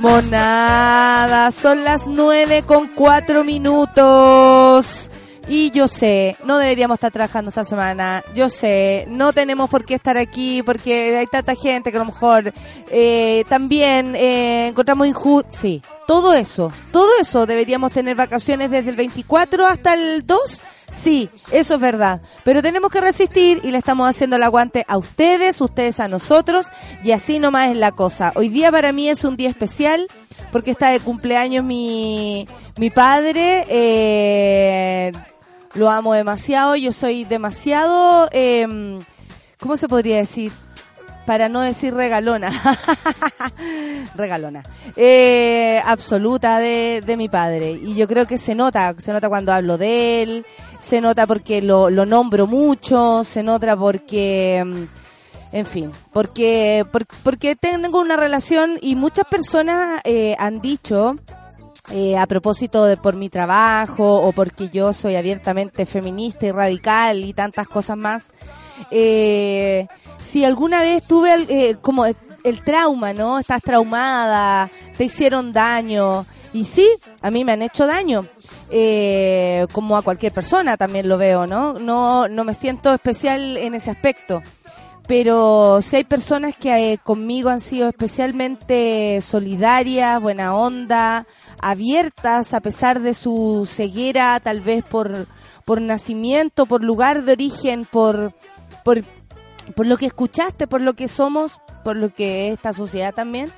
Monada, son las nueve con cuatro minutos. Y yo sé, no deberíamos estar trabajando esta semana. Yo sé, no tenemos por qué estar aquí porque hay tanta gente que a lo mejor eh, también eh, encontramos injusto. Sí, todo eso, todo eso deberíamos tener vacaciones desde el 24 hasta el 2 Sí, eso es verdad. Pero tenemos que resistir y le estamos haciendo el aguante a ustedes, ustedes a nosotros y así nomás es la cosa. Hoy día para mí es un día especial porque está de cumpleaños mi, mi padre. Eh, lo amo demasiado, yo soy demasiado... Eh, ¿Cómo se podría decir? Para no decir regalona, regalona, eh, absoluta de, de, mi padre. Y yo creo que se nota, se nota cuando hablo de él, se nota porque lo, nombro mucho, se nota porque, mm, en fin, porque, porque tengo una relación y muchas personas eh, han dicho... Eh, a propósito de por mi trabajo o porque yo soy abiertamente feminista y radical y tantas cosas más, si alguna vez tuve eh, como el trauma, ¿no? Estás traumada, te hicieron daño. Y sí, a mí me han hecho daño, eh, como a cualquier persona también lo veo, ¿no? No, no me siento especial en ese aspecto. Pero si hay personas que eh, conmigo han sido especialmente solidarias, buena onda, abiertas a pesar de su ceguera, tal vez por, por nacimiento, por lugar de origen, por, por por lo que escuchaste, por lo que somos, por lo que es esta sociedad también.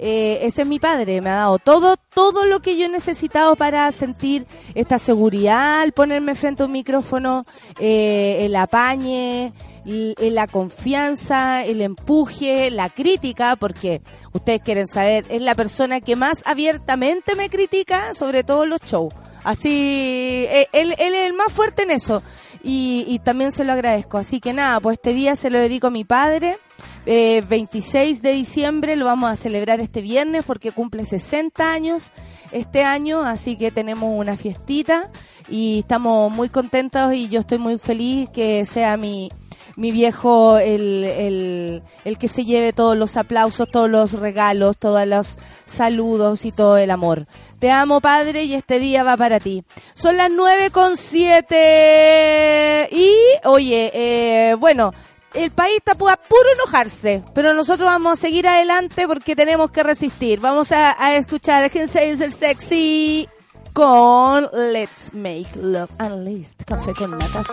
Eh, ese es mi padre, me ha dado todo, todo lo que yo he necesitado para sentir esta seguridad al ponerme frente a un micrófono, eh, el apañe, la confianza, el empuje, la crítica, porque ustedes quieren saber, es la persona que más abiertamente me critica, sobre todo los shows. Así, eh, él, él es el más fuerte en eso y, también se lo agradezco. Así que nada, pues este día se lo dedico a mi padre. 26 eh, de diciembre lo vamos a celebrar este viernes porque cumple 60 años este año, así que tenemos una fiestita y estamos muy contentos y yo estoy muy feliz que sea mi, mi viejo el, el, el que se lleve todos los aplausos, todos los regalos, todos los saludos y todo el amor. Te amo, Padre, y este día va para ti. Son las nueve con siete. Y, oye, eh, bueno, el país está a puro enojarse, pero nosotros vamos a seguir adelante porque tenemos que resistir. Vamos a, escuchar a quien se el sexy con Let's Make Love Unleashed. Café con nata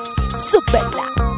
super.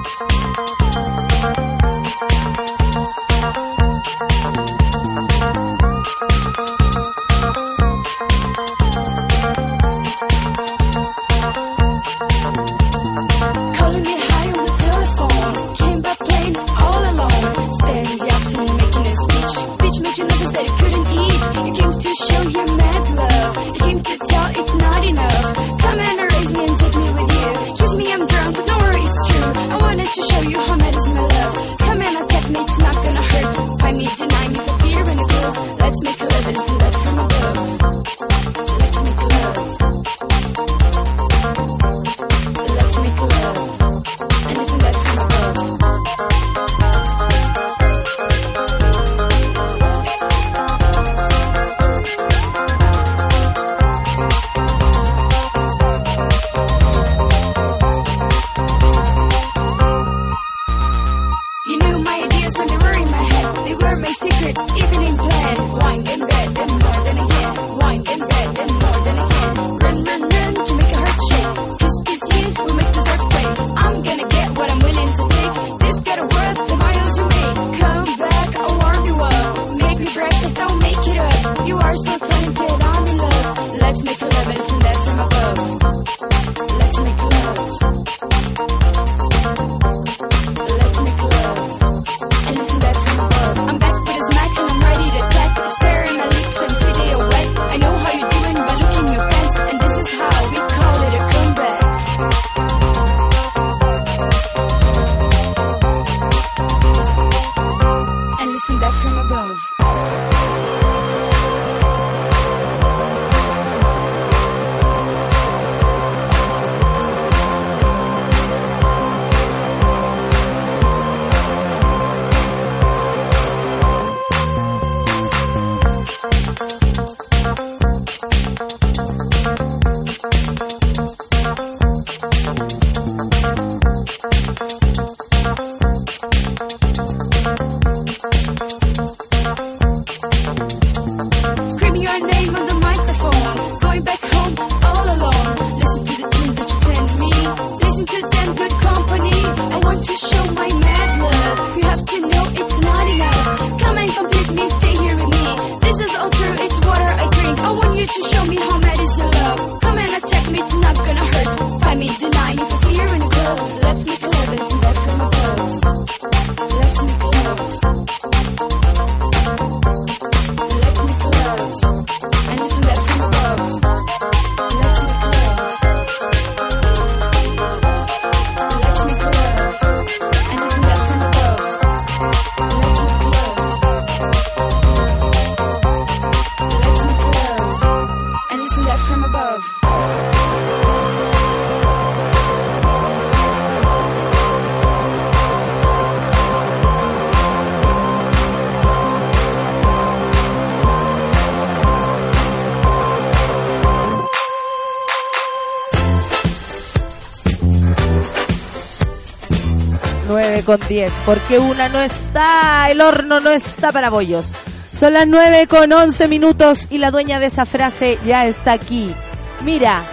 Con 10, porque una no está, el horno no está para bollos. Son las 9 con 11 minutos y la dueña de esa frase ya está aquí. Mira,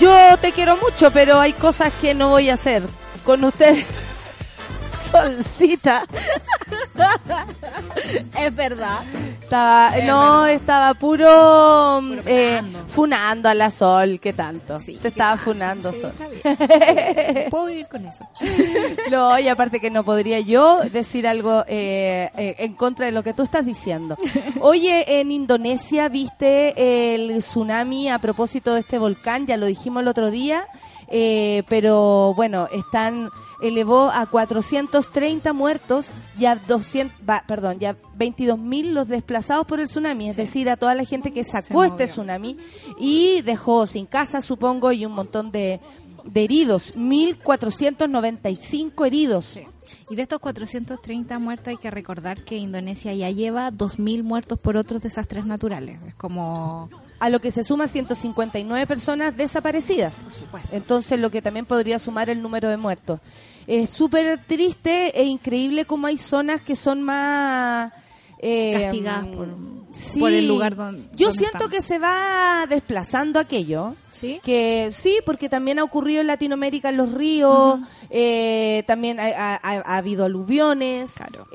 yo te quiero mucho, pero hay cosas que no voy a hacer. Con usted, Solcita. Es verdad. Estaba, Es no, verdad. estaba puro, Puro eh, funando. a la Sol, ¿qué tanto? Sí, Te ¿qué estaba funando, Sí, Sol. Puedo vivir con eso. No, y aparte que no podría yo decir algo eh, eh, en contra de lo que tú estás diciendo. Oye, en Indonesia viste el tsunami a propósito de este volcán, ya lo dijimos el otro día, eh, pero bueno, están elevó a 430 muertos y a 200, va, perdón, ya 22.000 los desplazados por el tsunami, es decir, a toda la gente que sacó este tsunami y dejó sin casa, supongo, y un montón de, de heridos, 1.495 heridos. Y de estos 430 muertos hay que recordar que Indonesia ya lleva 2.000 muertos por otros desastres naturales. Es como... A lo que se suma 159 personas desaparecidas. Por supuesto. Entonces, lo que también podría sumar el número de muertos. Es súper triste e increíble cómo hay zonas que son más... eh, Castigadas por- sí. por el lugar don- Yo donde siento estamos. que se va desplazando aquello. ¿Sí? Que sí, porque también ha ocurrido en Latinoamérica en los ríos, eh, también ha, ha- ha- ha habido aluviones, Claro.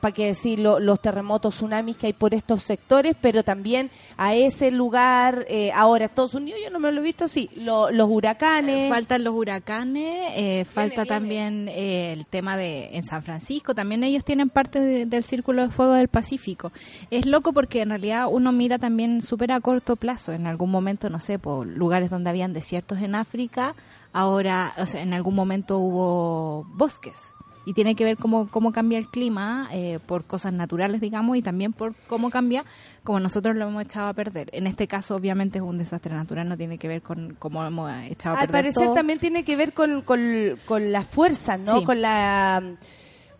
para que decir lo- los terremotos, tsunamis que hay por estos sectores, pero también a ese lugar, eh, ahora Estados Unidos, yo no me lo he visto así, lo- los huracanes. Faltan los huracanes, eh, falta también eh, el tema de en San Francisco, también ellos tienen parte de- del Círculo de Fuego del Pacífico. Es loco porque en realidad uno mira también súper a corto plazo, en algún momento, no sé, por lugares donde habían desiertos en África, ahora, o sea, en algún momento hubo bosques. Y tiene que ver cómo, cómo cambia el clima eh, por cosas naturales, digamos, y también por cómo cambia como nosotros lo hemos echado a perder. En este caso, obviamente, es un desastre natural, no tiene que ver con cómo hemos echado a Al perder parecer todo. también tiene que ver con, con, con las fuerzas, ¿no? Sí. Con la...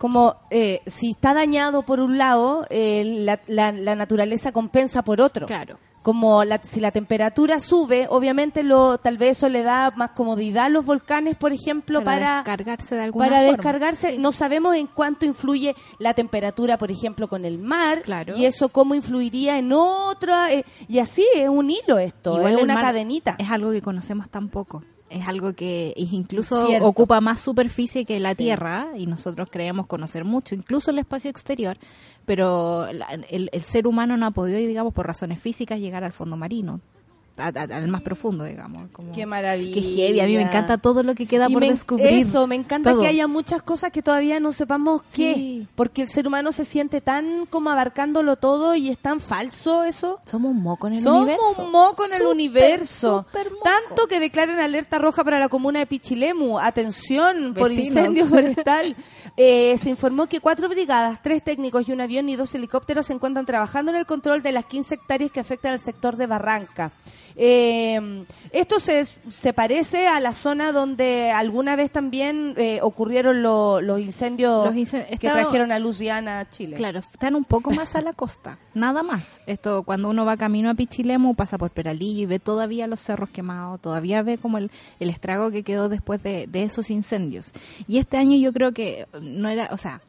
Como eh, si está dañado por un lado, eh, la, la- la naturaleza compensa por otro. Claro. Como la- si la temperatura sube, obviamente lo tal vez eso le da más comodidad a los volcanes, por ejemplo, Para para, descargarse de alguna para forma. descargarse. No sabemos en cuánto influye la temperatura, por ejemplo, con el mar Claro. y eso cómo influiría en otra eh, y así es un hilo esto, Igual es una mar cadenita. Es algo que conocemos tan poco. Es algo que es incluso Cierto. ocupa más superficie que la Sí. Tierra y nosotros creemos conocer mucho, incluso el espacio exterior, pero la- el, el ser humano no ha podido, digamos, por razones físicas, llegar al fondo marino. Al más profundo, digamos. Como, Qué maravilla. Qué heavy, a mí me encanta todo lo que queda Y por me descubrir. Eso, me encanta Todo. que haya muchas cosas que todavía no sepamos qué. Sí. Porque el ser humano se siente tan como abarcándolo todo y es tan falso eso. Somos un moco en el Somos universo. un moco en el universo. Tanto que declaran alerta roja para la comuna de Pichilemu. Atención por Vecinos. incendio forestal. Eh, se informó que cuatro brigadas, tres técnicos y un avión y dos helicópteros se encuentran trabajando en el control de las 15 hectáreas que afectan al sector de Barranca. Eh, esto se, se parece a la zona donde alguna vez también eh, ocurrieron lo- los incendios Los que estaba- trajeron a Luciana a Chile. Claro, están un poco más a la costa, nada más. Esto cuando uno va camino a Pichilemu, pasa por Peralillo y ve todavía los cerros quemados, todavía ve como el, el estrago que quedó después de, de esos incendios. Y este año yo creo que no era, o sea,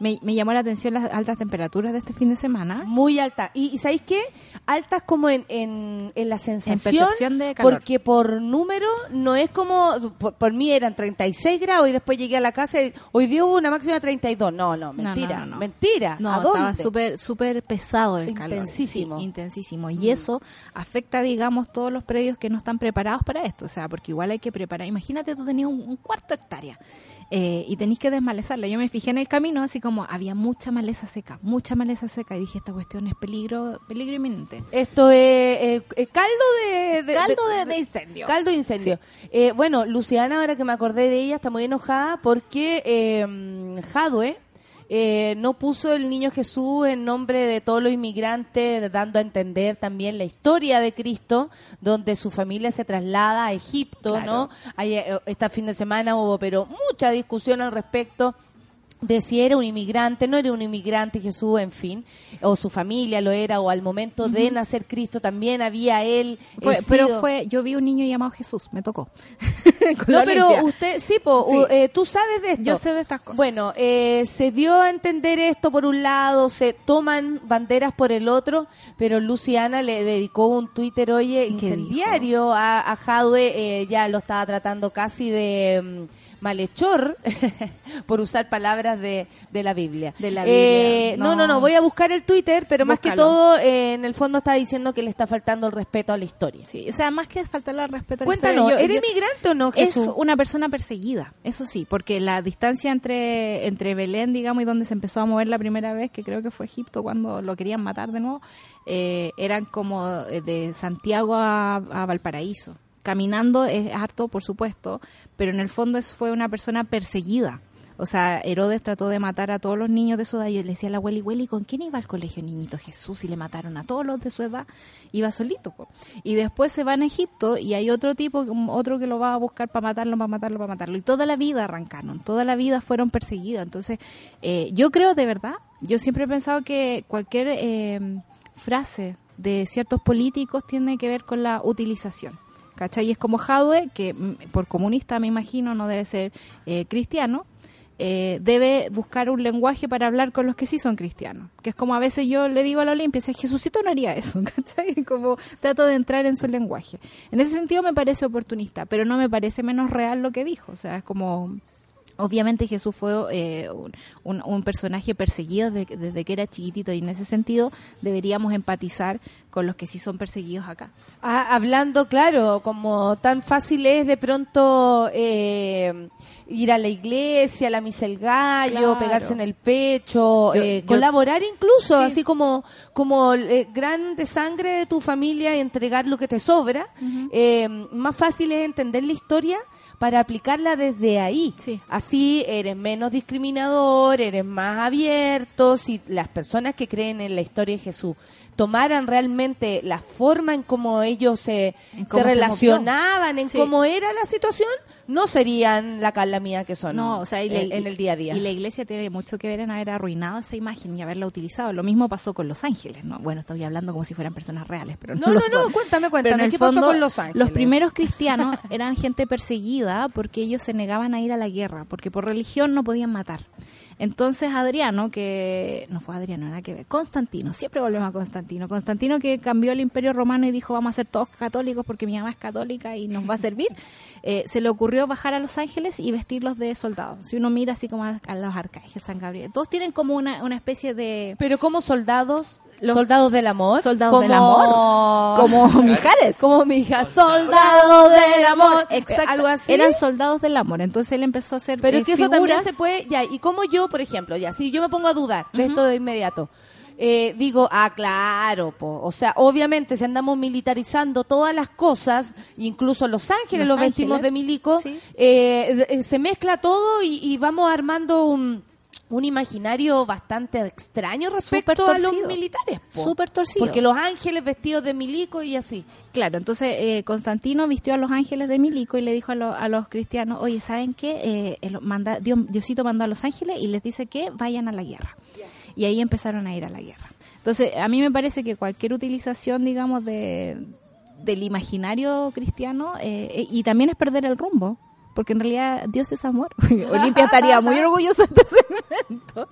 me, me llamó la atención las altas temperaturas de este fin de semana. Muy alta. Y, y ¿sabéis qué? Altas como en, en, en la sensación. percepción de calor. Porque por número no es como. Por, por mí eran 36 grados y después llegué a la casa y hoy día hubo una máxima de 32. No, no, No, mentira. no, no, no. Mentira. No, ¿A estaba dónde? súper súper pesado el calor. Intensísimo. Mm. Sí, intensísimo. Y eso afecta, digamos, todos los predios que no están preparados para esto. O sea, porque igual hay que preparar. Imagínate, tú tenías un, un cuarto hectárea eh, y tenés que desmalezarla. Yo me fijé en el camino, así como había mucha maleza seca, mucha maleza seca. Y dije, esta cuestión es peligro, peligro inminente. Esto es eh, eh, caldo de, de- Caldo de- de incendio. Caldo de incendio. Eh, bueno, Luciana, ahora que me acordé de ella, está muy enojada porque eh, Jadwe eh, no puso el niño Jesús en nombre de todos los inmigrantes, dando a entender también la historia de Cristo, donde su familia se traslada a Egipto, Claro. ¿no? Hay, eh, este fin de semana hubo, pero mucha discusión al respecto de si era un inmigrante, no era un inmigrante Jesús, en fin, o su familia lo era, o al momento de nacer Cristo también había él. eh, sido- pero fue, yo vi un niño llamado Jesús, me tocó. No, pero usted, sí, po, Sí. u- eh, tú sabes de esto. Yo sé de estas cosas. Bueno, eh, se dio a entender esto por un lado, se toman banderas por el otro, pero Luciana le dedicó un Twitter, oye, ¿Qué incendiario a, a Jadwe, eh, ya lo estaba tratando casi de mm, malhechor, por usar palabras de, de la Biblia. De la Eh, no, no, no. no, voy a buscar el Twitter, pero más que todo, eh, en el fondo está diciendo que le está faltando el respeto a la historia. Sí, o sea, más que faltarle al respeto a la Cuéntanos, historia, yo- ¿eres o no, Jesús? Es una persona perseguida, eso sí, porque la distancia entre, entre Belén, digamos, y donde se empezó a mover la primera vez, que creo que fue Egipto cuando lo querían matar de nuevo, eh, eran como eh, de Santiago a, a Valparaíso. Caminando es harto, por supuesto, pero en el fondo fue una persona perseguida. O sea, Herodes trató de matar a todos los niños de su edad. Y yo le decía a la abuela, ¿y ¿con quién iba al colegio, niñito Jesús? Y le mataron a todos los de su edad. Iba solito. Y después se van a Egipto y hay otro tipo, otro que lo va a buscar para matarlo, para matarlo, para matarlo. Y toda la vida arrancaron, toda la vida fueron perseguidos. Entonces, eh, yo creo de verdad, yo siempre he pensado que cualquier eh, frase de ciertos políticos tiene que ver con la utilización. ¿Cachai? Es como Jadwe, que mm, por comunista me imagino no debe ser eh, cristiano, eh, debe buscar un lenguaje para hablar con los que sí son cristianos. Que es como a veces yo le digo a la Olimpia, Jesucito no haría eso, ¿cachai? Como trato de entrar en su lenguaje. En ese sentido me parece oportunista, pero no me parece menos real lo que dijo. O sea, es como... Obviamente Jesús fue eh, un, un- un personaje perseguido de- desde que era chiquitito y en ese sentido deberíamos empatizar con los que sí son perseguidos acá. Ah, hablando, claro, como tan fácil es de pronto eh, ir a la iglesia, a la misa del gallo, Claro. pegarse en el pecho, Yo- eh, yo- colaborar incluso, Sí. así como como eh, gran de sangre de tu familia y entregar lo que te sobra. Eh, más fácil es entender la historia para aplicarla desde ahí. Sí. Así eres menos discriminador, eres más abierto. Si las personas que creen en la historia de Jesús tomaran realmente la forma en cómo ellos se, relacionaban, en Sí. cómo era la situación, no serían la Carla mía que son No, o sea, y la- en, en el día a día. Y la iglesia tiene mucho que ver en haber arruinado esa imagen y haberla utilizado. Lo mismo pasó con Los Ángeles, ¿no? Bueno, estoy hablando como si fueran personas reales, pero no No, lo no, no, son. cuéntame, Pero en cuéntame, el ¿qué pasó fondo, con Los Ángeles? Los primeros cristianos eran gente perseguida porque ellos se negaban a ir a la guerra, porque por religión no podían matar. Entonces Adriano, que no fue Adriano, nada que ver, Constantino, siempre volvemos a Constantino, Constantino que cambió el imperio romano y dijo vamos a ser todos católicos porque mi mamá es católica y nos va a servir, eh, se le ocurrió bajar a Los Ángeles y vestirlos de soldados. Si uno mira así como a, a los arcángeles, San Gabriel, todos tienen como una, una especie de... Pero como soldados, Los Soldados del amor. Soldados como... del amor. como Mijares. Como mi hija. Soldados del amor. Exacto. Eh, Algo así. Eran soldados del amor. Entonces él empezó a hacer Pero eh, es que eso también se puede, ya, y como yo, por ejemplo, ya, si yo me pongo a dudar de esto de inmediato, eh, digo, ah, claro, po. o sea, obviamente si andamos militarizando todas las cosas, incluso Los Ángeles, Los los, vestimos de milico, sí. eh, eh, se mezcla todo y, y vamos armando un, un imaginario bastante extraño respecto a los militares. Súper torcido. Porque Los Ángeles vestidos de milico y así. Claro, entonces eh, Constantino vistió a los ángeles de Milico y le dijo a, lo- a los cristianos, oye, ¿saben qué? Eh, el- manda, Dios- Diosito mandó a los ángeles y les dice que vayan a la guerra. Y ahí empezaron a ir a la guerra. Entonces, a mí me parece que cualquier utilización, digamos, de, del imaginario cristiano, eh, eh, y también es perder el rumbo. Porque en realidad Dios es amor. Olimpia estaría muy orgullosa de este segmento.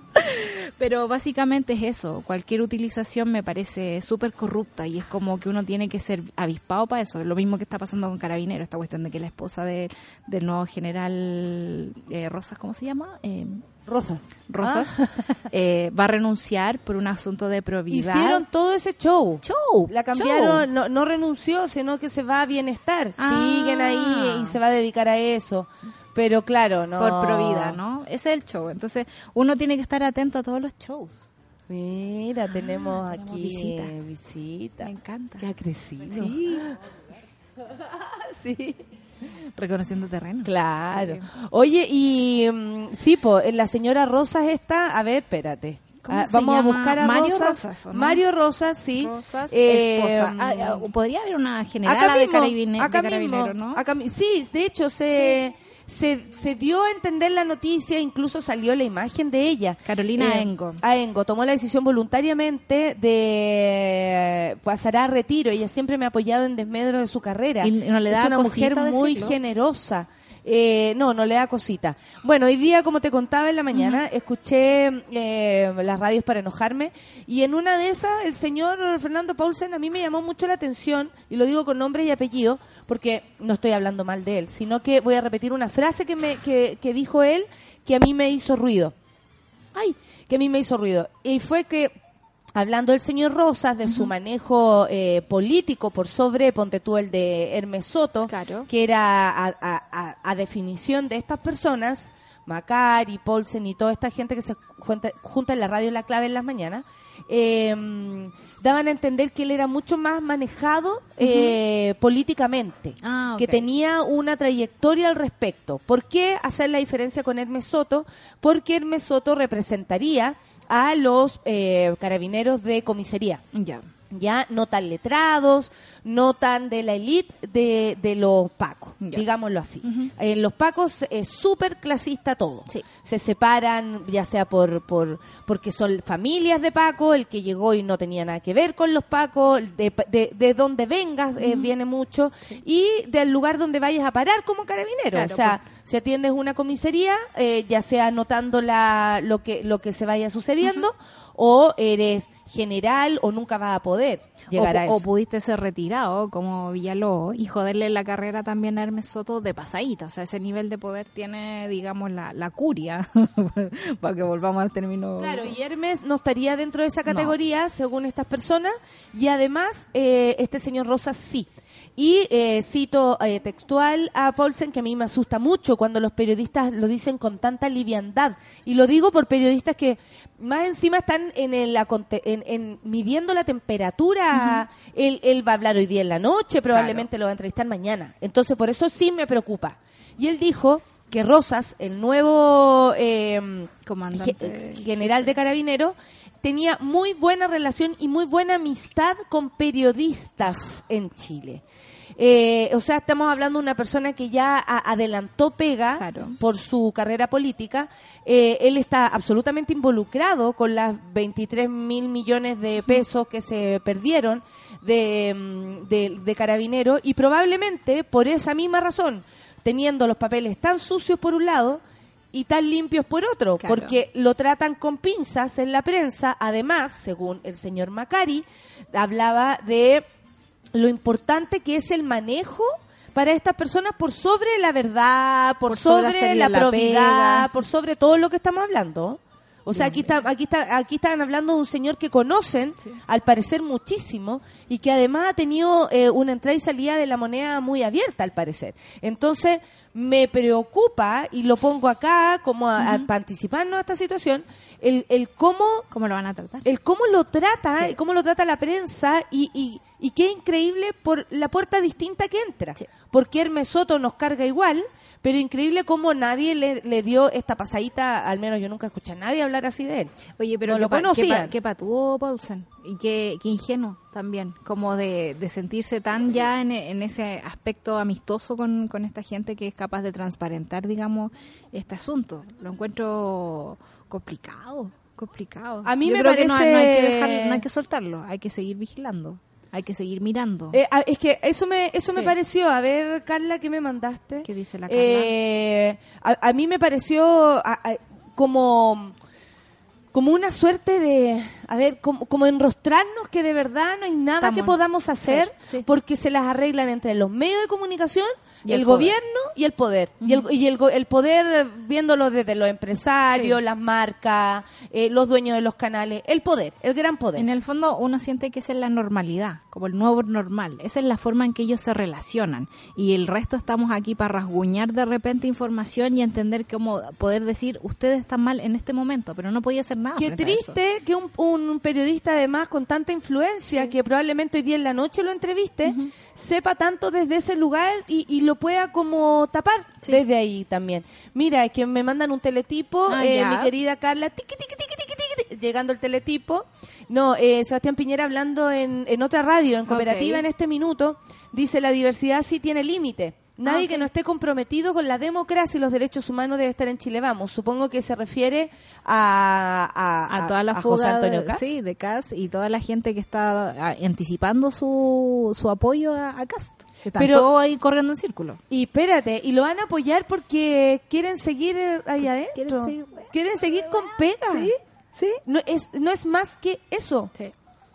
Pero básicamente es eso. Cualquier utilización me parece súper corrupta y es como que uno tiene que ser avispado para eso. Lo mismo que está pasando con Carabinero, esta cuestión de que la esposa de, del nuevo general eh, Rosas, ¿cómo se llama? Eh, Rosas. Rosas, eh, va a renunciar por un asunto de probidad. Hicieron todo ese show. show. La cambiaron, show. no, no renunció, sino que se va a bienestar. Ah. Siguen ahí y se va a dedicar a eso. Pero claro, no. Por probidad, ¿no? Ese es el show. Entonces, uno tiene que estar atento a todos los shows. Mira, tenemos Ah, tenemos aquí visita. visita. Me encanta. Que ha crecido. Sí. Sí. Reconociendo terreno. Claro. Sí. Oye, y mm, sí, po, la señora Rosas está, a ver, espérate. ¿Cómo Ah, vamos llama? a buscar a Mario Rosas. Rosas, ¿o no? Mario Rosas, sí. Rosas, Eh, esposa. Ah, ah, podría haber una general de, mismo, carabine- acá de mismo, carabinero, ¿no? acá sí, de hecho se, se, se dio a entender la noticia, incluso salió la imagen de ella. Carolina Eh, Engo. Aengo tomó la decisión voluntariamente de pasar a retiro. Ella siempre me ha apoyado en desmedro de su carrera. ¿Y no le da es una mujer muy decirlo? generosa. Eh, no, no le da cosita. Bueno, hoy día, como te contaba en la mañana, escuché eh, las radios para enojarme y en una de esas el señor Fernando Paulsen a mí me llamó mucho la atención y lo digo con nombre y apellido porque no estoy hablando mal de él, sino que voy a repetir una frase que, me, que, que dijo él que a mí me hizo ruido. Ay, que a mí me hizo ruido. Y fue que, hablando del señor Rosas, de su manejo eh, político por sobre, ponte tú el de Hermes Soto, Claro. que era a, a- definición de estas personas, Macari, Paulsen y toda esta gente que se junta, junta en la radio la clave en las mañanas, eh, daban a entender que él era mucho más manejado eh, políticamente, Ah, que tenía una trayectoria al respecto. ¿Por qué hacer la diferencia con Hermes Soto? Porque Hermes Soto representaría a los eh, carabineros de comisaría Ya. Ya no tan letrados, no tan de la elite de, de los pacos, digámoslo así. En los pacos es súper clasista todo. Sí. Se separan ya sea por, por porque son familias de Paco, el que llegó y no tenía nada que ver con los pacos, de, de, de donde vengas eh, viene mucho, y del lugar donde vayas a parar como carabinero. Claro, o sea, si atiendes una comisaría, eh, ya sea anotando la, lo, que, lo que se vaya sucediendo, o eres general o nunca vas a poder llegar o, a o eso. pudiste ser retirado como Villalobos y joderle la carrera también a Hermes Soto de pasadita. O sea, ese nivel de poder tiene, digamos, la, la curia, para que volvamos al término... Claro, y Hermes no estaría dentro de esa categoría, según estas personas, y además eh, este señor Rosas sí. Y eh, cito eh, textual a Paulsen, que a mí me asusta mucho cuando los periodistas lo dicen con tanta liviandad. Y lo digo por periodistas que más encima están en, el, en, en midiendo la temperatura. él, él va a hablar hoy día en la noche, probablemente lo va a entrevistar mañana. Entonces, por eso sí me preocupa. Y él dijo que Rosas, el nuevo eh, Comandante. ge- general de carabineros, tenía muy buena relación y muy buena amistad con periodistas en Chile. Eh, o sea, estamos hablando de una persona que ya adelantó pega Claro. por su carrera política. Eh, él está absolutamente involucrado con las 23 mil millones de pesos que se perdieron de, mm, de, de carabinero y probablemente por esa misma razón, teniendo los papeles tan sucios por un lado y tan limpios por otro, Claro. porque lo tratan con pinzas en la prensa. Además, según el señor Macari, hablaba de lo importante que es el manejo para estas personas por sobre la verdad, por, Por sobre la la probidad, pega. por sobre todo lo que estamos hablando. O sea, aquí está, aquí está, aquí están hablando de un señor que conocen, al parecer muchísimo, y que además ha tenido eh, una entrada y salida de la moneda muy abierta, al parecer. Entonces, me preocupa, y lo pongo acá como a, a- para anticiparnos a esta situación, el, el cómo ¿Cómo lo van a tratar? el cómo lo trata, Sí. cómo lo trata la prensa y, y, y qué increíble por la puerta distinta que entra. Sí. Porque Hermes Soto nos carga igual, pero increíble cómo nadie le, le dio esta pasadita, al menos yo nunca escuché a nadie hablar así de él. Oye, pero No lo pa- qué patuó Paulsen y qué, qué ingenuo también, como de, de sentirse tan ya en, en ese aspecto amistoso con, con esta gente que es capaz de transparentar, digamos, este asunto. Lo encuentro complicado, complicado. A mí Yo me creo que no, parece- no hay que dejar- no hay que soltarlo, hay que seguir vigilando, hay que seguir mirando. Eh, es que eso me eso me pareció. A ver, Carla, ¿qué me mandaste? ¿Qué dice la Carla? Eh, a, a mí me pareció a- a- como como una suerte de, a ver, como, como enrostrarnos que de verdad no hay nada Estamos- que podamos hacer Sí, sí. porque se las arreglan entre los medios de comunicación, Y el, gobierno y el poder. Y, el, y el, el poder viéndolo desde los empresarios, Sí. las marcas, eh, los dueños de los canales, el poder, el gran poder. En el fondo uno siente que esa es la normalidad, como el nuevo normal. Esa es la forma en que ellos se relacionan. Y el resto estamos aquí para rasguñar de repente información y entender cómo poder decir, ustedes están mal en este momento, pero no podía hacer nada. Qué triste que un, un periodista además con tanta influencia que probablemente hoy día en la noche lo entreviste, sepa tanto desde ese lugar y, y lo pueda como tapar Sí. desde ahí también. Mira, es que me mandan un teletipo, Ah, eh, mi querida Carla, tiqui, tiqui, tiqui, llegando el teletipo. No, eh, Sebastián Piñera hablando en, en otra radio, en cooperativa en este minuto, dice la diversidad sí tiene límite. Nadie Ah, que no esté comprometido con la democracia y los derechos humanos debe estar en Chile Vamos. Supongo que se refiere a, a, a toda la a fuga José Antonio de, Cast. sí, de Cast y toda la gente que está ah, anticipando su, su apoyo a, a Están Pero- todos ahí corriendo en círculo. Y espérate, y lo van a apoyar porque quieren seguir ahí adentro. Quieren seguir- Quieren seguir con pega. Sí, sí. No es, no es más que eso. Sí.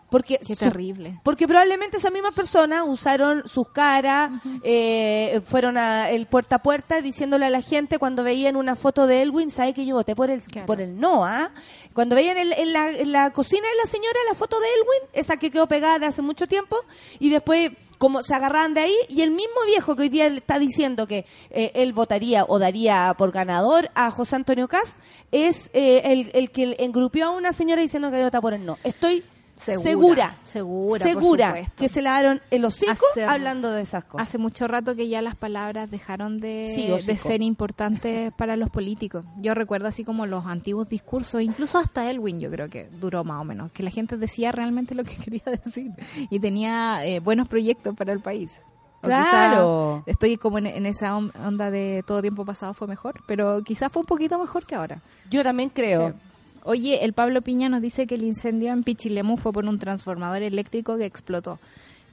Porque Qué su- terrible. Porque probablemente esas mismas personas usaron sus caras, eh, fueron a el puerta a puerta diciéndole a la gente cuando veían una foto de Elwin, ¿sabe que yo voté por el, Claro. por el no? ah? Cuando veían el- en, la, en la cocina de la señora la foto de Elwin, esa que quedó pegada de hace mucho tiempo, y después como se agarraban de ahí, y el mismo viejo que hoy día está diciendo que eh, él votaría o daría por ganador a José Antonio Cast, es eh, el, el que engrupió a una señora diciendo que vota por el no. Estoy Segura, segura, segura, que se lavaron el hocico Hacer- hablando de esas cosas. Hace mucho rato que ya las palabras dejaron de, Sí, de ser importantes para los políticos. Yo recuerdo así como los antiguos discursos, incluso hasta Elwin yo creo que duró más o menos, que la gente decía realmente lo que quería decir y tenía eh, buenos proyectos para el país. O Claro. estoy como en, en esa on- onda de todo tiempo pasado fue mejor, pero quizás fue un poquito mejor que ahora. Yo también creo. Sí. Oye, el Pablo Piña nos dice que el incendio en Pichilemu fue por un transformador eléctrico que explotó.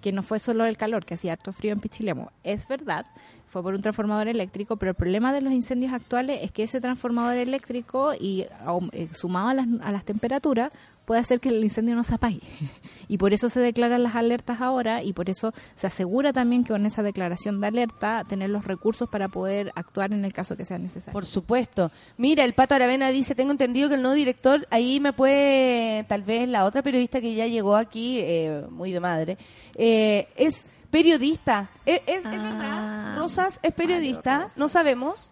Que no fue solo el calor, que hacía harto frío en Pichilemu. Es verdad, fue por un transformador eléctrico, pero el problema de los incendios actuales es que ese transformador eléctrico, y eh, sumado a las, a las temperaturas, puede hacer que el incendio no se apague. Y por eso se declaran las alertas ahora y por eso se asegura también que con esa declaración de alerta tener los recursos para poder actuar en el caso que sea necesario. Por supuesto. Mira, el Pato Aravena dice, tengo entendido que el nuevo director, ahí me puede, tal vez la otra periodista que ya llegó aquí, eh, muy de madre, eh, es periodista. ¿Es, es- es Ah. verdad? Rosas es periodista, Rosas. no sabemos.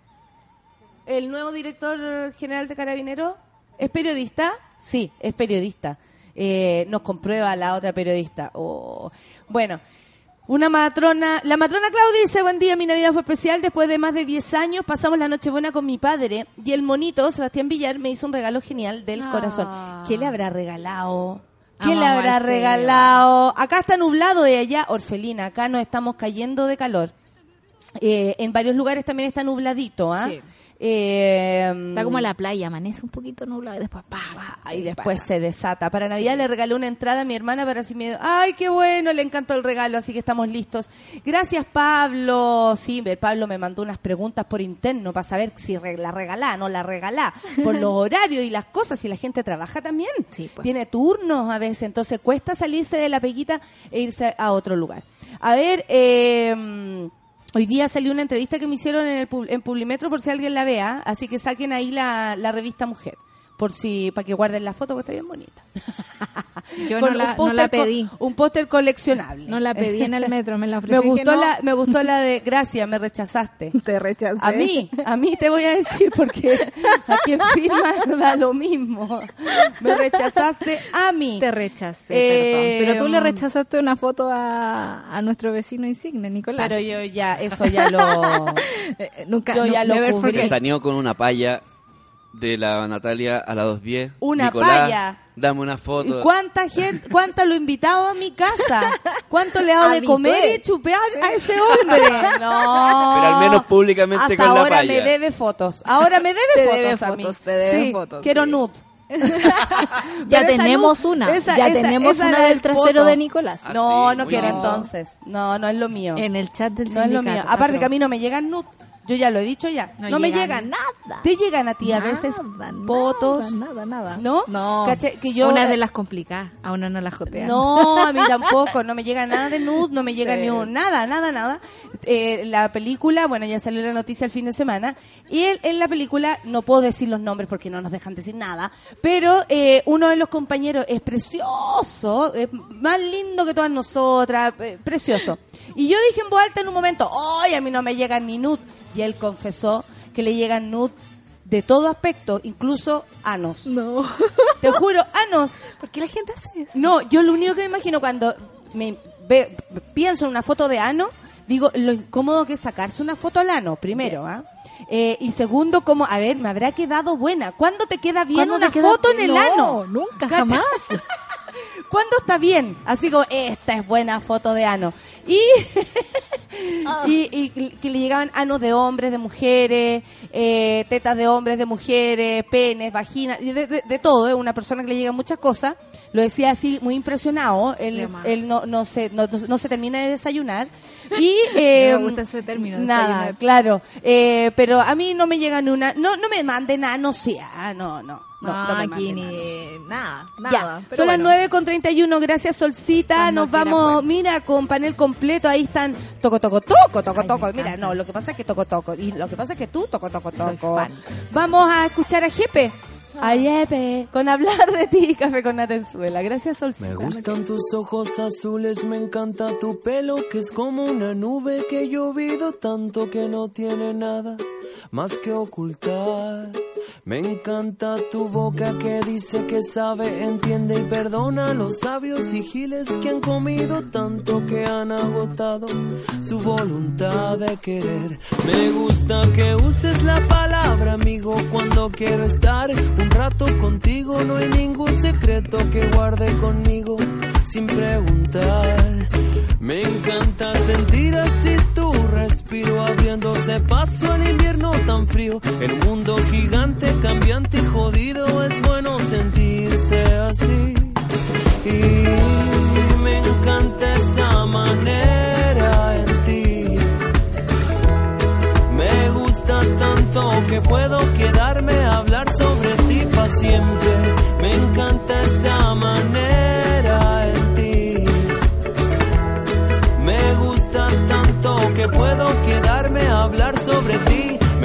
El nuevo director general de Carabineros es periodista, sí, es periodista. Eh, nos comprueba la otra periodista. Oh. Bueno, una matrona, la matrona Claudia dice, buen día, mi Navidad fue especial, después de más de 10 años pasamos la Nochebuena con mi padre y el monito, Sebastián Villar, me hizo un regalo genial del Ah. corazón. ¿Qué le habrá regalado? ¿Qué le habrá regalado? Acá está nublado de allá, Orfelina, acá nos estamos cayendo de calor. Eh, en varios lugares también está nubladito, ¿ah? Sí. Eh, Está como la playa, amanece un poquito nublado y después pa, pa, y después se desata. Para Navidad le regalé una entrada a mi hermana para si me... ¡Ay, qué bueno! Le encantó el regalo, así que estamos listos. Gracias, Pablo. Sí, Pablo me mandó unas preguntas por interno para saber si la regalá, no la regalá, por los horarios y las cosas, y la gente trabaja también. Sí, pues. Tiene turnos a veces, entonces cuesta salirse de la peguita e irse a otro lugar. A ver, eh... Hoy día salió una entrevista que me hicieron en, el, en Publimetro por si alguien la vea, así que saquen ahí la, la revista Mujer. Por si para que guarden la foto, que está bien bonita. Yo no la, no pedí. un póster coleccionable. No la pedí en el metro, me la me ofrecí. que gustó no. la me gustó la de gracias, me rechazaste. Te rechacé. A mí, a mí te voy a decir porque a quien firma da lo mismo. Me rechazaste a mí. Te rechacé, Eh, perdón. Pero tú le rechazaste una foto a, a nuestro vecino insigne, Nicolás. Pero yo ya, eso ya lo... Eh, nunca, yo ya lo. Se saneó con una palla de la Natalia a las 2.10. Una Nicolás, palla. Dame una ¿Y foto. cuánta gente, cuánto lo he invitado a mi casa? ¿Cuánto le he dado de comer y chupear a ese hombre? No. Pero al menos públicamente Hasta con la ahora me debe fotos. Ahora me debe Te fotos debe a mí. te debe Sí, fotos, Quiero sí. nude. Ya Pero tenemos una. esa- ya esa- tenemos esa una del trasero de Nicolás. Ah, No, sí, no quiero entonces. No, no es lo mío. En el chat del No es lo mío. Aparte que a mí no me llegan nude. Yo ya lo he dicho ya. No, No me llega llegan. nada. Te llegan a ti a veces Nada, fotos. Nada, nada. ¿No? No. Que yo- Una de las complicadas. A uno no la jotean. No, a mí tampoco, no me llega nada de nude, no me llega Sí. ni un, nada, nada, nada. Eh, la película, bueno, ya salió la noticia el fin de semana, y él, en la película, no puedo decir los nombres porque no nos dejan decir nada, pero eh, uno de los compañeros es precioso, es más lindo que todas nosotras, eh, precioso. Y yo dije en voz alta en un momento, ¡ay, a mí no me llegan ni nude! Y él confesó que le llegan nude de todo aspecto, incluso anos. No. Te juro, anos. ¿Por qué la gente hace eso? No, yo lo único que me imagino cuando me ve- pienso en una foto de ano, digo lo incómodo que es sacarse una foto al ano, primero, ¿ah? Eh, y segundo, como, a ver, me habrá quedado buena. ¿Cuándo te queda bien ¿Cuándo una queda- foto en el No, ano? nunca, jamás. ¿Cuándo está bien? Así como, esta es buena foto de ano. Y, Ah. y, y que le llegaban anos de hombres, de mujeres, eh, tetas de hombres, de mujeres, penes, vaginas, y de, de- de todo. Es una persona que le llegan muchas cosas. Lo decía así, muy impresionado. Él, él no, no, se, no, no- se termina de desayunar. Y, eh, Me gusta ese término, Nada, desayunar. claro. Eh, pero a mí no me llega ni una... No, no me manden nada, no sea. No, no. No, no aquí anos. ni nada, Ya, nada. Pero son las bueno. 9 con 31, gracias Solcita, nos vamos, mira, con panel completo, ahí están toco, toco, toco, toco, Ay, toco, mira, no, lo que pasa es que toco, toco, y lo que pasa es que tú toco, toco, toco. Vamos a escuchar a Jepe, a Jepe, con hablar de ti, Café con Natenzuela, gracias Solcita. Me gustan tus ojos azules, me encanta tu pelo que es como una nube que he llovido tanto que no tiene nada más que ocultar. Me encanta tu boca que dice que sabe, entiende y perdona a los sabios y giles que han comido tanto que han agotado su voluntad de querer. Me gusta que uses la palabra amigo cuando quiero estar un rato contigo. No hay ningún secreto que guarde conmigo sin preguntar. Me encanta sentir así tu respiro abriéndose paso al invierno tan frío. El mundo gigante, cambiante y jodido es bueno sentirse así. Y me encanta esa manera que puedo quedarme a hablar sobre ti para siempre. Me encanta esa manera en ti. Me gusta tanto que puedo quedarme a hablar sobre ti.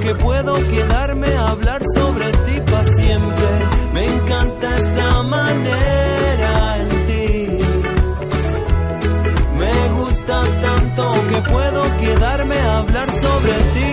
que puedo quedarme a hablar sobre ti para siempre. Me encanta esta manera en ti. Me gusta tanto que puedo quedarme a hablar sobre ti.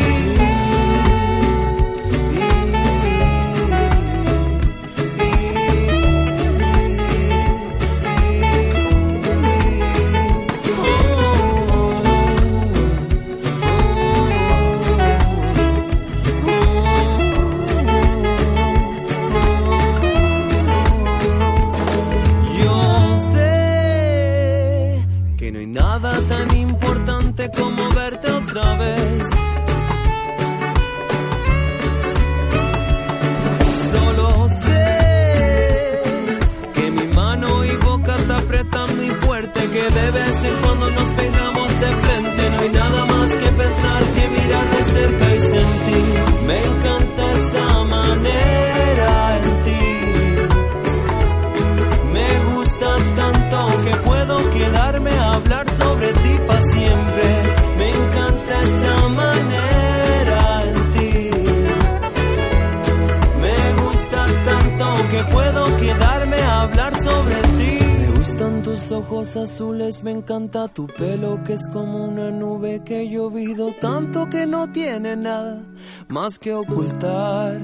Encanta tu pelo que es como una nube que he llovido tanto que no tiene nada más que ocultar.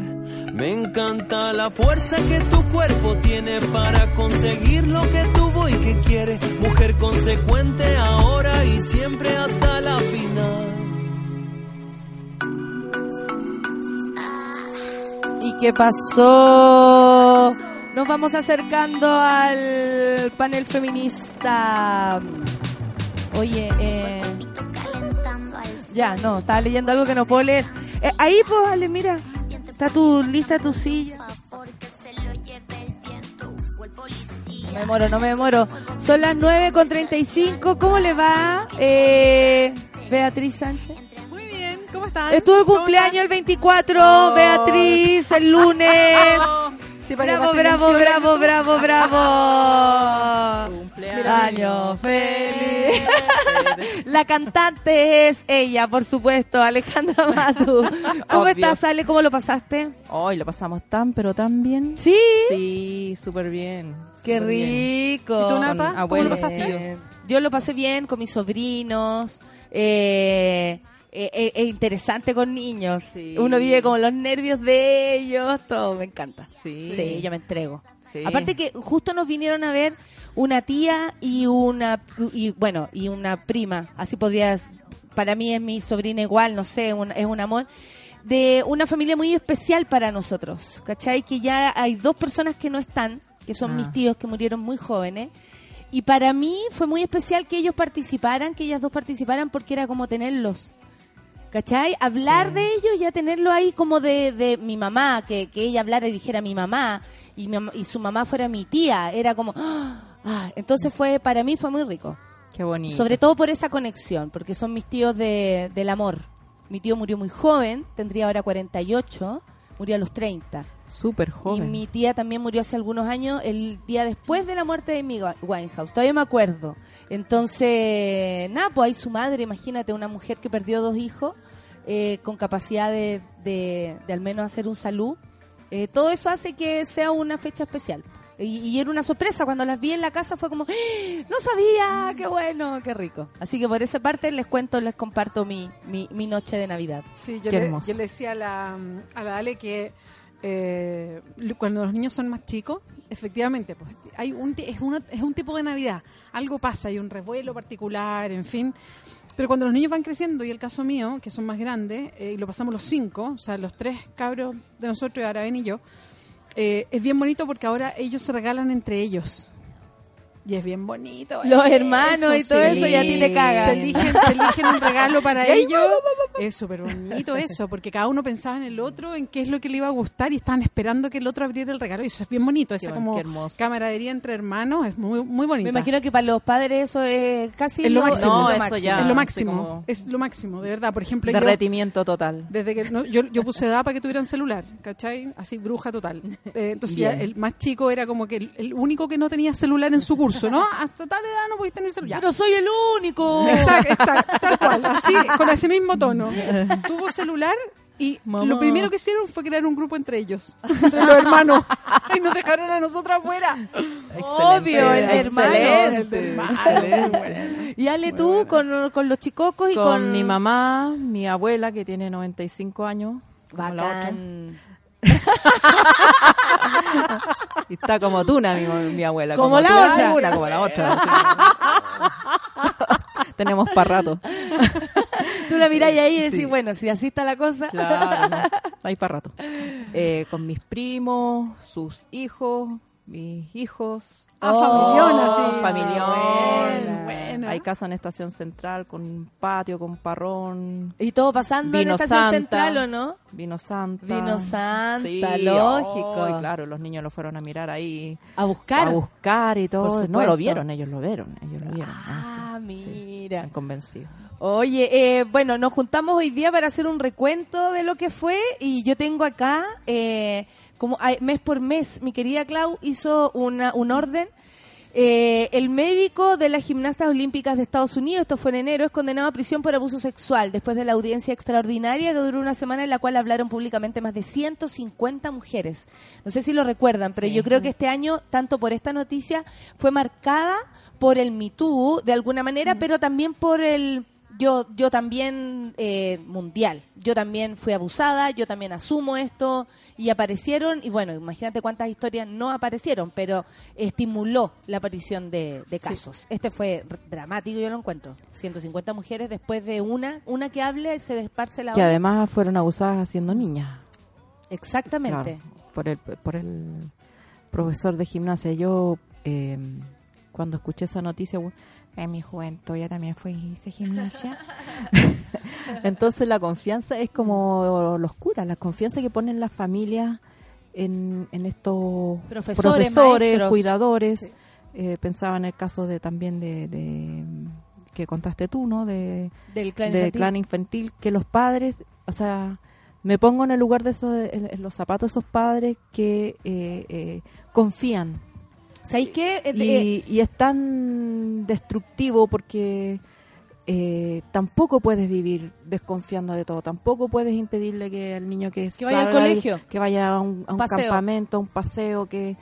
Me encanta la fuerza que tu cuerpo tiene para conseguir lo que tuvo y que quiere. Mujer consecuente ahora y siempre hasta la final. ¿Y qué pasó? Nos vamos acercando al panel feminista. Oye, eh, ya, no, estaba leyendo algo que no puedo leer. Eh, ahí, pues, Ale, mira. Está tu lista, tu silla. No me demoro, no me demoro. Son las 9 con 35. ¿Cómo le va, eh, Beatriz Sánchez? Muy bien, ¿cómo están? Estuvo de ¿Cómo cumpleaños el están? 24, Oh. Beatriz, el lunes. Sí, para que Bravo, bravo, 21 bravo, bravo, bravo. Año feliz. La cantante es ella, por supuesto, Alejandra Matu. ¿Cómo Obvio. estás, Ale? ¿Cómo lo pasaste? Hoy lo pasamos tan, pero tan bien. Sí. Sí, súper bien. Qué súper bien. rico. ¿Y tú, Nata? ¿Cómo lo pasaste? Yo lo pasé bien con mis sobrinos. Eh, eh, eh, eh, interesante con niños. Sí. Uno vive como los nervios de ellos. Todo, me encanta. Sí. Sí, yo me entrego. Sí. Aparte que justo nos vinieron a ver una tía y una y bueno y una prima. Así podrías. Para mí es mi sobrina igual, no sé, un- es un amor de una familia muy especial para nosotros, ¿cachai? Que ya hay dos personas que no están, que son Ah. mis tíos que murieron muy jóvenes. Y para mí fue muy especial que ellos participaran, que ellas dos participaran, porque era como tenerlos. ¿Cachai? Hablar de ellos, ya tenerlo ahí como de, de mi mamá, que, que ella hablara y dijera mi mamá, y, mi y su mamá fuera mi tía. Era como... ah, entonces fue para mí fue muy rico. Qué bonito. Sobre todo por esa conexión, porque son mis tíos de, del amor. Mi tío murió muy joven, tendría ahora 48, murió a los 30. Súper Y joven. mi tía también murió hace algunos años, el día después de la muerte de mi Winehouse. Todavía me acuerdo. Entonces, nada, pues ahí su madre, imagínate, una mujer que perdió dos hijos, eh, con capacidad de, de, de al menos hacer un salud. Eh, todo eso hace que sea una fecha especial. Y, y era una sorpresa, cuando las vi en la casa fue como, ¡Ah! no sabía, qué bueno, qué rico. Así que por esa parte les cuento, les comparto mi, mi, mi noche de Navidad. Sí, yo Qué le, yo le decía a la, a la Ale que eh, cuando los niños son más chicos, efectivamente, pues hay un, es, una- es un tipo de Navidad. Algo pasa, hay un revuelo particular, en fin. Pero cuando los niños van creciendo, y el caso mío, que son más grandes, eh, y lo pasamos los cinco, o sea, los tres cabros de nosotros, Araben y yo, eh, es bien bonito porque ahora ellos se regalan entre ellos. Y es bien bonito. Los eso, hermanos y todo sí. eso, y a ti te cagan. Se eligen, se eligen un regalo para ellos. Es súper bonito eso, porque cada uno pensaba en el otro, en qué es lo que le iba a gustar y estaban esperando que el otro abriera el regalo. Y eso es bien bonito, esa Qué- como camaradería entre hermanos, es muy, muy bonita. Me imagino que para los padres eso es casi Es lo máximo. No, es lo eso máximo. ya. es lo máximo, como- es lo máximo, de verdad. Por ejemplo, yo, Derretimiento total. desde que no- yo, yo puse edad para que tuvieran celular, ¿cachai? Así, bruja total. Eh, entonces ya el más chico era como que el, el único que no tenía celular en su curso, ¿no? Hasta tal edad no podías tener celular. Pero soy el único. Exacto, exacto, tal cual, así, con ese mismo tono. Tuvo celular y Mamá. lo primero que hicieron fue crear un grupo entre ellos, entre los hermanos. Y nos dejaron a nosotros afuera. Obvio, el de hermanos. Y Ale, tú con, con los chicocos y con, con, mi mamá, mi abuela, que tiene 95 años. como la otra. Bacán. Y está como tuna, mi, mi abuela. Como la tuna, otra. como la otra. Tenemos para rato. Tú la miráis ahí y decís, Sí. bueno, si así está la cosa. Claro, ahí para rato. Eh, con mis primos, sus hijos, mis hijos. Ah, Oh, familiona, sí. Familión. Buena. Hay casa en Estación Central con patio, con parrón. Y todo pasando Vino en Estación Santa. Central, ¿o no? Vino Santa. Vino Santa, Sí, lógico. ay, claro, los niños lo fueron a mirar ahí. A buscar. A buscar y todo. No, lo vieron, ellos lo vieron. Ellos lo vieron. Ah, sí, sí. mira. Están convencidos. Oye, eh, bueno, nos juntamos hoy día para hacer un recuento de lo que fue y yo tengo acá, eh, como mes por mes, mi querida Clau hizo una, un orden. Eh, el médico de las gimnastas olímpicas de Estados Unidos, esto fue en enero, es condenado a prisión por abuso sexual después de la audiencia extraordinaria que duró una semana en la cual hablaron públicamente más de 150 mujeres. No sé si lo recuerdan, pero yo creo que este año, tanto por esta noticia, fue marcada por el Me Too, de alguna manera, Mm. pero también por el... Yo, yo también eh, mundial, yo también fui abusada, yo también asumo esto y aparecieron, y bueno, imagínate cuántas historias no aparecieron, pero estimuló la aparición de, de casos. Este fue dramático, yo lo encuentro. 150 mujeres después de una, una que hable, se desparce la Que otra. además fueron abusadas siendo niñas. Exactamente. Claro, por el, por el profesor de gimnasia. Yo, eh, cuando escuché esa noticia, en mi juventud yo también fui hice gimnasia. Entonces la confianza es como los curas, la confianza que ponen las familias en, en estos Profesores, cuidadores. Eh, pensaba en el caso de también de, de- que contaste tú, ¿no? De, Del clan infantil. clan infantil, que los padres, o sea, me pongo en el lugar de esos, en, en los zapatos de esos padres que eh, eh, confían ¿Sabéis qué? Eh, eh, y, y es tan destructivo porque eh, tampoco puedes vivir desconfiando de todo, tampoco puedes impedirle que el niño que, Que vaya al colegio. que vaya a un, a un Paseo. campamento, a un paseo, que,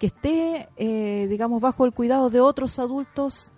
que esté, eh, digamos, bajo el cuidado de otros adultos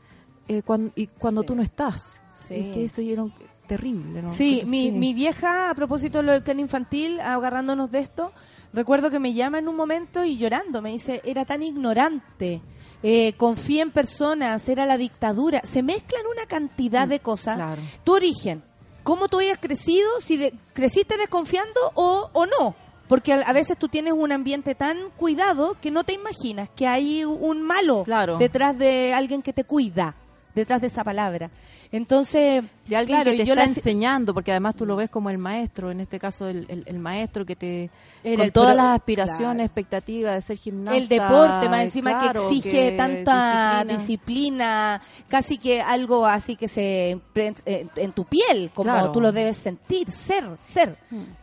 eh, cuan- y cuando Sí. tú no estás. Sí. Es que eso era terrible, ¿no? Sí, Pero mi, mi vieja, a propósito de lo del clan infantil, agarrándonos de esto, recuerdo que me llama en un momento y llorando, me dice, era tan ignorante, eh, confía en personas, era la dictadura. Se mezclan una cantidad de cosas. Claro. Tu origen, cómo tú hayas crecido, si de- creciste desconfiando o, o no. Porque a, a veces tú tienes un ambiente tan cuidado que no te imaginas que hay un malo Claro. detrás de alguien que te cuida, detrás de esa palabra. Entonces, de alguien claro, que te yo está la- enseñando, porque además tú lo ves como el maestro, en este caso el, el- el maestro que te Era con todas pro- las aspiraciones, claro. expectativas de ser gimnasta, el deporte, más encima claro, que exige que tanta disciplina. disciplina. casi que algo así que se impre- en, en tu piel, como Claro. tú lo debes sentir, ser, ser.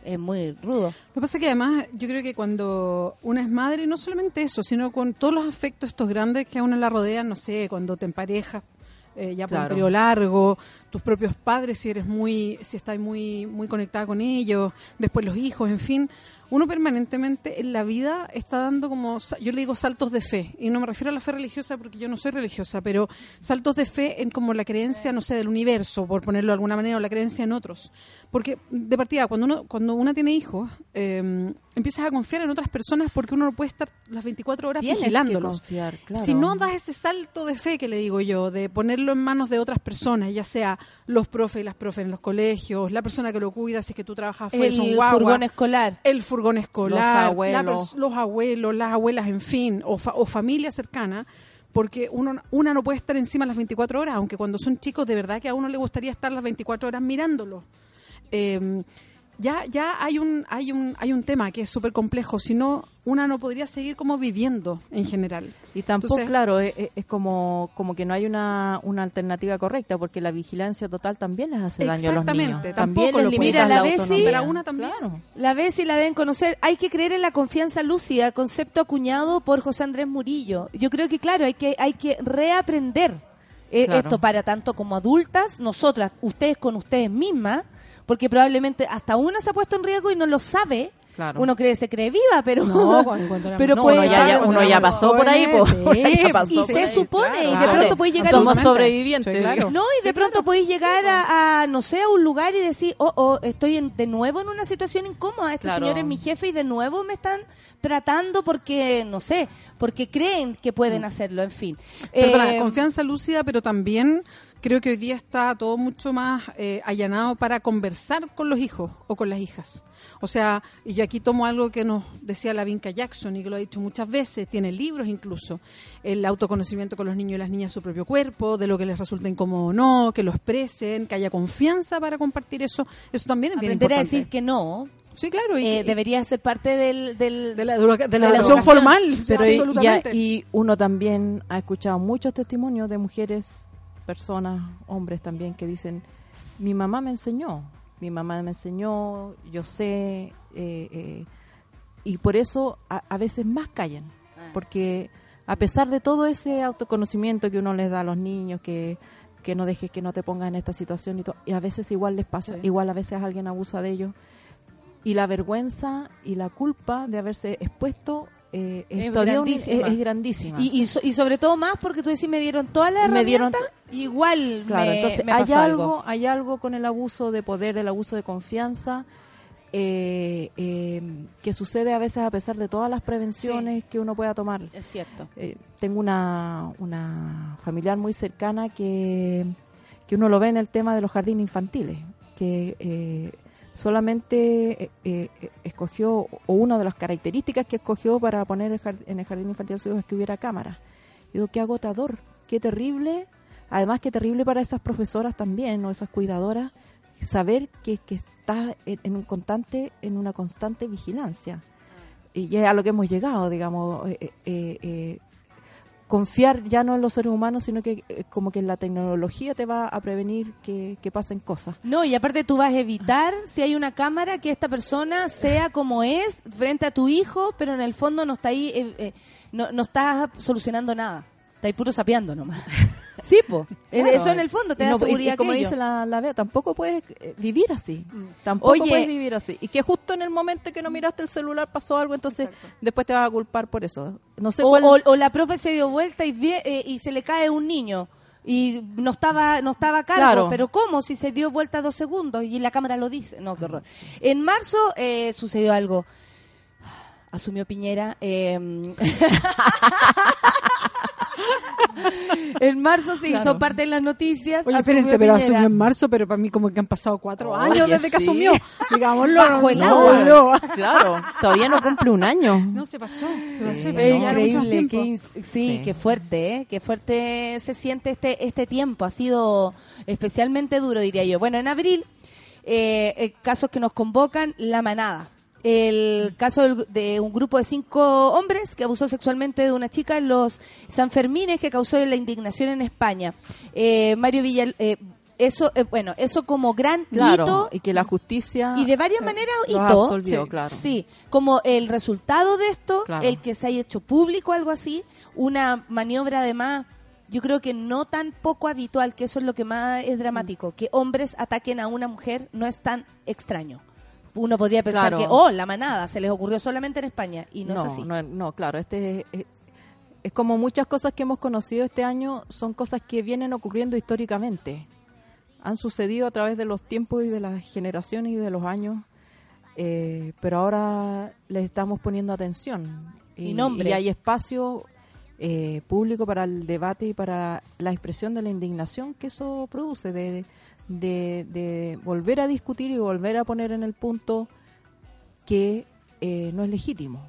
Es muy rudo. Lo que pasa es que además yo creo que cuando una es madre, no solamente eso, sino con todos los afectos estos grandes que a una la rodean, no sé, cuando te emparejas eh, ya por un periodo largo, tus propios padres si eres muy, si estás muy, muy conectada con ellos, después los hijos, en fin, uno permanentemente en la vida está dando como, yo le digo saltos de fe, y no me refiero a la fe religiosa porque yo no soy religiosa, pero saltos de fe en como la creencia, no sé, del universo, por ponerlo de alguna manera, o la creencia en otros. Porque de partida, cuando uno, cuando una tiene hijos, eh, empiezas a confiar en otras personas porque uno no puede estar las 24 horas Tienes que vigilándolos. confiar, claro. Si no das ese salto de fe que le digo yo, de ponerlo en manos de otras personas, ya sea los profes y las profes en los colegios, la persona que lo cuida, si es que tú trabajas afuera, son El guagua, furgón escolar. el furgón escolar, Los abuelos. los abuelos, las abuelas, en fin, o, fa- o familia cercana, porque uno, una no puede estar encima las 24 horas, aunque cuando son chicos de verdad que a uno le gustaría estar las 24 horas mirándolo. Eh, ya ya hay un hay un hay un tema que es súper complejo, si no una no podría seguir como viviendo en general. Y tampoco, Entonces- claro, es, es- como, como que no hay una, una alternativa correcta, porque la vigilancia total también les hace daño a los niños. Exactamente, También tampoco les lo limita Mira, la la Bessie- autonomía. Pero a una también. Claro. La la deben conocer. Hay que creer en la confianza lúcida, concepto acuñado por José Andrés Murillo. Yo creo que, claro, hay que, hay que reaprender eh, Claro. esto para tanto como adultas, nosotras, ustedes con ustedes mismas, porque probablemente hasta una se ha puesto en riesgo y no lo sabe. Claro. Uno cree, se cree viva, pero, No, pero No, puede uno ya, ya- estar- uno ya pasó por ahí, po. Sí, Uno ya pasó y por se ahí. supone, y de Claro. pronto puedes llegar a Somos un- sobrevivientes. No, y de pronto podéis llegar a, a, no sé, a un lugar y decir, oh, oh, estoy en- de nuevo en una situación incómoda. Este Claro. señor es mi jefe y de nuevo me están tratando porque, no sé, porque creen que pueden hacerlo, en fin. Perdona, Eh, confianza lúcida, pero también creo que hoy día está todo mucho más eh, allanado para conversar con los hijos o con las hijas. O sea, y yo aquí tomo algo que nos decía la Vinca Jackson y que lo ha dicho muchas veces, tiene libros incluso, el autoconocimiento con los niños y las niñas de su propio cuerpo, de lo que les resulta incómodo o no, que lo expresen, que haya confianza para compartir eso, eso también es bien aprender a importante. decir que no sí, claro, y, eh, debería ser parte del... del de la, de la- de la de la educación educación. formal, Pero absolutamente. ya- y uno también ha escuchado muchos testimonios de mujeres, personas, hombres también, que dicen, mi mamá me enseñó, mi mamá me enseñó, yo sé, eh, eh", y por eso a, a veces más callan, porque a pesar de todo ese autoconocimiento que uno les da a los niños, que que no dejes que no te pongas en esta situación y, y a veces igual les pasa, Sí. igual a veces alguien abusa de ellos. Y la vergüenza y la culpa de haberse expuesto eh, Es es, todavía un- grandísima. es- es grandísima. Y, y, so- y sobre todo más porque tú decís, me dieron todas las Me dieron herramientas, igual Claro, me, entonces me hay algo, algo. hay algo con el abuso de poder, el abuso de confianza, eh, eh, que sucede a veces a pesar de todas las prevenciones que uno pueda tomar. Es cierto. Eh, tengo una, una familiar muy cercana que, que uno lo ve en el tema de los jardines infantiles, que solamente eh, eh, escogió, o una de las características que escogió para poner el en el jardín infantil hijos es que hubiera cámara. Digo, qué agotador, qué terrible, además qué terrible para esas profesoras también, o esas cuidadoras, saber que, que está en, en un constante, en una constante vigilancia. Y es a lo que hemos llegado, digamos, eh, eh, eh, confiar ya no en los seres humanos, sino que eh, como que la tecnología te va a prevenir que, pasen cosas. No, y aparte tú vas a evitar, si hay una cámara, que esta persona sea como es frente a tu hijo, pero en el fondo no está ahí, eh, eh, no, no estás solucionando nada. Está ahí puro sapeando nomás. Sí, po. Claro. Eso en el fondo te da No, y- seguridad y como aquello. dice la, la Bea, tampoco puedes eh, vivir así. Tampoco Oye. puedes vivir así. Y que justo en el momento que no miraste el celular pasó algo, entonces después te vas a culpar por eso. No sé o, cuál... o- o la profe se dio vuelta y, vie- eh, y se le cae un niño y no estaba no estaba a cargo, Claro. pero ¿cómo? Si se dio vuelta dos segundos y la cámara lo dice. No, qué horror. En marzo eh, sucedió algo. Asumió Piñera. eh, en marzo se hizo Claro. parte de las noticias. Oye, espérense, pero Piñera. asumió en marzo, pero para mí como que han pasado cuatro Oye, años desde que sí. asumió. Digámoslo. Bajo el no, agua. no, Claro, todavía no cumple un año. No, se pasó. Se pasó, Sí. increíble, qué Sí. qué fuerte, ¿eh? Qué fuerte se siente este este tiempo. Ha sido especialmente duro, diría yo. Bueno, en abril, eh, eh, casos que nos convocan, la manada. El caso de un grupo de cinco hombres que abusó sexualmente de una chica en los Sanfermines que causó la indignación en España. Eh, Mario Villal, eh, eso, eh, bueno, eso como gran Claro, hito y que la justicia... y de varias maneras hito. absolvió, sí, claro. Sí, como el resultado de esto, Claro. el que se haya hecho público algo así, una maniobra además, yo creo que no tan poco habitual, que eso es lo que más es dramático, que hombres ataquen a una mujer no es tan extraño. Uno podría pensar Claro. que, oh, la manada, se les ocurrió solamente en España, y no, no, es así. no, no, claro, este es, es- es como muchas cosas que hemos conocido este año, son cosas que vienen ocurriendo históricamente. Han sucedido a través de los tiempos y de las generaciones y de los años, eh, pero ahora les estamos poniendo atención. Y nombre. y hay espacio eh, público para el debate y para la expresión de la indignación que eso produce, de, de, de volver a discutir y volver a poner en el punto que eh, no es legítimo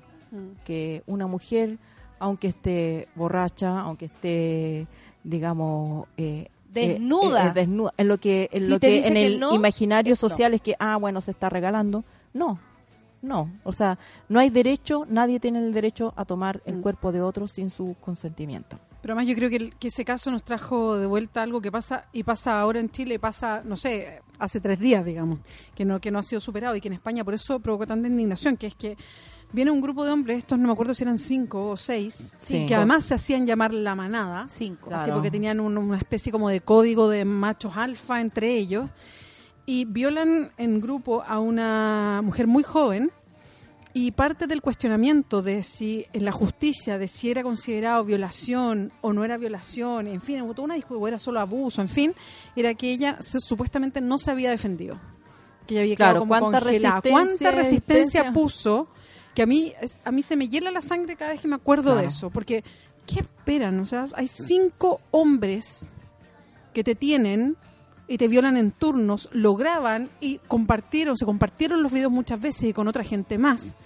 que una mujer, aunque esté borracha, aunque esté, digamos, eh, Desnuda. eh, eh, desnuda, en lo que, en Si lo que en que el no, imaginario social es que, ah, bueno, se está regalando. No, no, o sea, no hay derecho, nadie tiene el derecho a tomar el Mm. cuerpo de otro sin su consentimiento. Pero además yo creo que, el- que ese caso nos trajo de vuelta algo que pasa y pasa ahora en Chile, pasa, no sé, hace tres días, digamos, que no, que no ha sido superado y que en España por eso provocó tanta indignación, que es que viene un grupo de hombres, estos no me acuerdo si eran cinco o seis, Sí. que además se hacían llamar la manada, Cinco. así porque tenían un- una especie como de código de machos alfa entre ellos, y violan en grupo a una mujer muy joven, y parte del cuestionamiento de si en la justicia, de si era considerado violación o no era violación, en fin, hubo toda una discusión, o era solo abuso, en fin, era que ella se- supuestamente no se había defendido. Que ella había Claro, quedado como ¿cuánta congelada. resistencia, ¿Cuánta resistencia puso? Que a mí, a mí se me hiela la sangre cada vez que me acuerdo de eso. Porque, ¿qué esperan? O sea, hay cinco hombres que te tienen y te violan en turnos, lo graban y compartieron, se compartieron los videos muchas veces y con otra gente más.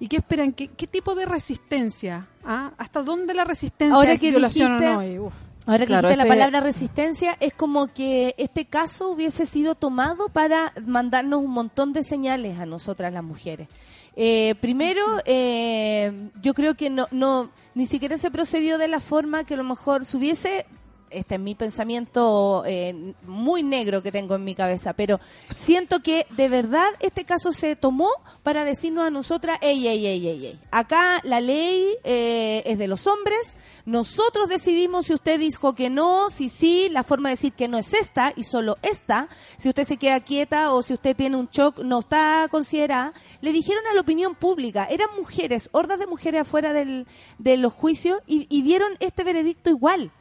¿Y qué esperan? ¿Qué, qué tipo de resistencia? ¿Ah? ¿Hasta dónde la resistencia Ahora es que violación dijiste- o no? Y, uf. Ahora que Claro, dijiste la palabra resistencia, es como que este caso hubiese sido tomado para mandarnos un montón de señales a nosotras las mujeres. Eh, primero, eh, yo creo que no, no, ni siquiera se procedió de la forma que a lo mejor se hubiese este es mi pensamiento eh, muy negro que tengo en mi cabeza, pero siento que de verdad este caso se tomó para decirnos a nosotras, ey, ey, ey, ey, ey. Acá la ley eh, es de los hombres, nosotros decidimos si usted dijo que no, si sí, la forma de decir que no es esta y solo esta, si usted se queda quieta o si usted tiene un shock, no está considerada. Le dijeron a la opinión pública, eran mujeres, hordas de mujeres afuera del, de los juicios y, y dieron este veredicto igual.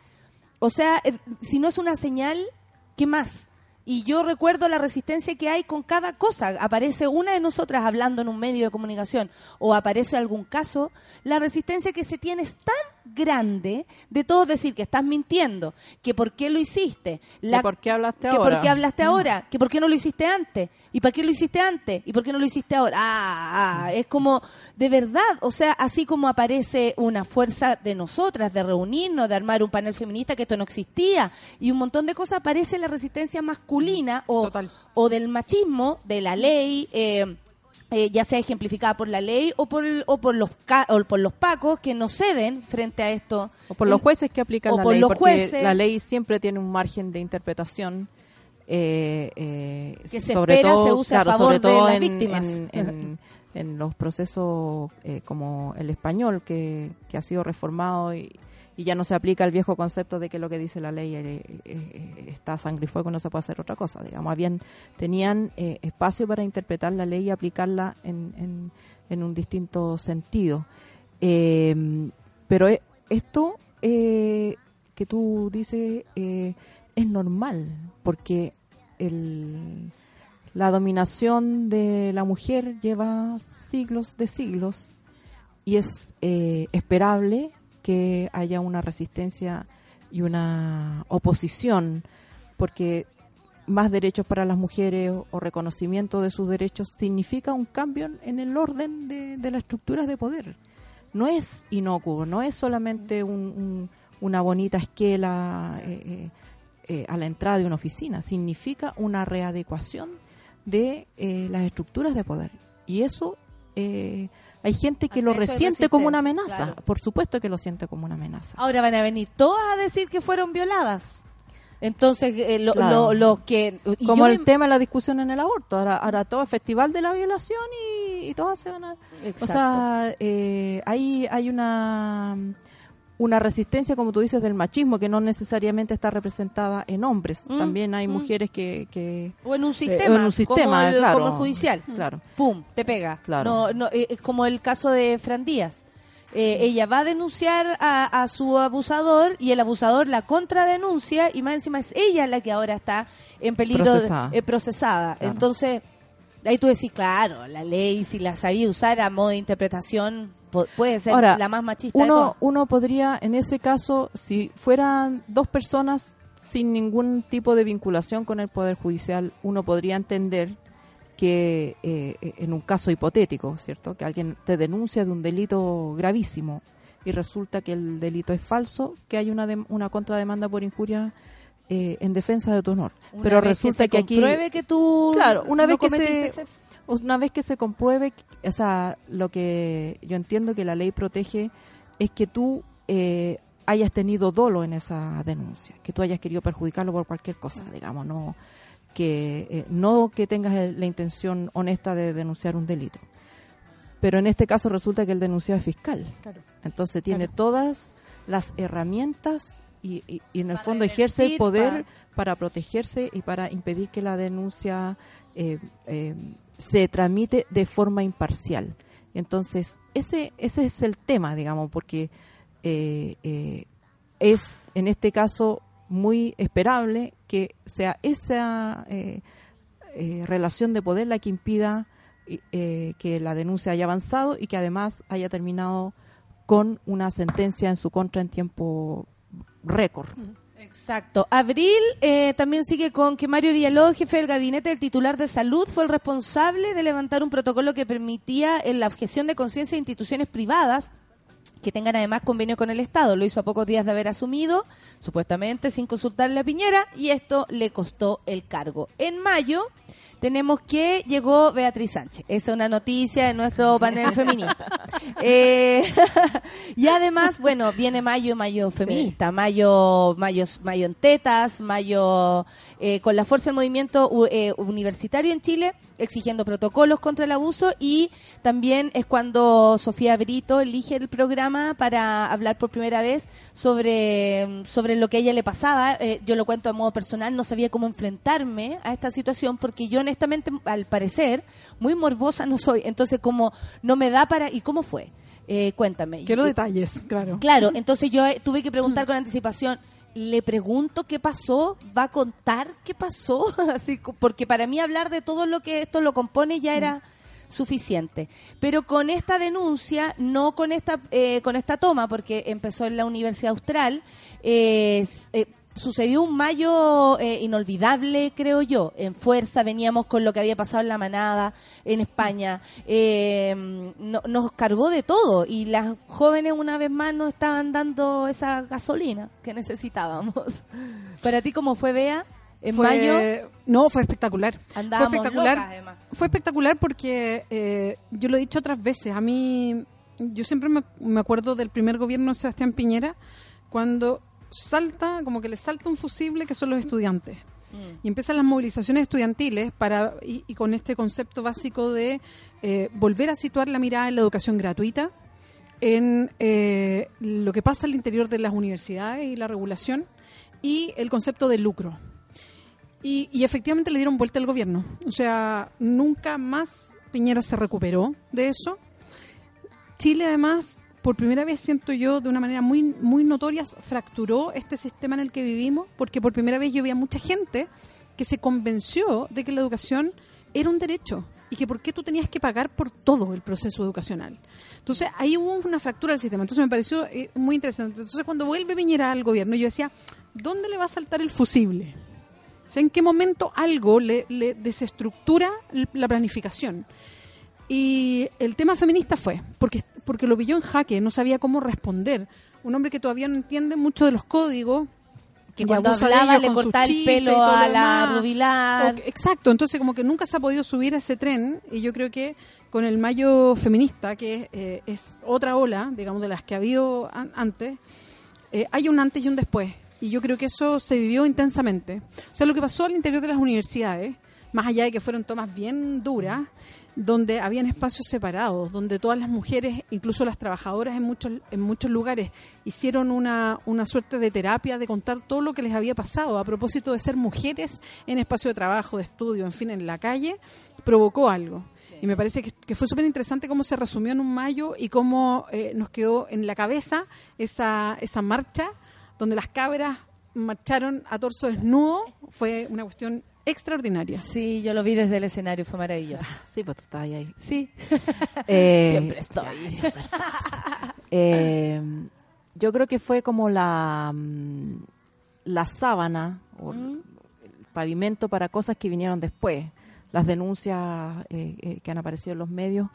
O sea, eh, si no es una señal, ¿qué más? Y yo recuerdo la resistencia que hay con cada cosa. Aparece una de nosotras hablando en un medio de comunicación o aparece algún caso, la resistencia que se tiene es tan grande de todos decir que estás mintiendo, que por qué lo hiciste, ¿Que por qué hablaste que ahora? por qué hablaste ahora, que por qué no lo hiciste antes, y para qué lo hiciste antes, y por qué no lo hiciste ahora. Ah, ah, es como de verdad, o sea, así como aparece una fuerza de nosotras de reunirnos, de armar un panel feminista que esto no existía y un montón de cosas aparece la resistencia masculina o, Total. o del machismo, de la ley. eh, eh, ya sea ejemplificada por la ley o por, o por los ca- o por los pacos que no ceden frente a esto O por los jueces que aplican o la por ley, los porque jueces. la ley siempre tiene un margen de interpretación. eh, eh, Que se sobre espera todo, se use a claro, favor sobre de las en, víctimas. En, en- en los procesos eh, como el español, que, que ha sido reformado y, y ya no se aplica el viejo concepto de que lo que dice la ley eh, eh, está a sangre y fuego, no se puede hacer otra cosa. Digamos, habían, tenían eh, espacio para interpretar la ley y aplicarla en, en, un distinto sentido. Eh, pero eh, esto eh, que tú dices eh, es normal, porque el, la dominación de la mujer lleva siglos de siglos y es eh, esperable que haya una resistencia y una oposición, porque más derechos para las mujeres o, reconocimiento de sus derechos significa un cambio en- el orden de, las estructuras de poder. No es inocuo, no es solamente un- un- una bonita esquela eh, eh, eh, a la entrada de una oficina, significa una readecuación de las estructuras de poder. Y eso hay gente que Ante lo resiente como una amenaza, claro. por supuesto que lo siente como una amenaza. Ahora van a venir todas a decir que fueron violadas. Entonces, eh, lo- Claro. lo- los que... como el me- tema de la discusión en el aborto. Ahora, ahora todo es festival de la violación y, y todas se van a... Exacto. O sea, eh, hay, hay una, una resistencia, como tú dices, del machismo que no necesariamente está representada en hombres. Mm, También hay mm. mujeres que... que o en un eh, sistema, en un sistema, como, el, claro. como el judicial. Claro. Pum, te pega. Claro. No, no, eh, es como el caso de Fran Díaz. Eh, ella va a denunciar a, a su abusador y el abusador la contradenuncia y más encima es ella la que ahora está en peligro de- Procesada. eh, procesada. Claro. Entonces, ahí tú decís, claro, la ley, si la sabía usar a modo de interpretación, puede ser Ahora, la más machista de Uno, todas. uno podría, en ese caso, si fueran dos personas sin ningún tipo de vinculación con el Poder Judicial, uno podría entender que eh, eh, en un caso hipotético, ¿cierto? Que alguien te denuncia de un delito gravísimo y resulta que el delito es falso, que hay una, dem- una contrademanda por injuria eh, en defensa de tu honor. Una Pero resulta se que, aquí... que tú Claro, una no vez que se ese- una vez que se compruebe, o sea, lo que yo entiendo que la ley protege es que tú eh, hayas tenido dolo en esa denuncia, que tú hayas querido perjudicarlo por cualquier cosa, digamos, no que eh, no que tengas la intención honesta de denunciar un delito. Pero en este caso resulta que el denunciado es fiscal. Entonces tiene todas las herramientas y, y- y en el Para fondo ejerce el poder pa- para protegerse y para impedir que la denuncia eh, eh, se tramite de forma imparcial. Entonces, ese, ese es el tema, digamos, porque eh, eh, es en este caso muy esperable que sea esa eh, relación de poder la que impida que la denuncia haya avanzado y que además haya terminado con una sentencia en su contra en tiempo récord. Exacto. Abril eh, también sigue con que Mario Villalobos, jefe del gabinete del titular de salud, fue el responsable de levantar un protocolo que permitía en la objeción de conciencia de instituciones privadas que tengan además convenio con el Estado. Lo hizo a pocos días de haber asumido, supuestamente sin consultarle a Piñera, y esto le costó el cargo. En mayo tenemos que llegó Beatriz Sánchez. Esa es una noticia de nuestro panel feminista. Eh, y además, bueno, viene mayo, mayo feminista, mayo, mayo, mayo en tetas, mayo eh, con la fuerza del movimiento eh, universitario en Chile, exigiendo protocolos contra el abuso y también es cuando Sofía Brito elige el programa para hablar por primera vez sobre, sobre lo que a ella le pasaba. Eh, yo lo cuento de modo personal, no sabía cómo enfrentarme a esta situación porque yo honestamente, al parecer, muy morbosa no soy. Entonces, como no me da para... ¿Y cómo fue? Eh, cuéntame. Quiero detalles, claro. Claro, entonces yo eh, tuve que preguntar con anticipación. Le pregunto qué pasó, va a contar qué pasó, así porque para mí hablar de todo lo que esto lo compone ya era suficiente. Pero con esta denuncia, no con esta eh, con esta toma, porque empezó en la Universidad Austral, eh, eh, sucedió un mayo eh, inolvidable, creo yo. En fuerza veníamos con lo que había pasado en la manada en España. Eh, no- nos cargó de todo y las jóvenes una vez más nos estaban dando esa gasolina que necesitábamos. Para ti, ¿cómo fue, Bea? En Fue- mayo No, fue espectacular. andábamos fue espectacular. locas, además. Fue espectacular porque eh, yo lo he dicho otras veces. A mí, yo siempre me, me acuerdo del primer gobierno de Sebastián Piñera cuando salta, como que le salta un fusible que son los estudiantes. Y empiezan las movilizaciones estudiantiles para y, y con este concepto básico de eh, volver a situar la mirada en la educación gratuita, en eh, lo que pasa al interior de las universidades y la regulación y el concepto de lucro. Y, y efectivamente le dieron vuelta al gobierno. O sea, nunca más Piñera se recuperó de eso. Chile, además, por primera vez siento yo, de una manera muy, muy notoria, fracturó este sistema en el que vivimos, porque por primera vez yo veía mucha gente que se convenció de que la educación era un derecho y que por qué tú tenías que pagar por todo el proceso educacional. Entonces ahí hubo una fractura del sistema. Entonces me pareció eh, muy interesante. Entonces cuando vuelve Piñera al gobierno, yo decía, ¿dónde le va a saltar el fusible? O sea, ¿en qué momento algo le, le desestructura la planificación? Y el tema feminista fue, porque, porque lo pilló en jaque, no sabía cómo responder. Un hombre que todavía no entiende mucho de los códigos. Que cuando hablaba le cortaba el pelo a la. Rubilar. O- exacto, entonces como que nunca se ha podido subir a ese tren y yo creo que con el mayo feminista, que eh, es otra ola, digamos, de las que ha habido an- antes, eh, hay un antes y un después. Y yo creo que eso se vivió intensamente. O sea, lo que pasó al interior de las universidades, más allá de que fueron tomas bien duras, donde habían espacios separados, donde todas las mujeres, incluso las trabajadoras en muchos, en muchos lugares, hicieron una, una suerte de terapia de contar todo lo que les había pasado a propósito de ser mujeres en espacio de trabajo, de estudio, en fin, en la calle, provocó algo. Y me parece que, fue súper interesante cómo se resumió en un mayo y cómo eh, nos quedó en la cabeza esa, esa marcha donde las cabras marcharon a torso desnudo. Fue una cuestión extraordinaria. Sí, yo lo vi desde el escenario, fue maravilloso. Sí, pues tú estabas ahí. Sí, Eh, siempre estoy. siempre estás. Eh, yo creo que fue como la, mm, la sábana o el pavimento para cosas que vinieron después. Las denuncias eh, que han aparecido en los medios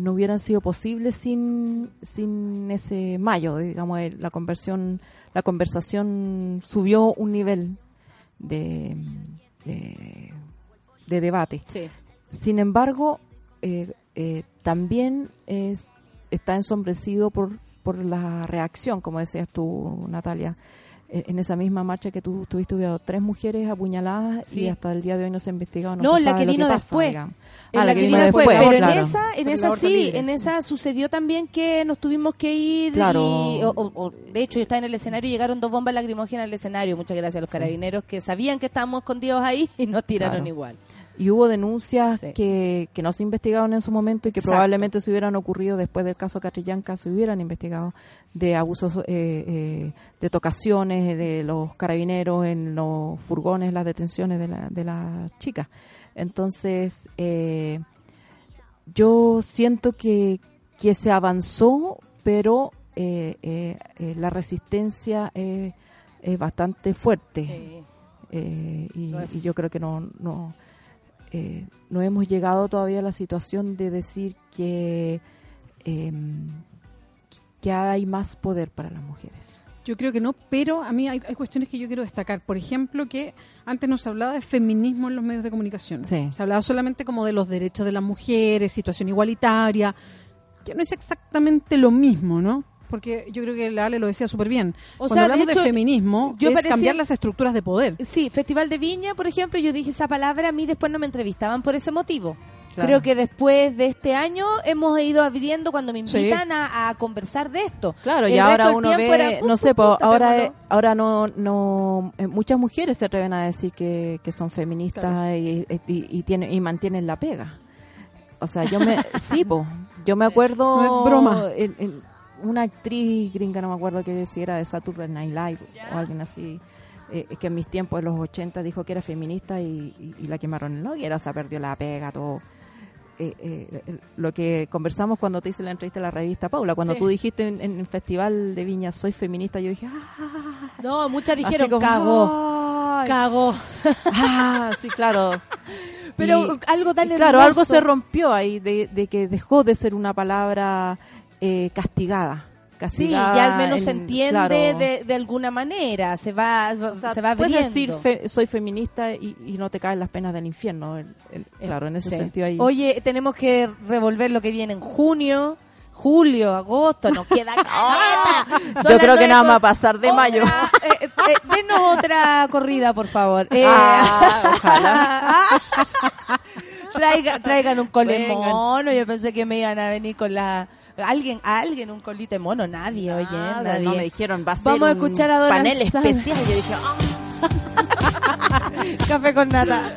no hubieran sido posibles sin, sin ese mayo. Digamos, la conversión, la conversación subió un nivel de, de, de debate. Sí. Sin embargo, eh, eh, también es- está ensombrecido por, por la reacción, como decías tú, Natalia. Eh, En esa misma marcha que tú tuviste, hubo tres mujeres apuñaladas Sí. y hasta el día de hoy no se ha investigado. No, No, se la sabe que lo vino pasa, después. digamos. En Ah, la que vino después, pero en esa, en esa sí, libre. en esa sucedió también que nos tuvimos que ir Claro. y, o, o- o, de hecho yo estaba en el escenario y llegaron dos bombas lacrimógenas al escenario, muchas gracias a los carabineros que sabían que estábamos escondidos ahí y nos tiraron Claro. igual. Y hubo denuncias Sí. que, que no se investigaron en su momento y que Exacto. probablemente se hubieran ocurrido después del caso Catrillanca, se hubieran investigado de abusos eh, eh, de tocaciones de los carabineros en los furgones, las detenciones de, la, de las chicas. Entonces, eh, yo siento que, que se avanzó, pero eh, eh, eh, la resistencia es es bastante fuerte. Eh, y, y yo creo que no no eh, no hemos llegado todavía a la situación de decir que em, que hay más poder para las mujeres Yo creo que no, pero a mí hay, hay cuestiones que yo quiero destacar. Por ejemplo, que antes no se hablaba de feminismo en los medios de comunicación. Sí. Se hablaba solamente como de los derechos de las mujeres, situación igualitaria, que no es exactamente lo mismo, ¿no? Porque yo creo que la Ale lo decía súper bien. O Cuando sea, de hablamos de, hecho, feminismo, yo es parecía- cambiar las estructuras de poder. Sí, Festival de Viña, por ejemplo, yo dije esa palabra, a mí después no me entrevistaban por ese motivo. Claro. Creo que después de este año hemos ido abriendo cuando me Sí. invitan a, a conversar de esto. Claro, El y ahora uno ve, era, no sé, po, ahora eh, ahora no, no eh, muchas mujeres se atreven a decir que, que son feministas y, y, y tienen y mantienen la pega. O sea, yo me sí, po, yo me acuerdo No es broma. en- en una actriz gringa, no me acuerdo que si era de Saturday Night Live o alguien así. eh, que en mis tiempos, en los 80, dijo que era feminista y, y- y la quemaron en la hoguera, o sea, perdió la pega, todo. Eh, eh, lo que conversamos cuando te hice la entrevista a la revista Paula, cuando Sí. tú dijiste en, en el Festival de Viña soy feminista, yo dije, ah, No, muchas dijeron como, cagó, "Ay". cagó. Ah, sí, claro. Pero Y- algo tan claro, hermoso. algo se rompió ahí de, de que dejó de ser una palabra eh, castigada. Sí, castigada ya al menos en- se entiende claro. de, de alguna manera, se va, O sea, se va puedes decir fe- soy feminista y, y no te caen las penas del infierno. El- el- claro, en ese Sí. sentido ahí. Oye, tenemos que revolver lo que viene en junio, julio, agosto, nos queda caleta. Yo creo que nada más va a pasar de Otra, mayo. eh, eh, denos otra corrida, por favor. Eh, Ah, ojalá. Traiga- traigan un cole Vengan. mono. Yo pensé que me iban a venir con la. Alguien, alguien, un colite mono. Nadie, oye, nadie. No me dijeron, va a ser Vamos a un escuchar a panel especial. Y yo dije, ah, Café con nata.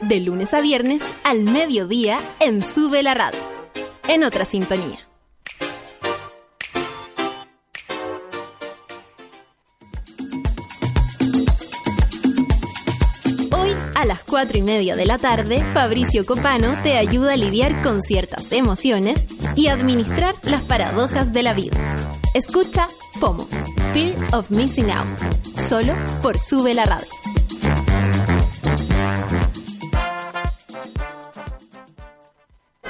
de lunes a viernes al mediodía en Sube la Radio. En otra sintonía. Hoy a las 4 y media de la tarde, Fabricio Copano te ayuda a lidiar con ciertas emociones y administrar las paradojas de la vida. Escucha FOMO, Fear of Missing Out, solo por Sube la Radio.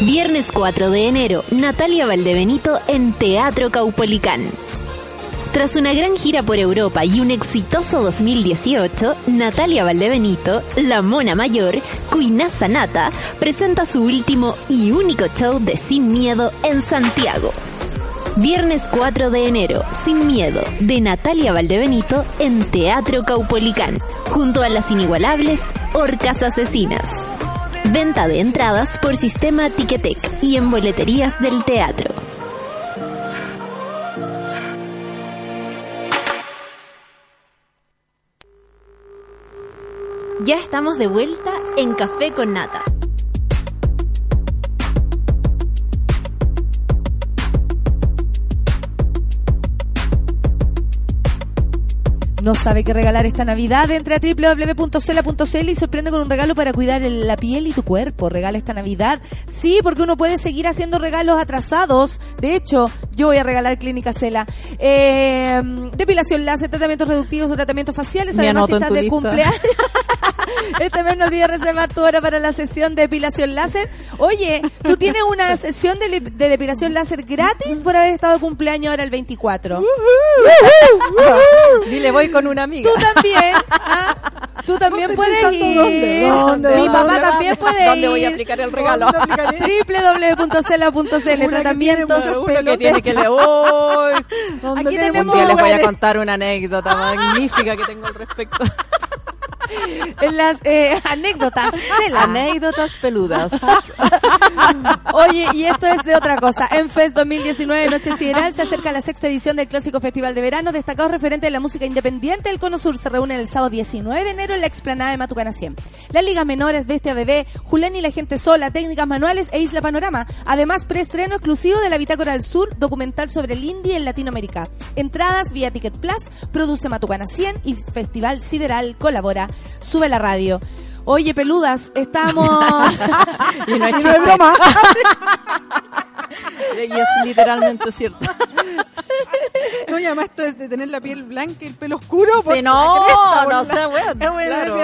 Viernes 4 de enero, Natalia Valdebenito en Teatro Caupolicán. Tras una gran gira por Europa y un exitoso 2018, Natalia Valdebenito, la mona mayor, Cuinaza Nata, presenta su último y único show de Sin Miedo en Santiago. Viernes 4 de enero, Sin Miedo, de Natalia Valdebenito en Teatro Caupolicán, junto a las inigualables Orcas Asesinas. Venta de entradas por sistema Ticketek y en boleterías del teatro. Ya estamos de vuelta en Café con Nata. No sabe qué regalar esta Navidad. Entra a www.cela.cl y sorprende con un regalo para cuidar la piel y tu cuerpo. Regala esta Navidad. Sí, porque uno puede seguir haciendo regalos atrasados. De hecho, yo voy a regalar Clínica Cela. Eh, depilación láser, tratamientos reductivos o tratamientos faciales. Me Además, estás de lista. cumpleaños. Este mes no olvides reservar tu hora para la sesión de depilación láser. Oye, tú tienes una sesión de, de depilación láser gratis por haber estado cumpleaños ahora el 24. Dile, voy con una amiga. Tú también. ¿ah? Tú también puedes ir. dónde, dónde, Mi papá dónde, también puede ir. ¿Dónde voy a aplicar el regalo? www.cela.cl Tratamientos. Uno que tiene que leer. ¡Uy! Aquí Un tenemos día les voy a contar una anécdota magnífica que tengo al respecto. las eh, anécdotas. Cela. Anécdotas peludas. Oye, y esto es de otra cosa. En Fest 2019 Noche Sideral se acerca la sexta edición del Clásico Festival de Verano. Destacados referentes de la música independiente del Cono Sur se reúnen el sábado 19 de enero en la explanada de Matucana 100. Las ligas menores, Bestia Bebé, Julián y la gente sola, técnicas manuales e Isla Panorama. Además, preestreno exclusivo de la Bitácora del Sur, documental sobre el indie en Latinoamérica. Entradas vía Ticket Plus, produce Matucana 100 y Festival Sideral colabora. Sube la radio. Oye, peludas, estamos... y no es broma. y es literalmente cierto. No, y además esto es de tener la piel blanca y el pelo oscuro. Sí, por no, cresta, por no la- sé, weón, Es bueno, claro.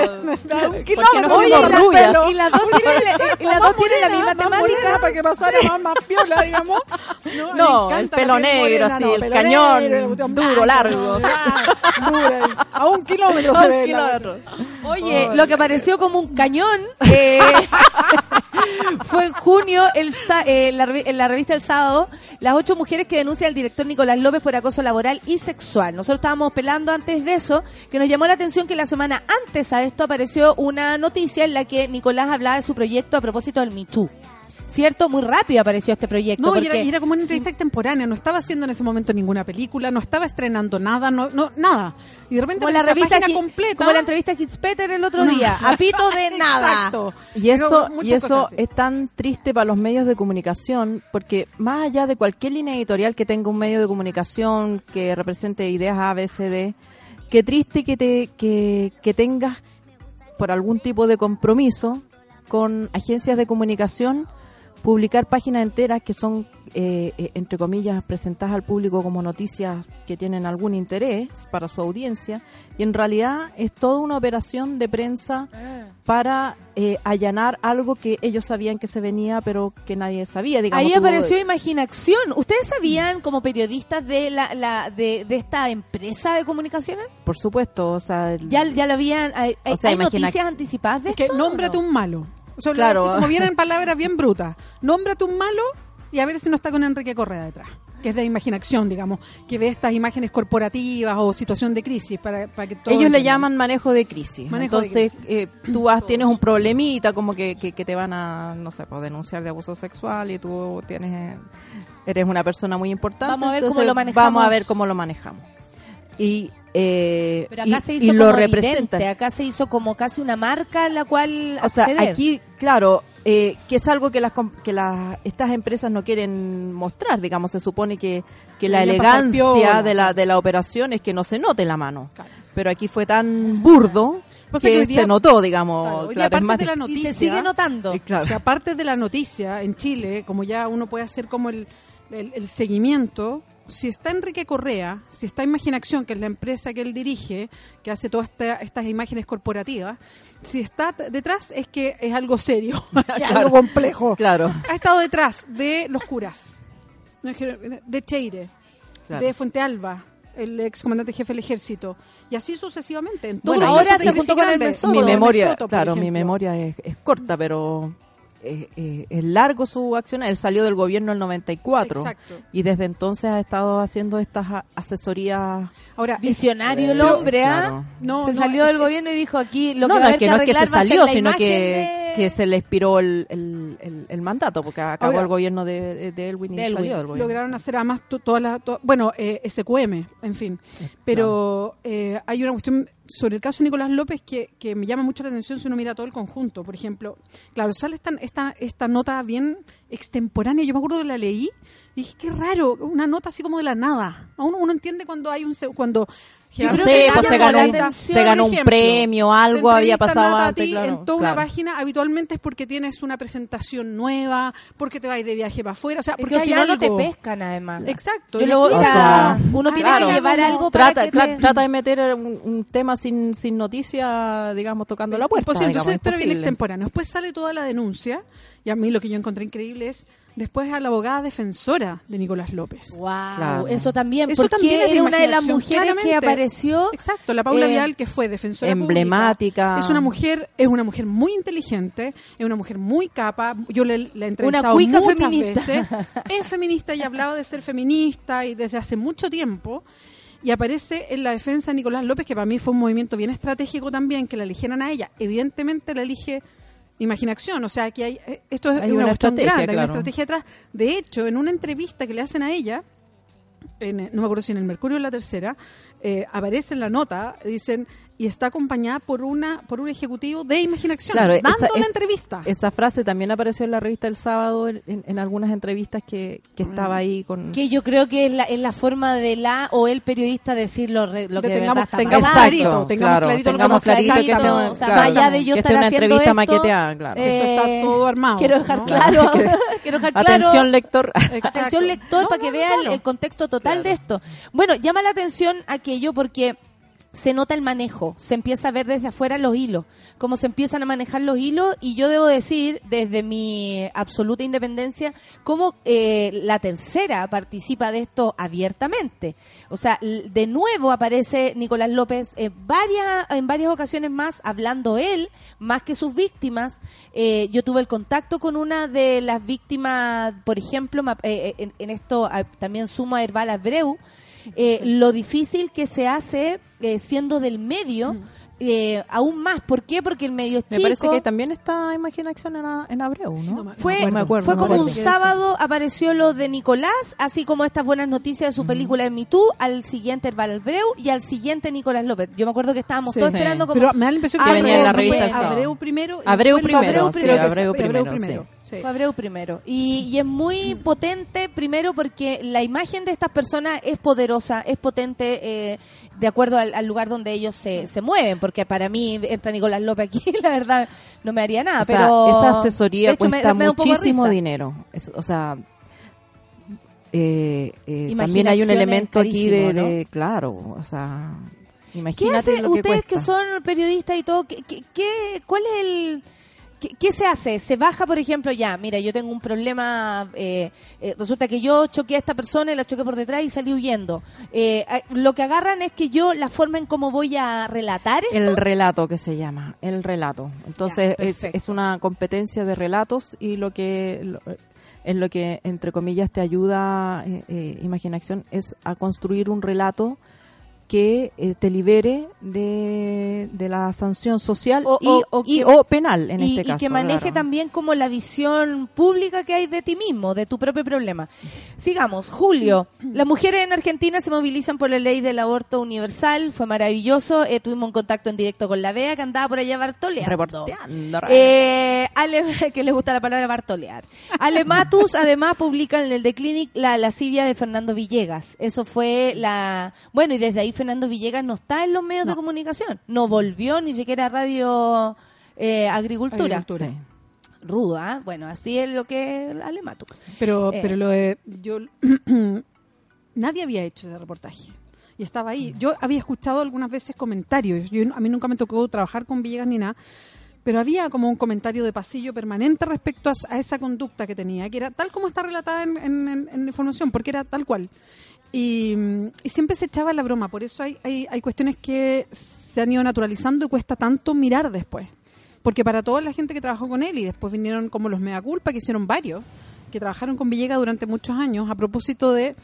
da un ¿Por qué kilómetro no Oye, y rubias? y las dos tienen, Y las dos tienen la misma temática. para que pasara más, más piola, digamos. No, No, el pelo negro, así, no, el cañón negro, el duro, largo. dura, a un kilómetro se ve. kilómetro. Oye, lo que pareció como un cañón eh, fue en junio el eh, la, la revista El Sábado, las ocho mujeres que denuncian al director Nicolás López por acoso laboral y sexual. Nosotros estábamos pelando antes de eso, que nos llamó la atención que la semana antes a esto apareció una noticia en la que Nicolás hablaba de su proyecto a propósito del Me Too. ¿Cierto? Muy rápido apareció este proyecto. No, y era, y era como una entrevista extemporánea, no estaba haciendo en ese momento ninguna película, no estaba estrenando nada, no, no nada. Y de repente como la revista completa. como la entrevista a Hitzpeter el otro día, a pito de nada. Exacto. Y eso, Pero y eso es tan triste para los medios de comunicación, porque más allá de cualquier línea editorial que tenga un medio de comunicación que represente ideas A, B, C, D, qué triste que, te, que, que tengas por algún tipo de compromiso con agencias de comunicación publicar páginas enteras que son, eh, eh, entre comillas, presentadas al público como noticias que tienen algún interés para su audiencia, y en realidad es toda una operación de prensa para eh, allanar algo que ellos sabían que se venía, pero que nadie sabía. Digamos, Ahí apareció Imaginación. ¿Ustedes sabían como periodistas de la, la de, de esta empresa de comunicaciones? Por supuesto, o sea, el- Ya, ya lo habían. Hay, hay- O sea, hay imagina- noticias anticipadas de Es que esto, nómbrate ¿o no? un malo. Claro. así como vienen palabras bien brutas. Nómbrate un malo y a ver si no está con Enrique Correa detrás. Que es de imaginación, digamos. Que ve estas imágenes corporativas o situación de crisis para, para que todos ellos le llaman manejo de crisis. Manejo de Entonces, eh, tú vas, tienes un problemita como que, que, que te van a, no sé, pues, denunciar de abuso sexual y tú tienes, eh, eres una persona muy importante. Vamos a ver entonces cómo lo manejamos. Vamos a ver cómo lo manejamos. Y, eh, Pero acá y- se y hizo lo evidente, acá se hizo como casi una marca a la cual O sea, aquí, claro, eh, que es algo que las que las estas empresas no quieren mostrar, digamos, se supone que, que la elegancia de la de la operación es que no se note la mano. Pero aquí fue tan burdo Pasa que, que hoy día- se notó, digamos, Claro, claro, aparte más de la noticia, y se sigue notando. Eh, claro. O sea, aparte de la noticia en Chile, como ya uno puede hacer como el, el, el seguimiento, si está Enrique Correa, si está Imaginación, que es la empresa que él dirige, que hace todas esta- estas imágenes corporativas, si está detrás es que es algo serio, es algo complejo. Claro. Ha estado detrás de los curas, de Cheire, Claro. de Fuente Alba, el ex comandante jefe del ejército, y así sucesivamente. En Bueno, ahora se juntó con el Mesoto. mi memoria, Mesoto, claro, mi memoria es, es corta, pero eh, eh, es largo su acción. Él salió del gobierno en el 94 Exacto. y desde entonces ha estado haciendo estas asesorías. Ahora, Visionario el hombre, ¿ah? claro. No, se no, salió del que- gobierno y dijo aquí lo no, que no va a es haber que no es que se arreglar va a ser salió, la sino que, de- que se le expiró el, el, el- el mandato, porque acabó Ahora, el gobierno de, de Elwin y de Elwin. salió del gobierno. lograron hacer además to- todas las to- bueno eh, SQM en fin. Pero eh, hay una cuestión sobre el caso de Nicolás López que, que me llama mucho la atención si uno mira todo el conjunto. Por ejemplo claro sale esta esta, esta nota bien extemporánea. Yo me acuerdo que la leí y dije qué raro una nota así como de la nada uno, uno entiende cuando hay un cuando Yo No sé, pues se ganó, un, se ganó un premio, algo había pasado a antes, ti claro. en toda claro. una página habitualmente es porque tienes una presentación nueva porque te vas de viaje para afuera o sea Es porque si no, no te algo. pescan además. exacto Yo y lo- o sea, uno tiene claro. que llevar algo para Trata, que tra- te- trata de meter un, un tema sin, sin noticia, digamos, tocando la puerta. Digamos, Entonces esto era bien extemporáneo. Después sale toda la denuncia y a mí lo que yo encontré increíble es después a la abogada defensora de Nicolás López. Wow, Claro. eso también, Eso porque también es de una de las mujeres que apareció Exacto, la Paula Eh, Vial que fue defensora emblemática. pública, Es una mujer, es una mujer muy inteligente, es una mujer muy capa. Yo le, la he entrevistado cuica muchas feminista. veces. Es feminista y hablaba de ser feminista y desde hace mucho tiempo. Y aparece en la defensa de Nicolás López, que para mí fue un movimiento bien estratégico también, que la eligieran a ella. Evidentemente la elige Imaginación, o sea, que hay, eh, esto es Hay una, una cuestión estrategia, grande, hay una estrategia atrás. De hecho, en una entrevista que le hacen a ella, en, eh, no me acuerdo si en el Mercurio o en la tercera, eh, aparece en la nota, dicen, y está acompañada por una por un ejecutivo de Imaginación, Claro, dando esa- la es- entrevista. Esa frase también apareció en la revista El Sábado en, en- en algunas entrevistas que, que estaba ahí con... que yo creo que es la, es la forma de la o el periodista decir lo, re- lo que De de tengamos- verdad está tengamos clarito, tengamos claro, clarito lo que tengamos clarito que Clarito, esto- o sea, claro, más allá de yo que estar esta es una haciendo entrevista esto, maqueteada, claro. eh, Esto está todo armado, Quiero dejar ¿no? claro, quiero dejar claro. Atención, lector. Exacto. Atención lector No, para que no, vea el- el, contexto total de esto. Bueno, llama la atención aquello porque se nota el manejo, se empieza a ver desde afuera los hilos, cómo se empiezan a manejar los hilos y yo debo decir, desde mi absoluta independencia, cómo eh, la tercera participa de esto abiertamente. O sea, de nuevo aparece Nicolás López en varias, en varias ocasiones más, hablando él, más que sus víctimas. Eh, yo tuve el contacto con una de las víctimas, por ejemplo, eh, eh, en, en esto también sumo a Herbal Abreu, eh, lo difícil que se hace eh, siendo del medio, eh, aún más. ¿Por qué? Porque el medio es Me chico. parece que también está Imaginación en, a- en Abreu, ¿no? Fue, No me acuerdo, fue me como un sábado, apareció lo de Nicolás, así como estas buenas noticias de su película de Me Too, al siguiente Herbal Abreu y al siguiente Nicolás López. Yo me acuerdo que estábamos Sí, todos sí. esperando como... Pero me da la impresión que algo venía en la revista. Abreu primero. Abreu primero, Abreu sí, Abreu primero, sí. Fue Abreu primero. Y, y es muy potente, primero porque la imagen de estas personas es poderosa, es potente eh, de acuerdo al, al lugar donde ellos se, se mueven. Porque para mí, entra Nicolás López aquí, la verdad, no me haría nada. O sea, pero esa asesoría hecho, cuesta me muchísimo dinero. Es- o sea, eh, eh, también hay un elemento aquí de, carísimo, ¿no? de- claro, o sea, ¿Qué imagínate hacen lo que ustedes cuesta. que son periodistas y todo? ¿qué, qué, qué- cuál es el...? ¿Qué, qué se hace? ¿Se baja, por ejemplo, ya, mira, yo tengo un problema, eh, eh, resulta que yo choqué a esta persona y la choqué por detrás y salí huyendo. Eh, a- lo que agarran es que yo, la forma en cómo voy a relatar esto, El relato que se llama, el relato. Entonces Ya, es, es una competencia de relatos y lo que lo- en lo que entre comillas te ayuda eh, imaginación es a construir un relato que eh, te libere de, de la sanción social O- y, o- o y- que- o penal en y, este y caso. que maneje claro. también como la visión pública que hay de ti mismo, de tu propio problema. Sigamos, Julio, las mujeres en Argentina se movilizan por la ley del aborto universal, fue maravilloso, eh, tuvimos un contacto en directo con la Bea que andaba por allá bartoleando. Eh, Ale, que le gusta la palabra bartolear. Ale Matus, además, publica en el The Clinic la lascivia de Fernando Villegas. Eso fue la... Bueno, y desde ahí Fernando Villegas no está en los medios de comunicación. No volvió ni siquiera a Radio eh, Agricultura. Agricultura. Sí. ¿ah? Bueno, así es lo que es Ale Matus. Pero, Eh. pero lo de, yo, nadie había hecho ese reportaje. Y estaba ahí. Yo había escuchado algunas veces comentarios. Yo, a mí nunca me tocó trabajar con Villegas ni nada. Pero había como un comentario de pasillo permanente respecto a, a esa conducta que tenía, que era tal como está relatada en, en- en- información, porque era tal cual. Y, siempre se echaba la broma. Por eso hay, hay, hay cuestiones que se han ido naturalizando y cuesta tanto mirar después. Porque para toda la gente que trabajó con él y después vinieron como los mea culpa, que hicieron varios, que trabajaron con Villegas durante muchos años a propósito de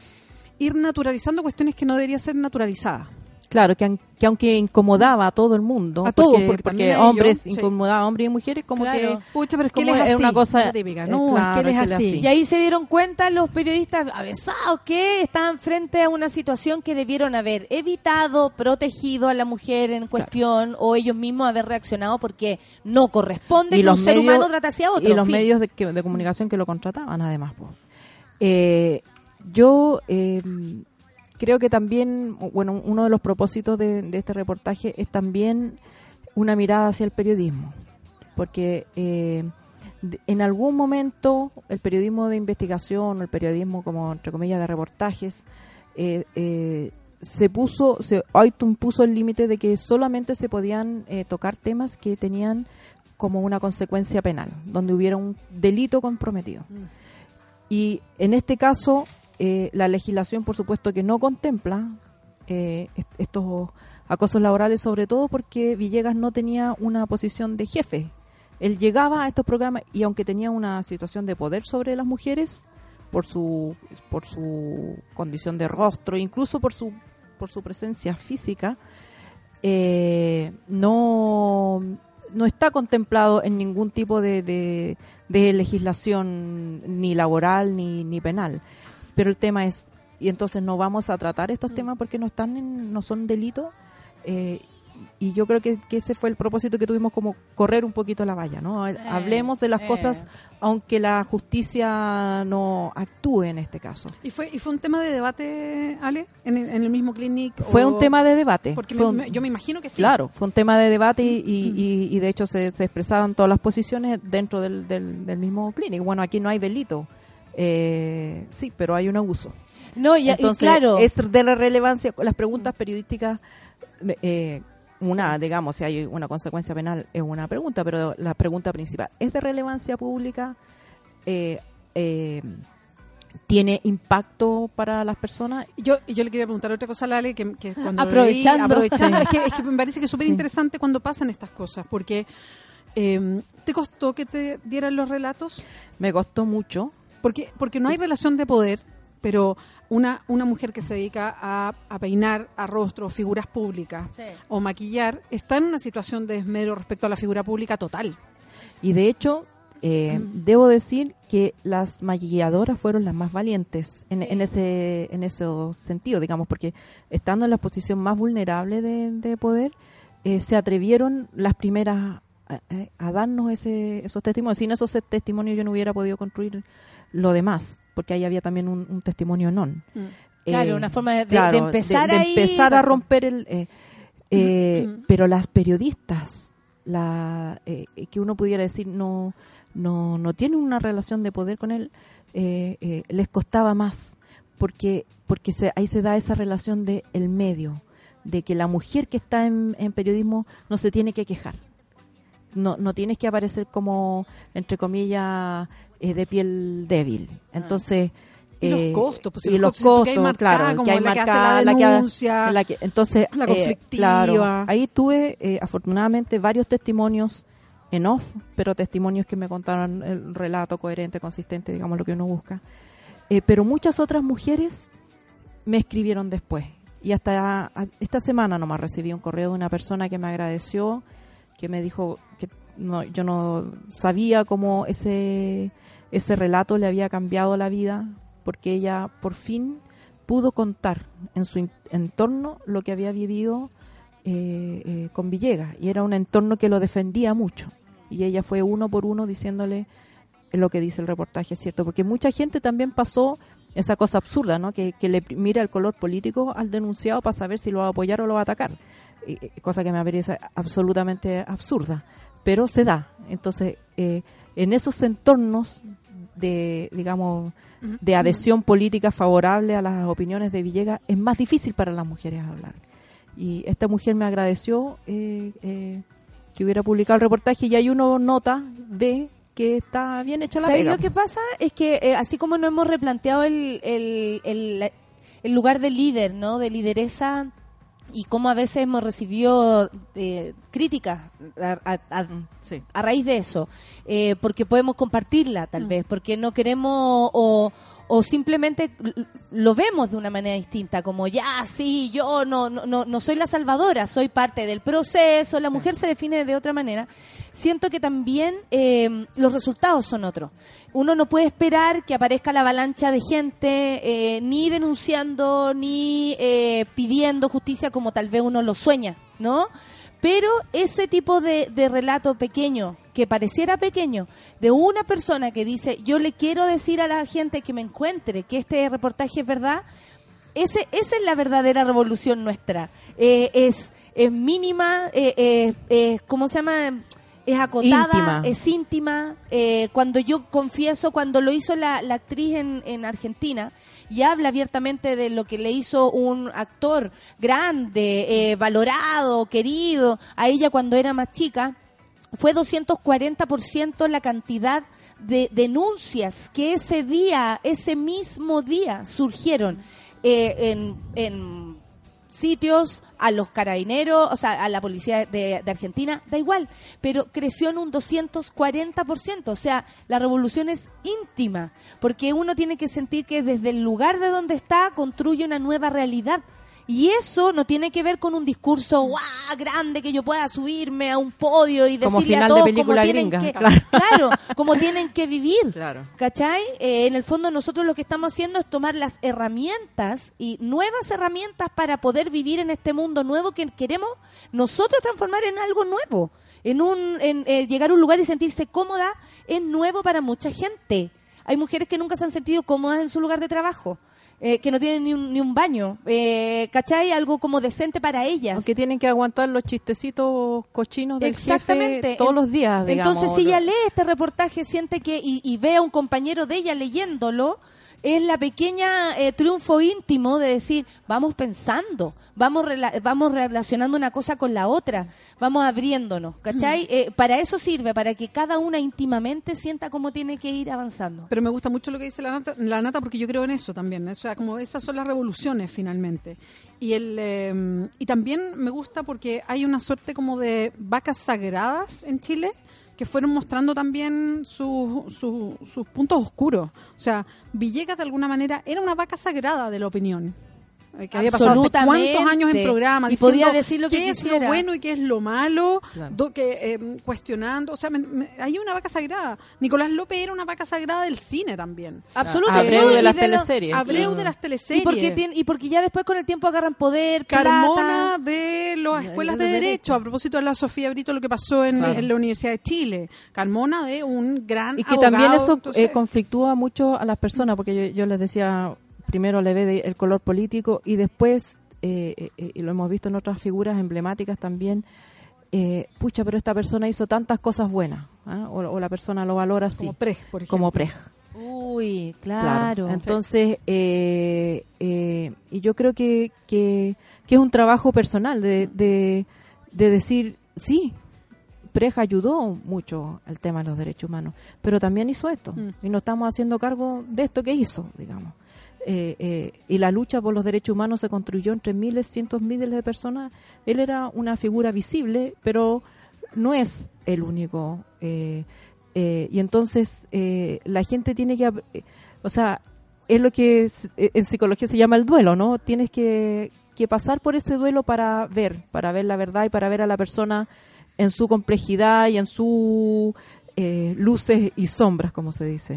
ir naturalizando cuestiones que no deberían ser naturalizadas. Claro, que, an- que aunque incomodaba a todo el mundo, A todos, porque, a hombres sí. incomodaba a hombres y mujeres, como Claro. que Pucha, pero es que él como es es así. una cosa típica. No, claro, es que él es que él es así. así. Y ahí se dieron cuenta los periodistas avesados que estaban frente a una situación que debieron haber evitado, protegido a la mujer en cuestión o ellos mismos haber reaccionado porque no corresponde que un ser humano trate hacia otro. y los fin. medios de, que- de comunicación que lo contrataban además. Eh, yo eh, creo que también bueno uno de los propósitos de, de este reportaje es también una mirada hacia el periodismo porque eh, en algún momento el periodismo de investigación o el periodismo como entre comillas de reportajes eh, eh, se puso se Oitun puso el límite de que solamente se podían tocar temas que tenían como una consecuencia penal donde hubiera un delito comprometido. Y en este caso eh, la legislación por supuesto que no contempla eh, est- estos acosos laborales sobre todo porque Villegas no tenía una posición de jefe. Él llegaba a estos programas y aunque tenía una situación de poder sobre las mujeres por su por su condición de rostro incluso por su por su presencia física eh, no no está contemplado en ningún tipo de, de, de legislación ni laboral ni, ni penal pero el tema es y entonces no vamos a tratar estos temas porque no están en- no son delitos eh, y yo creo que, que ese fue el propósito que tuvimos como correr un poquito la valla, ¿no? Hablemos de las eh. cosas aunque la justicia no actúe en este caso. ¿Y fue, ¿Y fue un tema de debate, Ale, en el, en el mismo clinic? Fue o- un tema de debate. Porque Fue me- un- me- yo me imagino que sí. Claro, fue un tema de debate y, y- y- y de hecho se, se expresaban todas las posiciones dentro del, del, del mismo clínico. Bueno, aquí no hay delito. Eh, sí, pero hay un abuso. No, y, y Entonces, claro. es de la relevancia, las preguntas periodísticas eh, una, digamos, si hay una consecuencia penal es una pregunta, pero la pregunta principal, ¿es de relevancia pública? Eh, eh, ¿Tiene impacto para las personas? Yo, y yo le quería preguntar otra cosa a Lale, que, que cuando Aprovechando. leí- aprovechando, Sí. es, que, es que me parece que es súper interesante cuando pasan estas cosas, porque eh, ¿te costó que te dieran los relatos? Me costó mucho. Porque, porque no hay relación de poder, pero una, una mujer que se dedica a, a peinar a rostro figuras públicas o maquillar está en una situación de esmero respecto a la figura pública total. Y de hecho, eh, debo decir que las maquilladoras fueron las más valientes en, en ese en ese sentido, digamos, porque estando en la posición más vulnerable de, de poder, eh, se atrevieron las primeras a, a darnos ese, esos testimonios. Sin esos testimonios yo no hubiera podido construir lo demás, porque ahí había también un, un testimonio non. Claro, una forma de- de empezar de ahí, empezar a romper el... eh, eh, Pero las periodistas, la eh, que uno pudiera decir no no no tienen una relación de poder con él, eh, eh, les costaba más, porque porque se, ahí se da esa relación de el medio, de que la mujer que está en, en periodismo no se tiene que quejar. No, no tienes que aparecer como, entre comillas, eh, de piel débil. Entonces, Y los eh, costos, pues, y los costos, porque hay marcada claro, como que hay la que hace marcada, la la que- denuncia, la que- entonces, la eh, conflictiva. claro, ahí tuve eh, afortunadamente varios testimonios en off, pero testimonios que me contaron el relato coherente, consistente, digamos lo que uno busca. Pero muchas otras mujeres me escribieron después. Y hasta esta semana nomás recibí un correo de una persona que me agradeció, que me dijo que no, yo no sabía cómo ese, ese relato le había cambiado la vida, porque ella por fin pudo contar en su entorno lo que había vivido eh, eh, con Villegas. Y era un entorno que lo defendía mucho. Y ella fue uno por uno diciéndole lo que dice el reportaje, es cierto. Porque mucha gente también pasó esa cosa absurda, ¿no? Que, que le mira el color político al denunciado para saber si lo va a apoyar o lo va a atacar. Eh, eh, cosa que me parece absolutamente absurda. Pero se da. Entonces, eh, en esos entornos de, digamos, de adhesión política favorable a las opiniones de Villegas, es más difícil para las mujeres hablar. Y esta mujer me agradeció eh, eh, que hubiera publicado el reportaje y ahí uno nota, ve que está bien hecha la ¿Sabes pega. lo que pasa? Es que eh, así como nos hemos replanteado el, el, el, el lugar de líder, ¿no? De lideresa y cómo a veces hemos recibido eh, críticas a, a- a- Sí. a raíz de eso, eh, porque podemos compartirla tal Mm. vez, porque no queremos o, o simplemente lo vemos de una manera distinta, como ya, sí, yo no, no, no, no soy la salvadora, soy parte del proceso, la mujer se define de otra manera. Siento que también eh, los resultados son otros. Uno no puede esperar que aparezca la avalancha de gente eh, ni denunciando ni eh, pidiendo justicia como tal vez uno lo sueña, ¿no? Pero ese tipo de, de relato pequeño, que pareciera pequeño, de una persona que dice, yo le quiero decir a la gente que me encuentre que este reportaje es verdad, ese, esa es la verdadera revolución nuestra. Eh, es, es mínima, eh, eh, eh, ¿cómo se llama? Es acotada, Íntima. es íntima. Eh, cuando yo confieso, cuando lo hizo la, la actriz en, en Argentina, y habla abiertamente de lo que le hizo un actor grande, eh, valorado, querido, a ella cuando era más chica, fue 240% la cantidad de denuncias que ese día, ese mismo día, surgieron eh, en, en sitios, a los carabineros, o sea, a la policía de, Argentina, da igual, pero creció en un 240%, o sea, la revolución es íntima, porque uno tiene que sentir que desde el lugar de donde está construye una nueva realidad. Y eso no tiene que ver con un discurso guau, grande que yo pueda subirme a un podio y Como decirle a final de todos película cómo tienen gringa, que, claro. claro, cómo tienen que vivir. Claro. ¿Cachai? Eh, en el fondo nosotros lo que estamos haciendo es tomar las herramientas y nuevas herramientas para poder vivir en este mundo nuevo que queremos nosotros transformar en algo nuevo. En un en, eh, llegar a un lugar y sentirse cómoda es nuevo para mucha gente. Hay mujeres que nunca se han sentido cómodas en su lugar de trabajo. Eh, que no tienen ni un, ni un baño, eh, ¿cachai? Algo como decente para ellas. Aunque tienen que aguantar los chistecitos cochinos del Exactamente. jefe todos los días, digamos. Entonces, si ella lee este reportaje, siente que y, y ve a un compañero de ella leyéndolo, es la pequeña eh, triunfo íntimo de decir, vamos pensando, vamos, rela- vamos relacionando una cosa con la otra, vamos abriéndonos, ¿cachai? Eh, para eso sirve, para que cada una íntimamente sienta cómo tiene que ir avanzando. Pero me gusta mucho lo que dice la nata, la nata porque yo creo en eso también. O sea, como esas son las revoluciones finalmente. Y el eh, y también me gusta porque hay una suerte como de vacas sagradas en Chile que fueron mostrando también su- su- sus puntos oscuros. O sea, Villegas de alguna manera era una vaca sagrada de la opinión. Eh, Que había pasado hace cuántos años en programa Y diciendo podía decir lo que qué es lo bueno y qué es lo malo, Claro. do- que eh, cuestionando, o sea, me- me- hay una vaca sagrada. Nicolás López era una vaca sagrada del cine también. Absolutamente. Abreu de las teleseries. Abreu de las Y teleseries. porque, tiene- y porque ya después con el tiempo agarran poder, Carmona plata. de las escuelas de de derecho, derecho. a propósito de la Sofía Brito, lo que pasó en, Claro. en la Universidad de Chile. Carmona de un gran Y que abogado, también eso entonces- eh, conflictúa mucho a las personas, porque yo, yo les decía, primero le ve de- el color político y después, eh, eh, eh, y lo hemos visto en otras figuras emblemáticas también, eh, pucha, pero esta persona hizo tantas cosas buenas, ¿ah? o, o la persona lo valora así, como Prej, por ejemplo. como Prej. Uy, Claro. claro. Entonces, eh, eh, y yo creo que, que, que es un trabajo personal de, de, de decir, sí, Preja ayudó mucho al tema de los derechos humanos, pero también hizo esto, Mm. y nos estamos haciendo cargo de esto que hizo, digamos. Eh, eh, y la lucha por los derechos humanos se construyó entre miles, cientos, miles de personas. Él era una figura visible, pero no es el único. eh, eh, y entonces eh, la gente tiene que, o sea, es lo que es- eh, en psicología se llama el duelo, ¿no? Tienes que, que pasar por ese duelo para ver, para ver la verdad y para ver a la persona en su complejidad y en su eh, luces y sombras, como se dice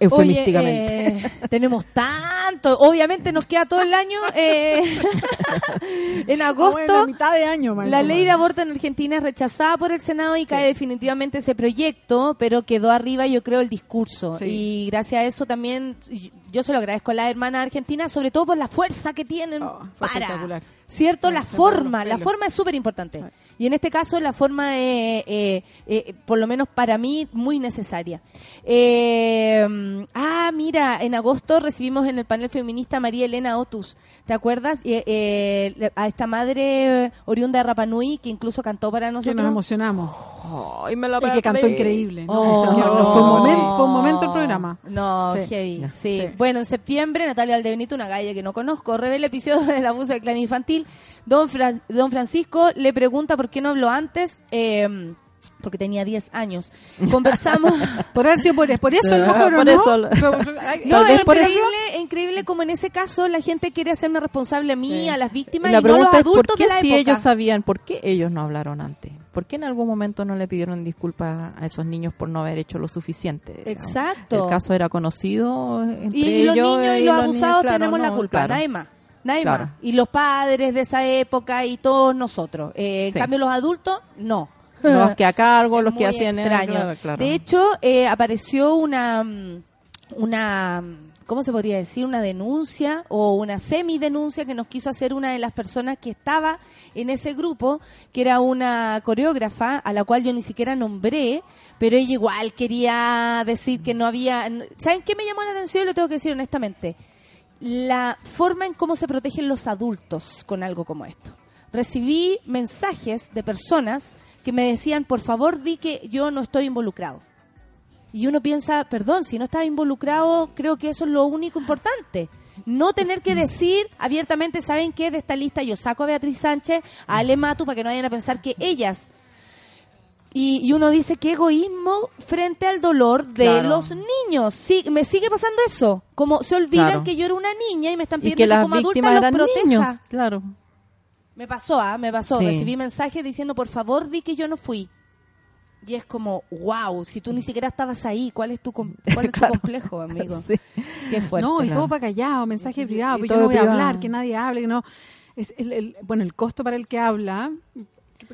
eufemísticamente. Oye, eh, tenemos tanto. Obviamente nos queda todo el año. eh, en Ah, agosto. bueno, mitad de año, más La ley de aborto en Argentina es rechazada por el Senado y cae definitivamente ese proyecto, pero quedó arriba, yo creo, el discurso. Sí. Y gracias a eso también yo se lo agradezco a la hermana argentina, sobre todo por la fuerza que tienen Oh, para. espectacular. ¿Cierto? Sí, la forma, la forma es súper importante. Y en este caso la forma es, eh, eh, por lo menos para mí, muy necesaria. Eh, ah, mira, en agosto recibimos en el panel feminista a María Elena Otus. ¿Te acuerdas? Eh, eh, a esta madre oriunda de Rapanui que incluso cantó para Que nosotros. nos emocionamos. Ay, me la Y que cantó increíble. ¿no? Oh. Que fue, un momento, fue un momento el programa. No, Sí. heavy, sí. Sí. Bueno, en septiembre, Natalia Aldebenito, una galla que no conozco, revela episodio del abuso del clan infantil. Don, Fra- Don Francisco le pregunta por qué no habló antes, eh, porque tenía 10 años. Conversamos... Por haber sido por, por eso, Ah, mejor, ¿o por ¿no? eso. No, es por increíble, increíble como en ese caso la gente quiere hacerme responsable a mí, Sí. a las víctimas, la y no los pregunta es, ¿por adultos qué de la si época. ellos sabían, por qué ellos no hablaron antes? ¿Por qué en algún momento no le pidieron disculpas a esos niños por no haber hecho lo suficiente? digamos? Exacto. El caso era conocido entre Y los ellos niños y y los abusados claro, tenemos la culpa, claro. nadie más. Nadie Claro. más. Y los padres de esa época y todos nosotros. Eh, En cambio, los adultos, no. Los que a cargo, Es los que hacían... extraño. claro, claro. De hecho, eh, apareció una, una, ¿cómo se podría decir? Una denuncia o una semidenuncia que nos quiso hacer una de las personas que estaba en ese grupo, que era una coreógrafa a la cual yo ni siquiera nombré, pero ella igual quería decir que no había... ¿Saben qué me llamó la atención? Y lo tengo que decir honestamente. La forma en cómo se protegen los adultos con algo como esto. Recibí mensajes de personas que me decían, por favor, di que yo no estoy involucrado. Y uno piensa, perdón, si no estaba involucrado, creo que eso es lo único importante. No tener que decir abiertamente, ¿saben qué? De esta lista yo saco a Beatriz Sánchez, a Ale Matu, para que no vayan a pensar que ellas. Y, y uno dice, qué egoísmo frente al dolor de Claro. los niños. Sí, me sigue pasando eso. Como se olvidan Claro. que yo era una niña y me están Y pidiendo que que, las como adulta los proteja. niños, claro. Me pasó, ¿ah? Me pasó. Sí. Recibí mensajes diciendo, por favor, di que yo no fui. Y es como, wow, si tú ni siquiera estabas ahí, ¿cuál es tu, com- cuál es tu Claro. complejo, amigo? Sí. Qué fuerte. No, y Claro. todo para callado, mensaje privado, y pues yo no voy a hablar, que nadie hable, que no. Es el, el- bueno, el costo para el que habla.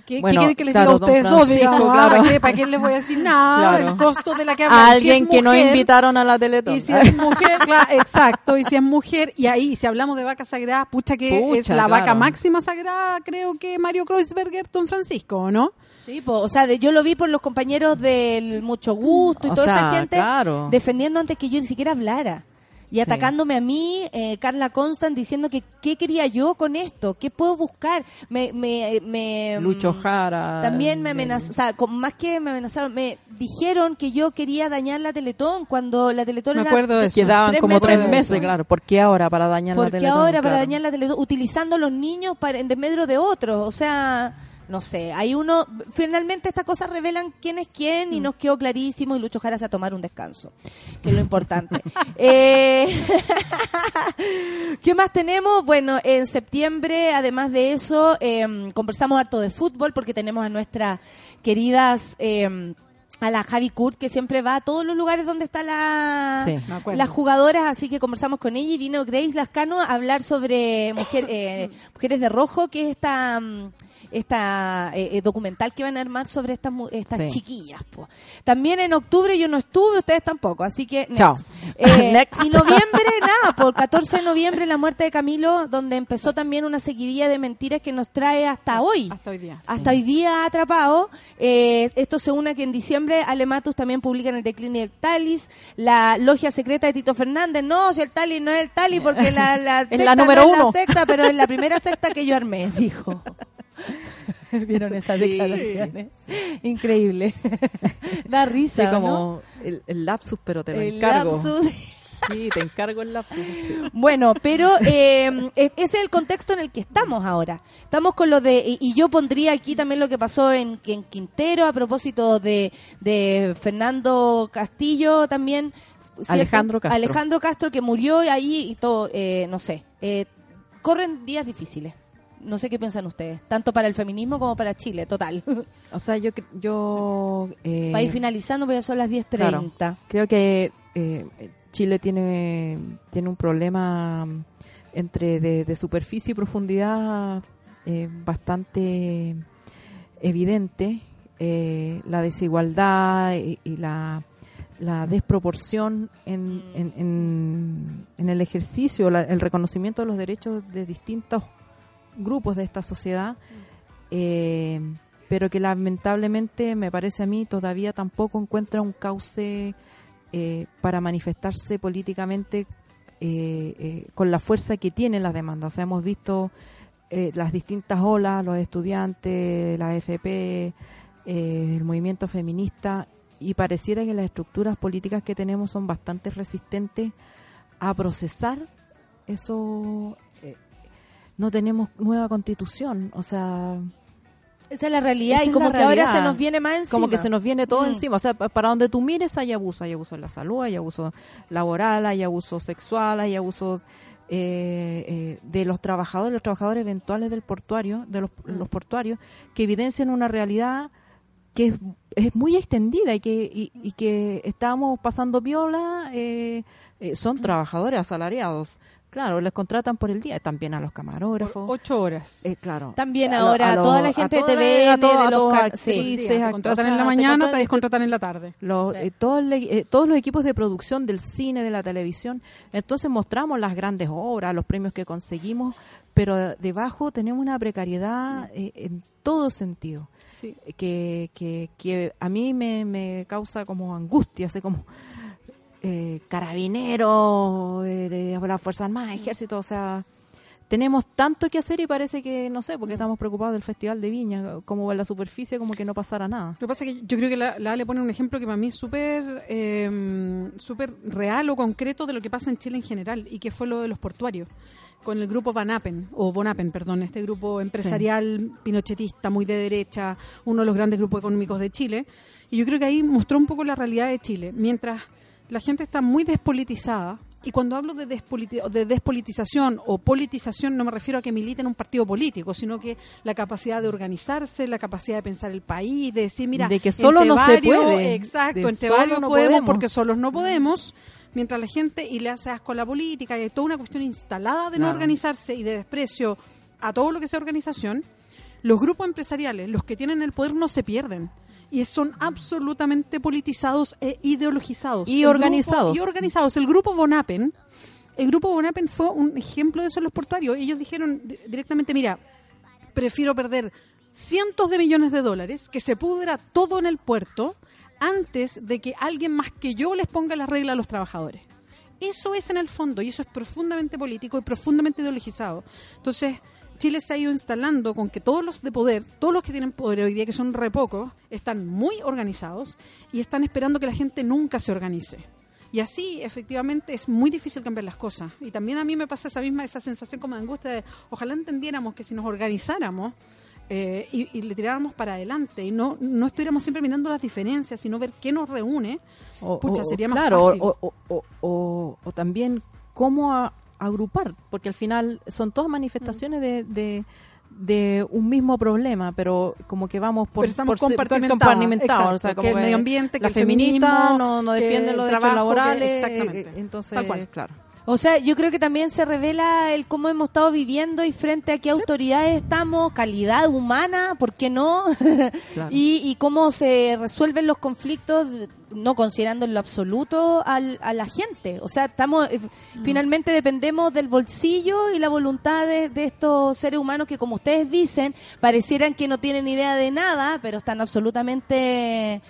¿Qué, quieren que les claro, diga a ustedes dos? Francisco, Digamos, claro. ¿Para, qué, ¿Para qué les voy a decir nada? Claro. El costo de la que habla. A Si alguien es que no invitaron a la Teletón. Y si es mujer, claro, exacto, y si es mujer, y ahí, si hablamos de vaca sagrada, pucha que Pucha, es la vaca máxima sagrada, creo que Mario Kreuzberger, Don Francisco, ¿o ¿no? Sí, po, o sea, de- yo lo vi por los compañeros del Mucho Gusto y O toda esa gente claro. defendiendo antes que yo ni siquiera hablara. Y atacándome a mí, eh, Carla Constant, diciendo que qué quería yo con esto, qué puedo buscar. Me, me, me, Lucho mm, Jara. También me amenazaron, o sea, con- más que me amenazaron, me dijeron que yo quería dañar la Teletón cuando la Teletón Me era acuerdo de eso. Quedaban tres como meses tres de meses, claro. ¿Por qué ahora para dañar la Porque Teletón? ahora para dañar la Teletón, utilizando a los niños para, en desmedro de otros, o sea, no sé, hay uno, finalmente estas cosas revelan quién es quién Mm. y nos quedó clarísimo y Lucho Jara se a tomar un descanso, que es lo importante. Eh, ¿Qué más tenemos? Bueno, en septiembre, además de eso, eh, conversamos harto de fútbol porque tenemos a nuestras queridas... eh, a la Javi Kurt, que siempre va a todos los lugares donde está la, Sí. Las jugadoras, así que conversamos con ella y vino Grace Lascano a hablar sobre mujer, eh, Mujeres de Rojo, que es esta, mm, esta eh, eh, documental que van a armar sobre estas, mu- estas Sí. chiquillas. po. También en octubre yo no estuve, ustedes tampoco, así que next. Chao. Eh, Next. Y noviembre, nada, por 14 de noviembre la muerte de Camilo, donde empezó también una seguidilla de mentiras que nos trae hasta hoy Hasta hoy día. hasta hoy día atrapado. Eh, esto se une a que en diciembre Alematus también publican el decline del Talis, la logia secreta de Tito Fernández. No, si el Talis no es el Talis, porque la, la Es secta la no número es uno. la secta, pero es la primera secta que yo armé, dijo. ¿Vieron esas declaraciones? Increíble. da Sí, risa, ¿no? como el, el lapsus, pero te lo El encargo. lapsus. Sí, te encargo el lapsus. sí. Bueno, pero eh, e- ese es el contexto en el que estamos ahora. Estamos con lo de, y, y yo pondría aquí también lo que pasó en, en Quintero a propósito de, de Fernando Castillo también. ¿cierto? Alejandro Castro. Alejandro Castro que murió ahí y todo, eh, no sé. eh, corren días difíciles. No sé qué piensan ustedes, tanto para el feminismo como para Chile, total. O sea, yo... yo eh, Para ir finalizando, porque ya son las 10.30. Claro. Creo que eh, Chile tiene, tiene un problema mm, entre de, de superficie y profundidad eh, bastante evidente. Eh, la desigualdad y, y la, la desproporción en, en, en- en el ejercicio, la- el reconocimiento de los derechos de distintos grupos de esta sociedad. Eh, pero que lamentablemente me parece a mí todavía tampoco encuentra un cauce eh, para manifestarse políticamente eh, eh, con la fuerza que tienen las demandas. O sea, hemos visto eh, las distintas olas, los estudiantes, la FP, el movimiento feminista, y pareciera que las estructuras políticas que tenemos son bastante resistentes a procesar eso. no tenemos nueva constitución, o sea, Esa es la realidad esa y como que ahora se nos viene más encima. Como que se nos viene todo Mm. encima. O sea, pa- para donde tú mires hay abuso. Hay abuso en la salud, hay abuso laboral, hay abuso sexual, hay abuso eh, eh, de los trabajadores, los trabajadores eventuales del portuario, de los, Mm. los portuarios, que evidencian una realidad que es, es muy extendida y que, y, y que estamos pasando viola, eh, eh, Mm. son trabajadores asalariados. Claro, les contratan por el día, también a los camarógrafos. Ocho horas. Eh, claro. También A ahora, a lo- toda la gente de TVN, a a los sí. actrices, te contratan o sea, en la te mañana, contratan- te descontratan en la tarde. los, Sí. eh, el- eh, todos los equipos de producción del cine, de la televisión. Entonces mostramos las grandes obras, los premios que conseguimos, pero debajo tenemos una precariedad eh, en todo sentido. Sí. Que, que, que a mí me, me causa como angustia, así como eh, carabineros, eh, de la Fuerza Armada, Ejército, o sea, tenemos tanto que hacer y parece que, no sé, porque estamos preocupados del Festival de Viña, como en la superficie, como que no pasara nada. Lo que pasa es que yo creo que la, la Ale pone un ejemplo que para mí es súper eh, súper real o concreto de lo que pasa en Chile en general y que fue lo de los portuarios con el grupo Van Appen, o Von Appen, perdón, este grupo empresarial pinochetista, muy de derecha, uno de los grandes grupos económicos de Chile. Y yo creo que ahí mostró un poco la realidad de Chile. Mientras la gente está muy despolitizada, y cuando hablo de, despoliti- de despolitización o politización no me refiero a que milite en un partido político, sino que la capacidad de organizarse, la capacidad de pensar el país, de decir, mira, De que solo entre no se varios- puede. Exacto, De entre varios no podemos, podemos. porque solos no podemos. Mientras la gente, y le hace asco a la política, y hay toda una cuestión instalada de no Claro. organizarse y de desprecio a todo lo que sea organización, los grupos empresariales, los que tienen el poder, no se pierden. Y son absolutamente politizados e ideologizados. Y El grupo- organizados. y organizados. El grupo Bonapen, el grupo Bonapen fue un ejemplo de eso en los portuarios. Ellos dijeron di- directamente, mira, prefiero perder cientos de millones de dólares, que se pudra todo en el puerto, antes de que alguien más que yo les ponga las reglas a los trabajadores. Eso es en el fondo y eso es profundamente político y profundamente ideologizado. Entonces, Chile se ha ido instalando con que todos los de poder, todos los que tienen poder hoy día, que son re pocos, están muy organizados y están esperando que la gente nunca se organice. Y así, efectivamente, es muy difícil cambiar las cosas. Y también a mí me pasa esa misma esa sensación como de angustia de, ojalá entendiéramos que si nos organizáramos eh, y, y le tiráramos para adelante y no, no estuviéramos siempre mirando las diferencias, sino ver qué nos reúne, O- pucha, o- sería más claro, fácil. O, o- o- o- o también cómo a- agrupar, porque al final son todas manifestaciones de, de, de un mismo problema, pero como que vamos por, por compartimentados, o sea, que el medio ambiente, que el feminismo, feministas no, no defienden los derechos que- laborales, exactamente. eh, entonces, Tal cual. claro. O sea, yo creo que también se revela el cómo hemos estado viviendo y frente a qué autoridades estamos, calidad humana, ¿por qué no? Claro. y, y cómo se resuelven los conflictos, no considerando en lo absoluto al- a la gente. O sea, estamos eh, finalmente dependemos del bolsillo y la voluntad de, de estos seres humanos que, como ustedes dicen, parecieran que no tienen idea de nada, pero están absolutamente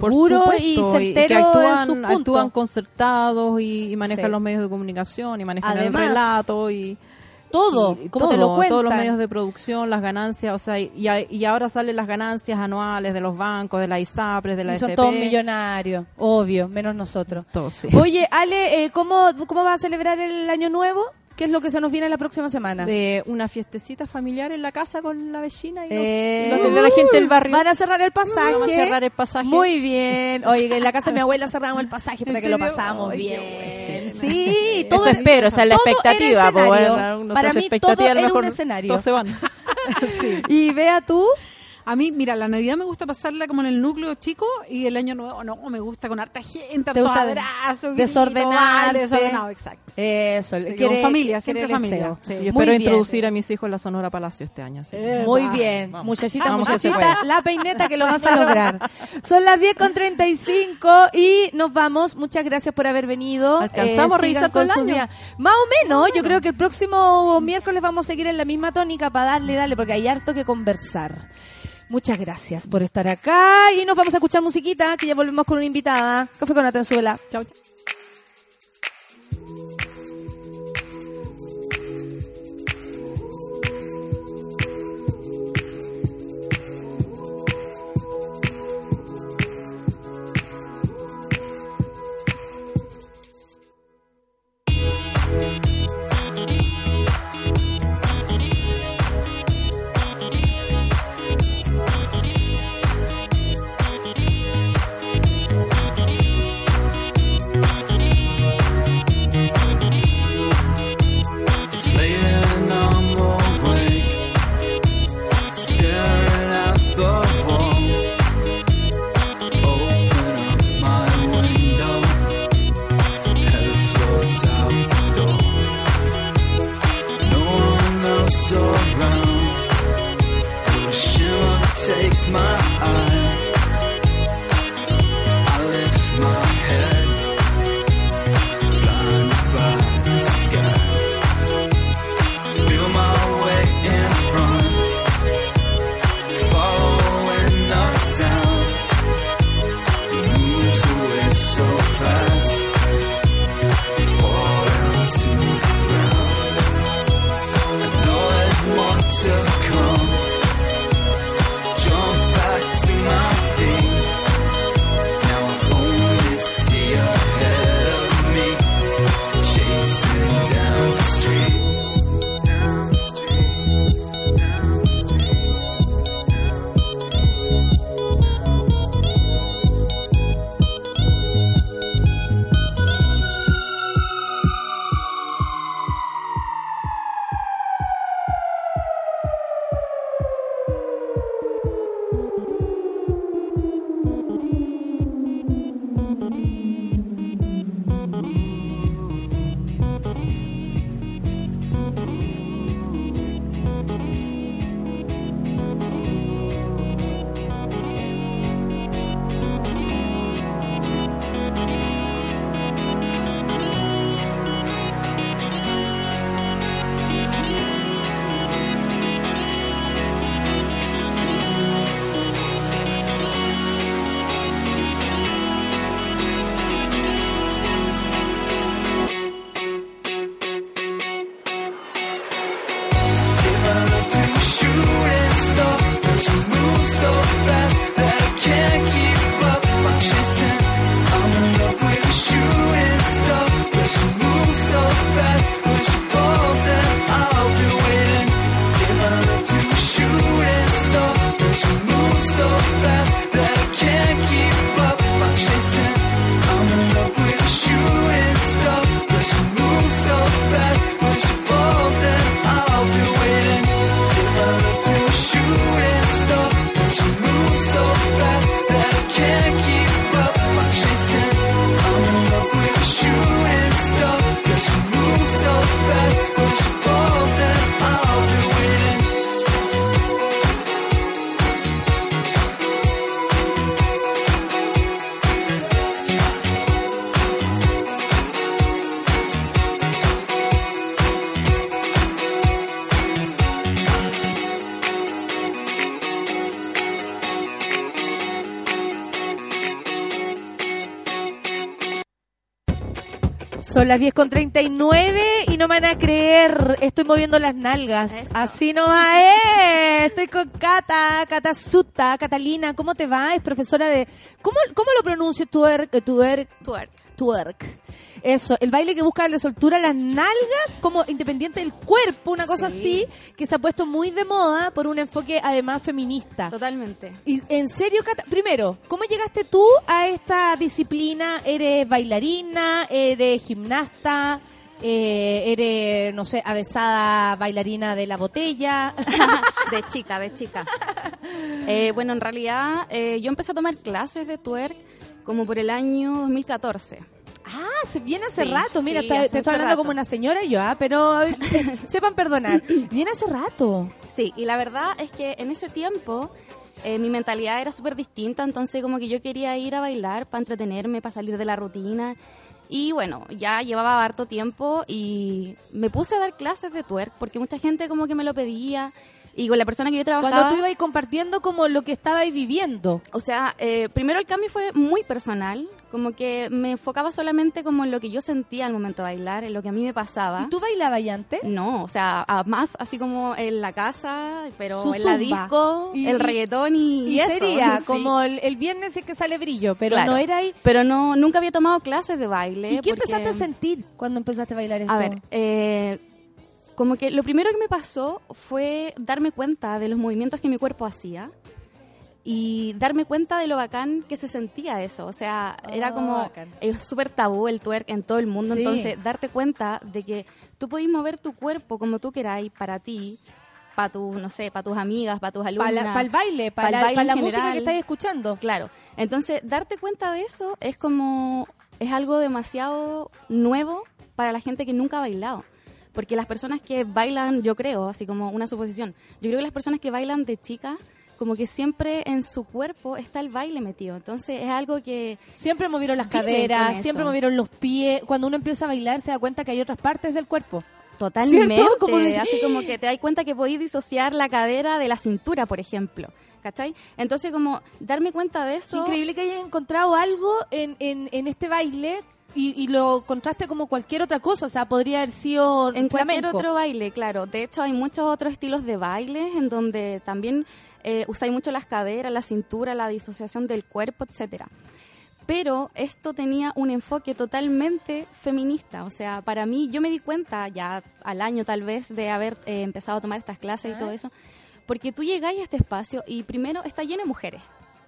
Por seguros y supuesto, certeros que actúan, en sus actúan concertados y, y manejan Sí. los medios de comunicación y manejan Además, el relato y todo, y como todo, te lo todos los cuentan. medios de producción, las ganancias, o sea, y, y ahora salen las ganancias anuales de los bancos, de la ISAPRES, de la Y son FP. todos millonarios, obvio, menos nosotros. Todos, sí. Oye, Ale, eh, ¿cómo, ¿cómo vas a celebrar el año nuevo? ¿Qué es lo que se nos viene la próxima semana? De una fiestecita familiar en la casa con la vecina y los- Eh, y los de la gente del barrio. Van a cerrar el pasaje. Vamos a cerrar el pasaje. Muy bien. Oye, en la casa de mi abuela cerramos el pasaje para ¿En que lo pasamos Ay, bien. Sí, todo Eso era- espero, esa es la todo era expectativa. pues, para mí todo expectativas, a lo era un escenario. Todos se van. Y vea tú, A mí, mira, la Navidad me gusta pasarla como en el núcleo chico y el Año Nuevo no, me gusta con harta gente, ¿Te hartos gusta abrazos, gritos, desordenarte? baile, desordenado, exacto. eso, Sí, quiere- con familia, siempre familia. Sí. Yo Muy espero bien. introducir a mis hijos en la Sonora Palacio este año. Eh, Muy va. bien, muchachita, Vamos muchachita, puede. la peineta que lo vas a lograr. Son las 10 con 35 y nos vamos. Muchas gracias por haber venido. Eh, ¿Alcanzamos a revisar todo el su año? día. Más o menos, yo creo que el próximo miércoles vamos a seguir en la misma tónica para darle, darle, porque hay harto que conversar. Muchas gracias por estar acá y nos vamos a escuchar musiquita, que ya volvemos con una invitada. Café con Atenzuela. Chao. It's takes my eye. I lift my head, las 10 con 39 y no me van a creer, estoy moviendo las nalgas. Así no va, eh. Estoy con Cata, Cata Sutta, Catalina, ¿cómo te va? Es profesora de... ¿Cómo, cómo lo pronuncio? Twerk, eh, twerk, Twerk. Eso, el baile que busca la soltura, las nalgas, como independiente del cuerpo, una cosa así, que se ha puesto muy de moda por un enfoque además feminista. Totalmente. Y en serio, Cata, primero, ¿cómo llegaste tú a esta disciplina? ¿Eres bailarina? ¿Eres gimnasta? Eh, ¿Eres, no sé, avesada bailarina de la botella? de chica, de chica. Eh, bueno, en realidad eh, yo empecé a tomar clases de twerk como por el año 2014. Ah, se viene hace Sí, rato. Mira, sí, está- hace te estoy hablando rato. como una señora yo, ah, pero se- sepan perdonar. Viene hace rato. Sí, y la verdad es que en ese tiempo eh, mi mentalidad era súper distinta, entonces como que yo quería ir a bailar para entretenerme, para salir de la rutina. Y bueno, ya llevaba harto tiempo y me puse a dar clases de twerk porque mucha gente como que me lo pedía. Y con la persona que yo trabajaba... Cuando tú ibas compartiendo como lo que estabais viviendo. O sea, eh, primero el cambio fue muy personal, como que me enfocaba solamente como en lo que yo sentía al momento de bailar, en lo que a mí me pasaba. ¿Y tú bailabas ya antes? No, o sea, más así como en la casa, pero Su en la disco, Y- el y- reggaetón y, Y eso, sería sí. como el, el viernes es que sale brillo, pero Claro. no era ahí. Pero no, nunca había tomado clases de baile. ¿Y qué porque- empezaste a sentir cuando empezaste a bailar esto? A ver, eh, como que lo primero que me pasó fue darme cuenta de los movimientos que mi cuerpo hacía y darme cuenta de lo bacán que se sentía eso. O sea, era Oh, como es súper tabú el twerk en todo el mundo. Sí. Entonces, darte cuenta de que tú podés mover tu cuerpo como tú queráis para ti, para tu, no sé, para tus amigas, para tus alumnas. Para el baile, para la, pa' la música que estáis escuchando. Claro. Entonces, darte cuenta de eso es como es algo demasiado nuevo para la gente que nunca ha bailado. Porque las personas que bailan, yo creo, así como una suposición, yo creo que las personas que bailan de chica, como que siempre en su cuerpo está el baile metido. Entonces es algo que... Siempre movieron las caderas, siempre movieron los pies. Cuando uno empieza a bailar se da cuenta que hay otras partes del cuerpo. Totalmente. Como así como que te das cuenta que podéis disociar la cadera de la cintura, por ejemplo. ¿Cachai? Entonces como darme cuenta de eso... Increíble que hayas encontrado algo en, en, en este baile y, y lo contraste como cualquier otra cosa. O sea, podría haber sido En cualquier otro baile, claro. De hecho, hay muchos otros estilos de baile en donde también eh, usáis mucho las caderas, la cintura, la disociación del cuerpo, etcétera. Pero esto tenía un enfoque totalmente feminista. O sea, para mí, yo me di cuenta ya al año tal vez de haber eh, empezado a tomar estas clases y todo eso, porque tú llegáis a este espacio y primero está lleno de mujeres.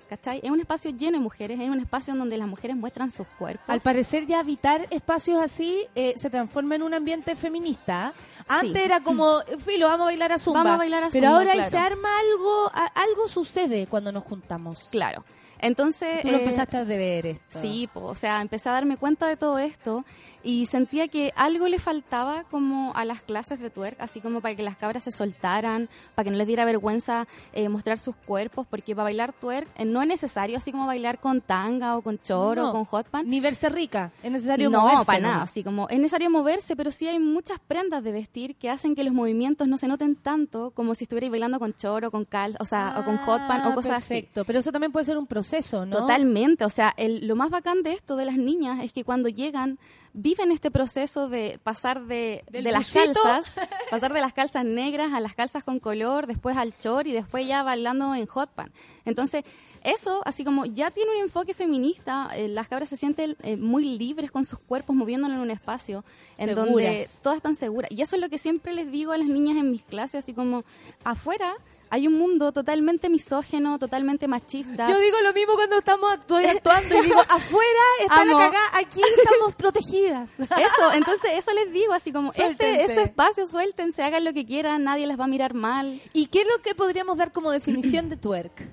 ¿Cachai? Es un espacio lleno de mujeres, es un espacio en donde las mujeres muestran sus cuerpos. Al parecer ya habitar espacios así eh, se transforma en un ambiente feminista. Antes Sí. era como, filo, vamos a bailar a zumba. Vamos a bailar a Pero zumba, ahora ahí se arma algo, a- algo sucede cuando nos juntamos. Claro. Entonces... Tú lo eh, empezaste a ver esto. Sí, po, o sea, empecé a darme cuenta de todo esto y sentía que algo le faltaba como a las clases de twerk, así como para que las cabras se soltaran, para que no les diera vergüenza eh, mostrar sus cuerpos, porque para bailar twerk eh, no es necesario así como bailar con tanga o con choro No, o con hot pan. Ni verse rica, es necesario no, moverse. para nada, así como es necesario moverse, pero sí hay muchas prendas de vestir que hacen que los movimientos no se noten tanto como si estuvierais bailando con choro, con cal, o sea, o con hot pan o Ah, cosas así. perfecto. Pero eso también puede ser un proceso, ¿no? Totalmente, o sea, el- lo más bacán de esto de las niñas es que cuando llegan viven este proceso de pasar de, de las calzas, pasar de las calzas negras a las calzas con color, después al chor y después ya bailando en hot pan. Entonces, eso, así como ya tiene un enfoque feminista, eh, las cabras se sienten eh, muy libres con sus cuerpos moviéndolo en un espacio en donde todas están seguras. Y eso es lo que siempre les digo a las niñas en mis clases, así como afuera hay un mundo totalmente misógeno, totalmente machista. Yo digo lo mismo cuando estamos actu- actuando y digo, afuera está Amo. la cagada, aquí estamos protegidas. Eso, entonces eso les digo, así como Suéltense. este es su espacio, suéltense, hagan lo que quieran, nadie les va a mirar mal. ¿Y qué es lo que podríamos dar como definición de twerk?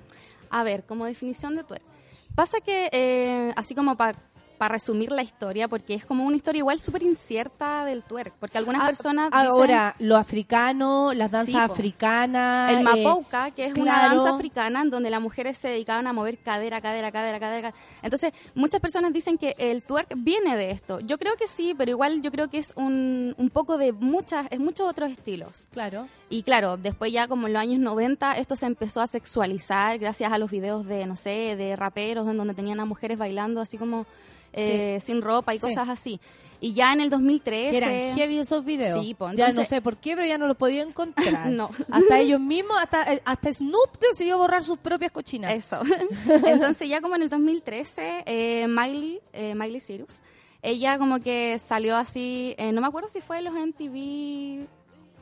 A ver, como definición de twerk. Pasa que, eh, así como para resumir la historia, porque es como una historia igual súper incierta del twerk, porque algunas Ah, personas dicen- Ahora, lo africano, las danzas Sí, africanas. el eh, mapouka, que es una danza africana en donde las mujeres se dedicaban a mover cadera, cadera, cadera, cadera. Entonces, muchas personas dicen que el twerk viene de esto. Yo creo que sí, pero igual yo creo que es un, un poco de muchas, es muchos otros estilos. Claro. Y claro, después ya como en los años 90 esto se empezó a sexualizar gracias a los videos de, no sé, de raperos en donde tenían a mujeres bailando así como eh, sin ropa y Sí. cosas así. Y ya en el 2013... Que eran heavy esos videos. Sí, pues, ya no sé por qué, pero ya no los podía encontrar. No. Hasta ellos mismos, hasta, eh, hasta Snoop decidió borrar sus propias cochinas. Eso. Entonces ya como en el 2013, eh, Miley, eh, Miley Cyrus, ella como que salió así, no me acuerdo si fue en los MTV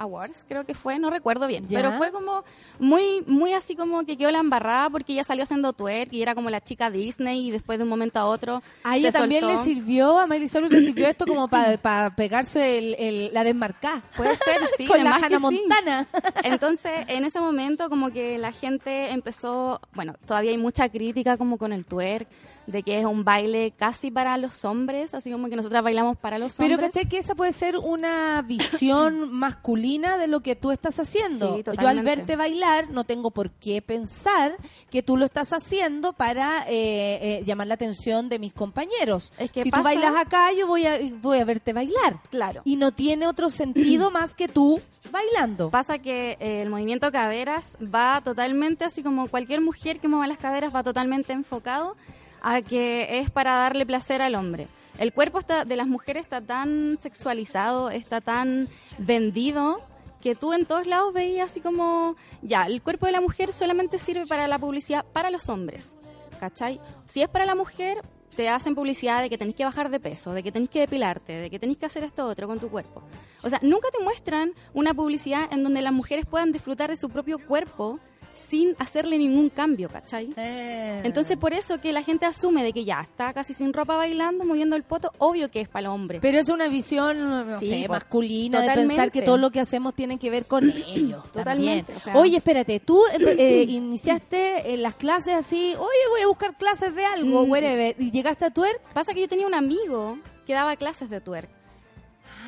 Awards, creo que fue, no recuerdo bien, Ya. pero fue como muy muy así como que quedó la embarrada porque ella salió haciendo twerk y era como la chica Disney y después de un momento a otro A ella se también soltó. le sirvió, a Miley Cyrus le sirvió esto como para pegarse el, el- la desmarcada. Puede ser, sí, Con la Hannah sí. Montana. Entonces, en ese momento como que la gente empezó, bueno, todavía hay mucha crítica como con el twerk, de que es un baile casi para los hombres, así como que nosotras bailamos para los Pero hombres. caché que esa puede ser una visión masculina de lo que tú estás haciendo. Sí, Yo al verte bailar no tengo por qué pensar que tú lo estás haciendo para eh, eh, llamar la atención de mis compañeros. Es que si pasa- tú bailas acá, yo voy a, voy a verte bailar. Claro. Y no tiene otro sentido más que tú bailando. Pasa que eh, el movimiento caderas va totalmente, así como cualquier mujer que mueva las caderas, va totalmente enfocado a que es para darle placer al hombre. El cuerpo de las mujeres está tan sexualizado, está tan vendido, que tú en todos lados veías así como, ya, el cuerpo de la mujer solamente sirve para la publicidad para los hombres, ¿cachai? Si es para la mujer, te hacen publicidad de que tenés que bajar de peso, de que tenés que depilarte, de que tenés que hacer esto otro con tu cuerpo. O sea, nunca te muestran una publicidad en donde las mujeres puedan disfrutar de su propio cuerpo sin hacerle ningún cambio, ¿cachai? Eh. Entonces por eso que la gente asume de que ya está casi sin ropa bailando, moviendo el poto, obvio que es para el hombre. Pero es una visión, no Sí, sé, por- masculina, de totalmente. pensar que todo lo que hacemos tiene que ver con ellos. Totalmente, también. o sea- Oye, espérate, tú eh, eh, iniciaste en las clases así, oye, voy a buscar clases de algo, Mm. whatever, y llegaste a twerk. Pasa que yo tenía un amigo que daba clases de twerk.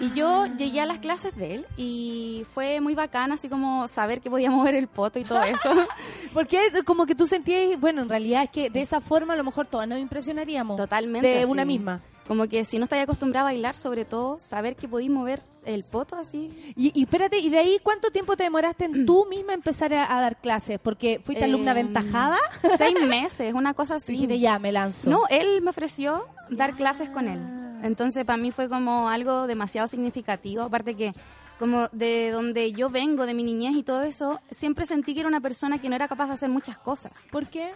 Y yo llegué a las clases de él y fue muy bacán, así como saber que podía mover el poto y todo eso. Porque como que tú sentías, bueno, en realidad es que de esa forma a lo mejor todas nos impresionaríamos. Totalmente. De una misma. Como que si no estáis acostumbrada a bailar, sobre todo, saber que podéis mover el poto así. Y, y espérate, ¿y de ahí cuánto tiempo te demoraste en tú misma empezar a, a dar clases? Porque fuiste alumna Em, aventajada. Seis meses, una cosa así. Dijiste, ya, me lanzo. No, él me ofreció dar clases con él. Entonces, para mí fue como algo demasiado significativo. Aparte que, como de donde yo vengo, de mi niñez y todo eso, siempre sentí que era una persona que no era capaz de hacer muchas cosas. ¿Por qué?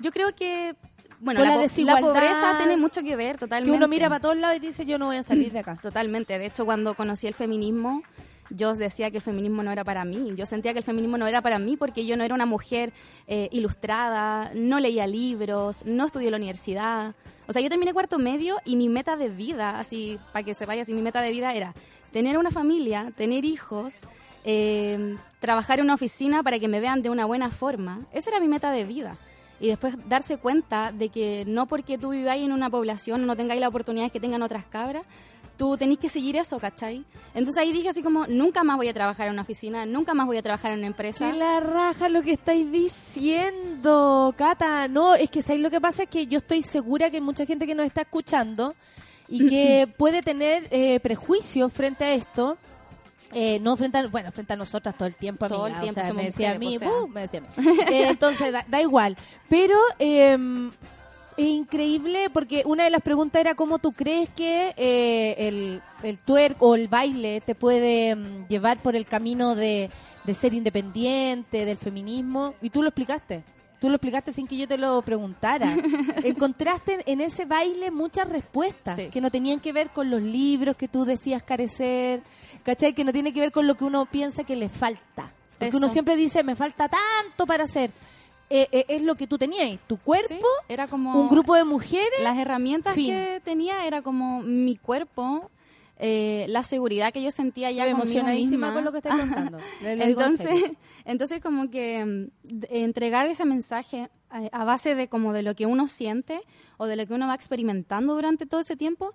Yo creo que, bueno, la, la pobreza tiene mucho que ver, Que totalmente. uno mira para todos lados y dice, yo no voy a salir de acá. Totalmente. De hecho, cuando conocí el feminismo, yo decía que el feminismo no era para mí. Yo sentía que el feminismo no era para mí porque yo no era una mujer eh, ilustrada, no leía libros, no estudié la universidad. O sea, yo terminé cuarto medio y mi meta de vida, así, para que se vaya, así, mi meta de vida era tener una familia, tener hijos, eh, trabajar en una oficina para que me vean de una buena forma. Esa era mi meta de vida. Y después darse cuenta de que no porque tú viváis en una población o no tengáis las oportunidades que tengan otras cabras, tú tenés que seguir eso, ¿cachai? Entonces ahí dije así como, nunca más voy a trabajar en una oficina, nunca más voy a trabajar en una empresa. Que la raja lo que estáis diciendo, Cata. No, es que ¿sabes? lo que pasa es que yo estoy segura que hay mucha gente que nos está escuchando y que puede tener eh, prejuicios frente a esto. Eh, no frente a, bueno, frente a nosotras todo el tiempo, Todo amiga, el tiempo o sea, somos me decía a mí, mujeres, o sea. "Uh", me decía a mí. Eh, entonces da, da igual. Pero eh, es increíble porque una de las preguntas era cómo tú crees que eh, el, el twerk o el baile te puede mm, llevar por el camino de, de ser independiente, del feminismo. Y tú lo explicaste. Tú lo explicaste sin que yo te lo preguntara. Encontraste en, ese baile muchas respuestas Sí. que no tenían que ver con los libros que tú decías carecer, ¿cachai? Que no tiene que ver con lo que uno piensa que le falta. Porque Eso. uno siempre dice, me falta tanto para hacer. Eh, eh, es lo que tú tenías, tu cuerpo, Sí, era como un grupo de mujeres. las herramientas Fin. que tenía era como mi cuerpo, eh, la seguridad que yo sentía ya emocionadísima misma. con lo que estás contando. En entonces, entonces como que mm, entregar ese mensaje a, a base de como de lo que uno siente o de lo que uno va experimentando durante todo ese tiempo,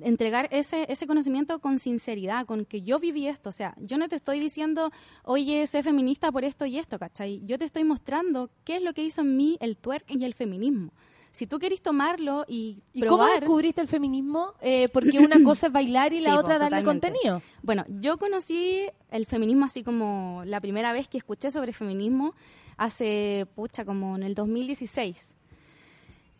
entregar ese, ese conocimiento con sinceridad, con que yo viví esto. O sea, yo no te estoy diciendo, oye, sé feminista por esto y esto, ¿cachai? Yo te estoy mostrando qué es lo que hizo en mí el twerk y el feminismo. Si tú querés tomarlo y, ¿Y cómo descubriste el feminismo? Eh, porque una cosa es bailar y la Sí, otra darle totalmente. contenido. Bueno, yo conocí el feminismo así como la primera vez que escuché sobre feminismo hace, pucha, como en el 2016.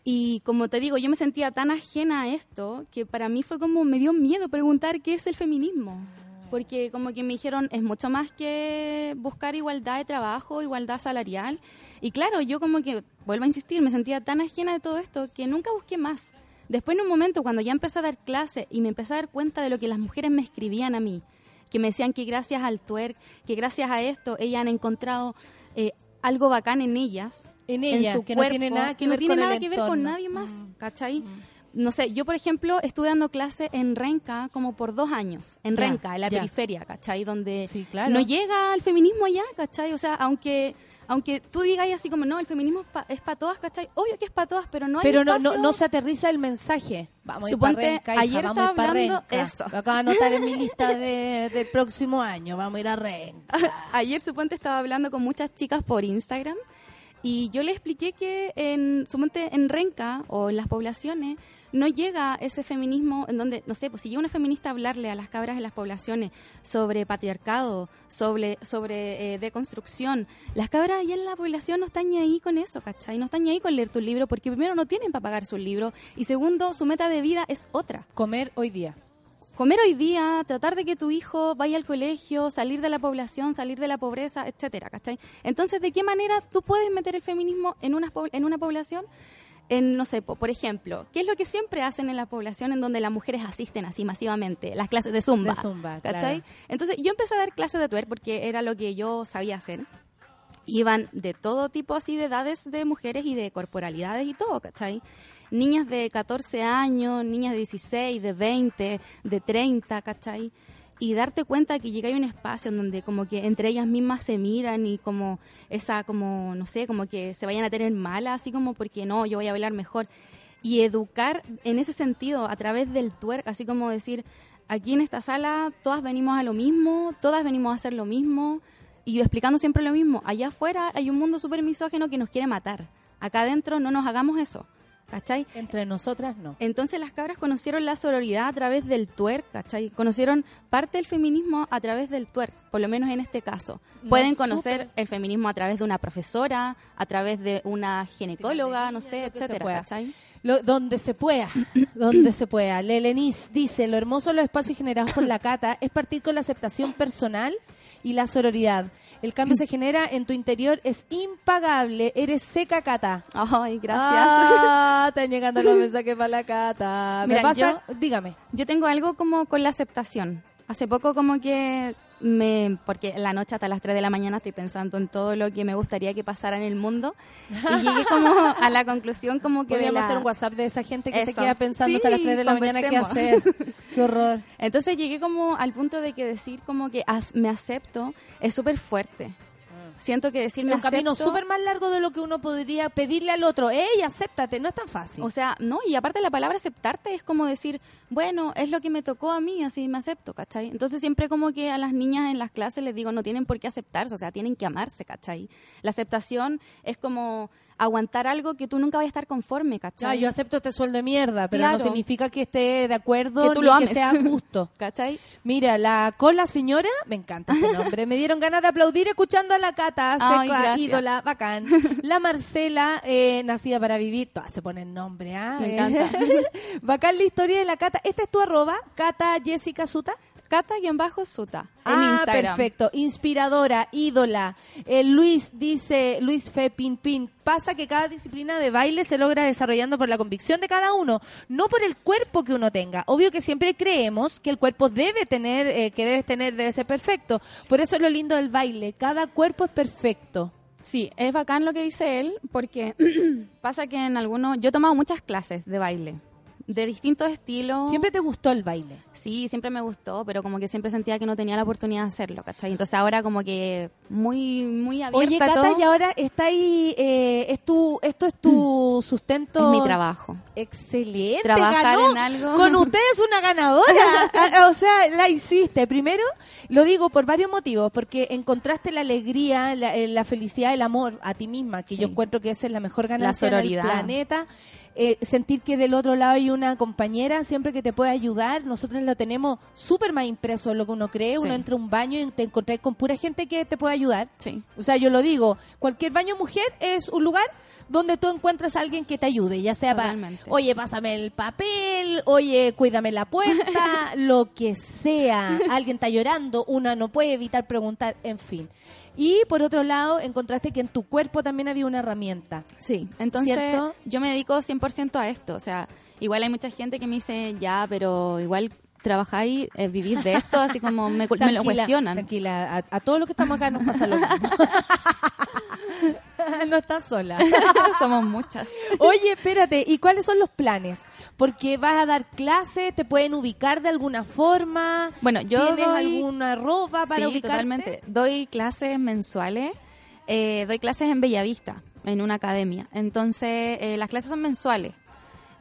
Y como te digo, yo me sentía tan ajena a esto que para mí fue como me dio miedo preguntar qué es el feminismo. Porque como que me dijeron, es mucho más que buscar igualdad de trabajo, igualdad salarial. Y claro, yo como que, vuelvo a insistir, me sentía tan ajena de todo esto que nunca busqué más. Después en un momento, cuando ya empecé a dar clase y me empecé a dar cuenta de lo que las mujeres me escribían a mí, que me decían que gracias al twerk, que gracias a esto, ellas han encontrado eh, algo bacán en ellas. En ellas, su que no tiene nada que no ver tiene con nada que ver con nadie más, ¿cachai? No sé, yo por ejemplo estuve dando clase en Renca como por dos años, en Ya, Renca, en la ya. periferia, ¿cachai? Donde claro. no llega al feminismo allá, ¿cachai? O sea, aunque aunque tú digas así como, no, el feminismo es para todas, ¿cachai? Obvio que es para todas, pero no hay Pero no, no, no se aterriza el mensaje. Vamos a ir Suponte, para Renca, hija, ayer vamos a ir hablando Renca. eso. Lo acabo de anotar en mi lista de, del próximo año. Vamos a ir a Renca. Ayer suponte estaba hablando con muchas chicas por Instagram y yo le expliqué que en suponte en Renca o en las poblaciones no llega ese feminismo en donde, no sé, pues si llega una feminista a hablarle a las cabras de las poblaciones sobre patriarcado, sobre, sobre eh, deconstrucción, las cabras allá en la población no están ni ahí con eso, ¿cachai? No están ni ahí con leer tu libro porque primero no tienen para pagar su libro y segundo, su meta de vida es otra. Comer hoy día. Comer hoy día, tratar de que tu hijo vaya al colegio, salir de la población, salir de la pobreza, etcétera, ¿cachai? Entonces, ¿de qué manera tú puedes meter el feminismo en una, en una población? En, no sé, po- por ejemplo, ¿qué es lo que siempre hacen en la población en donde las mujeres asisten así masivamente? Las clases de zumba. De zumba. Entonces, yo empecé a dar clases de twerk porque era lo que yo sabía hacer. Iban de todo tipo así de edades de mujeres y de corporalidades y todo, ¿cachai? Niñas de 14 años, niñas de 16, de 20, de 30, ¿cachai? Y darte cuenta que llega a un espacio en donde como que entre ellas mismas se miran y como esa, como, no sé, como que se vayan a tener mala, así como porque no, yo voy a bailar mejor. Y educar en ese sentido a través del twerk, así como decir, aquí en esta sala todas venimos a lo mismo, todas venimos a hacer lo mismo, y explicando siempre lo mismo, allá afuera hay un mundo súper misógeno que nos quiere matar, acá adentro no nos hagamos eso, ¿cachai? Entre nosotras no. Entonces las cabras conocieron la sororidad a través del twerk, ¿cachai? Conocieron parte del feminismo a través del twerk, por lo menos en este caso. No, Pueden conocer súper. el feminismo a través de una profesora, a través de una ginecóloga, no sé, etcétera. ¿cachai? Lo- donde se pueda, donde se pueda. Lelenis dice, lo hermoso de los espacios generados por la cata es partir con la aceptación personal y la sororidad. El cambio se genera en tu interior, es impagable, eres seca cata. Ay, gracias. Ah, están llegando los mensajes para la cata. Me Mira, pasa, dígame. Yo tengo algo como con la aceptación. Hace poco como que me... Porque en la noche hasta las 3 de la mañana estoy pensando en todo lo que me gustaría que pasara en el mundo. Y llegué como a la conclusión como que... Podríamos la- hacer un WhatsApp de esa gente que se queda pensando hasta las 3 de la mañana qué hacer. Qué horror. Entonces llegué como al punto de que decir como que as- me acepto es súper fuerte. Siento que decir me Es un camino súper más largo de lo que uno podría pedirle al otro. ¡Ey, acéptate! No es tan fácil. O sea, no, y aparte la palabra aceptarte es como decir, bueno, es lo que me tocó a mí, así me acepto, ¿cachai? Entonces siempre como que a las niñas en las clases les digo, no tienen por qué aceptarse, o sea, tienen que amarse, ¿cachai? La aceptación es como aguantar algo que tú nunca vas a estar conforme, ¿cachai? yo acepto este sueldo de mierda, pero no Claro. significa que esté de acuerdo Que tú ni lo que sea justo. ¿Cachai? Mira, la cola señora, me encanta este nombre. Me dieron ganas de aplaudir escuchando a la Cata, seca, ídola, bacán. La Marcela, eh, nacida para vivir, todas se ponen nombre, ¿ah? Me Eh, encanta. bacán la historia de la Cata. ¿Esta es tu arroba? Cata Jessica Suta. Cata-Suta en ah, Instagram. perfecto. Inspiradora, ídola. Eh, Luis dice, Luis Fe Pin Pin, pasa que cada disciplina de baile se logra desarrollando por la convicción de cada uno, no por el cuerpo que uno tenga. Obvio que siempre creemos que el cuerpo debe tener, eh, que debes tener, debe ser perfecto. Por eso es lo lindo del baile. Cada cuerpo es perfecto. Sí, es bacán lo que dice él, porque pasa que en algunos... Yo he tomado muchas clases de baile, de distintos estilos. ¿Siempre te gustó el baile? Sí, siempre me gustó, pero como que siempre sentía que no tenía la oportunidad de hacerlo, ¿cachai? Entonces ahora como que muy, muy abierta Oye, Cata, todo. y ahora está ahí, eh, es tu, esto es tu sustento. Es mi trabajo. Excelente. Trabajar ganó. en algo. Con ustedes una ganadora. Ah, o sea, la hiciste. Primero, lo digo por varios motivos, porque encontraste la alegría, la, eh, la felicidad, el amor a ti misma, que yo encuentro que esa es la mejor ganancia sororidad. del planeta. Eh, sentir que del otro lado hay una compañera siempre que te puede ayudar. Nosotros lo tenemos súper más impreso de lo que uno cree. Uno entra a un baño y te encontrás con pura gente que te puede ayudar. Sí. O sea, yo lo digo, cualquier baño mujer es un lugar donde tú encuentras a alguien que te ayude, ya sea para, oye, pásame el papel, oye, cuídame la puerta, lo que sea. Alguien está llorando, una no puede evitar preguntar, en fin. Y por otro lado, encontraste que en tu cuerpo también había una herramienta. Sí, entonces ¿Cierto? yo me dedico 100% a esto. O sea, igual hay mucha gente que me dice, ya, pero igual trabajáis, eh, vivir de esto, así como me, me lo cuestionan. Tranquila, a, a todos los que estamos acá nos pasa lo mismo. no estás sola. Somos muchas. Oye, espérate, ¿y cuáles son los planes? Porque vas a dar clases, te pueden ubicar de alguna forma. Bueno, yo ¿Tienes doy- alguna ropa para sí, ubicarte? totalmente. Doy clases mensuales. eh, doy clases en Bellavista, en una academia. Entonces, eh, las clases son mensuales.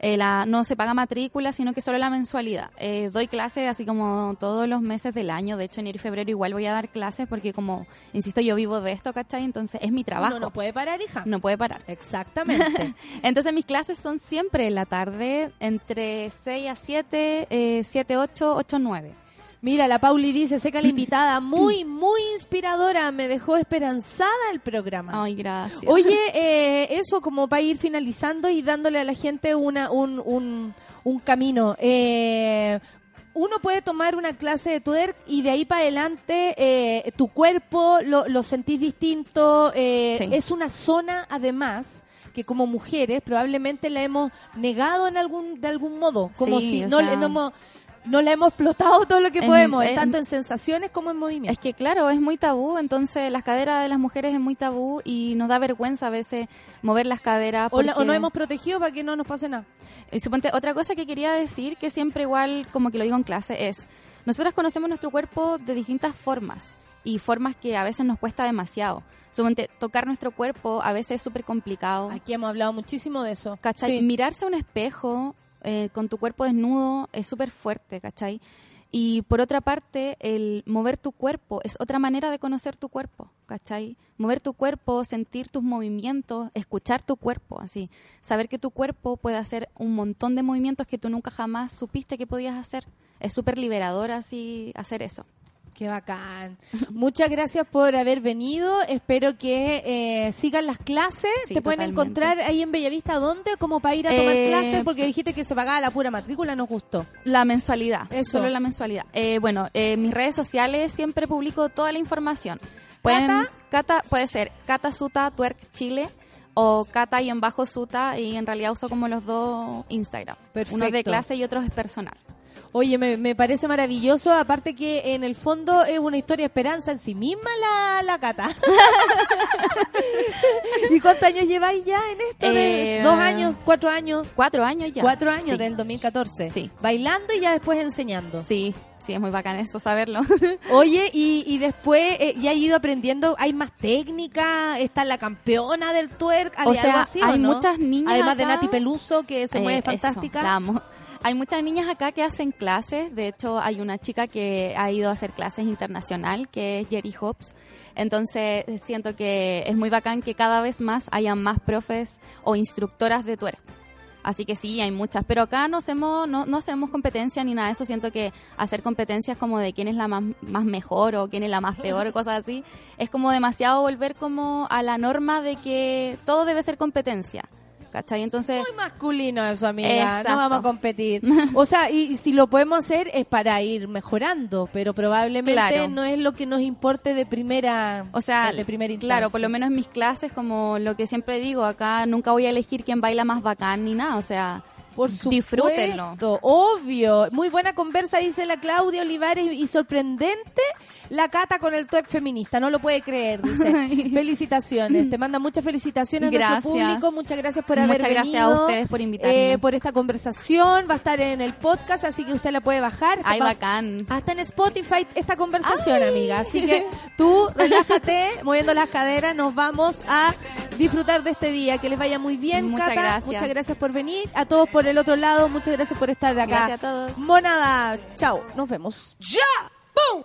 Eh, la, no se paga matrícula, sino que solo la mensualidad. Eh, doy clases así como todos los meses del año. De hecho, enero y febrero igual voy a dar clases porque, como, insisto, yo vivo de esto, ¿cachai? Entonces, es mi trabajo. Uno no puede parar, hija. No puede parar. Exactamente. Entonces mis clases son siempre en la tarde, entre 6 a 7, eh, 7, 8, 8, 9. Mira, la Pauli dice, seca la invitada, muy, muy inspiradora, me dejó esperanzada el programa. Ay, gracias. Oye, eh, eso como para ir finalizando y dándole a la gente una, un, un, un camino. Eh, uno puede tomar una clase de twerk y de ahí para adelante eh, tu cuerpo lo, lo sentís distinto. eh, Sí. Es una zona, además, que como mujeres probablemente la hemos negado en algún de algún modo. Como Sí, si no, sea- le- no, hemos, no la hemos explotado todo lo que Es- podemos, es- tanto en sensaciones como en movimiento. Es que claro, es muy tabú, entonces las caderas de las mujeres es muy tabú y nos da vergüenza a veces mover las caderas. o, la- o no hemos protegido para que no nos pase nada. Y suponte, otra cosa que quería decir, que siempre igual, como que lo digo en clase, es, nosotras conocemos nuestro cuerpo de distintas formas y formas que a veces nos cuesta demasiado. Suponte, tocar nuestro cuerpo a veces es súper complicado. Aquí hemos hablado muchísimo de eso. ¿Cachai? Sí. Mirarse a un espejo eh, con tu cuerpo desnudo es súper fuerte, ¿cachai? Y por otra parte, el mover tu cuerpo es otra manera de conocer tu cuerpo, ¿cachai? Mover tu cuerpo, sentir tus movimientos, escuchar tu cuerpo, así. Saber que tu cuerpo puede hacer un montón de movimientos que tú nunca jamás supiste que podías hacer. Es súper liberador así hacer eso. Qué bacán. Muchas gracias por haber venido. Espero que eh, sigan las clases. Sí, ¿Te pueden totalmente. encontrar ahí en Bellavista? ¿Dónde? Como para ir a tomar Eh, clases, porque dijiste que se pagaba la pura matrícula, nos gustó. La mensualidad. Eso. Solo la mensualidad. Eh, bueno, eh, mis redes sociales siempre publico toda la información. Pueden, ¿Cata? Cata puede ser Cata Suta Twerk Chile o Cata y en bajo Suta y en realidad uso como los dos Instagram. Perfecto. Uno es de clase y otro es personal. Oye, me, me parece maravilloso. Aparte que en el fondo es una historia de esperanza en sí misma la, la cata. ¿Y cuántos años lleváis ya en esto? de Eh, ¿Dos años? ¿Cuatro años? Cuatro años ya. Cuatro años Sí. del 2014. Sí. Bailando y ya después enseñando. Sí, sí, es muy bacán eso, saberlo. Oye, y, y después eh, ya he ido aprendiendo, hay más técnica, está la campeona del twerk, O ¿hay sea, así, o hay no? muchas niñas Además de Nati Peluso, que se mueve Eh, eso, fantástica. la amo. Hay muchas niñas acá que hacen clases. De hecho, hay una chica que ha ido a hacer clases internacional, que es Jerry Hobbs. Entonces, siento que es muy bacán que cada vez más haya más profes o instructoras de twerk. Así que sí, hay muchas. Pero acá no hacemos, no, no hacemos competencia ni nada de eso. Siento que hacer competencias como de quién es la más, más mejor o quién es la más peor cosas así, es como demasiado volver como a la norma de que todo debe ser competencia. ¿Cachai? Entonces... Muy masculino eso, amiga. Exacto. No vamos a competir. O sea, y, y si lo podemos hacer es para ir mejorando, pero probablemente Claro. no es lo que nos importe de primera O sea, de primera claro, por lo menos en mis clases, como lo que siempre digo, acá nunca voy a elegir quién baila más bacán ni nada, o sea, Por disfrútenlo. supuesto, obvio. Muy buena conversa, dice la Claudia Olivares, y sorprendente la cata con el twerk feminista. No lo puede creer, dice. felicitaciones. Te manda muchas felicitaciones a nuestro Gracias. público. Muchas gracias por haber Muchas gracias venido. a ustedes por invitarme. eh, por esta conversación. Va a estar en el podcast, así que usted la puede bajar. Ay, bacán. Hasta en Spotify esta conversación, amiga. Así que tú relájate, moviendo las caderas. Nos vamos a disfrutar de este día. Que les vaya muy bien, Muchas Cata. gracias. Muchas gracias por venir. A todos por el otro lado, muchas gracias por estar acá. Gracias a todos. Monada, chao. Nos vemos. ¡Ya! ¡Bum!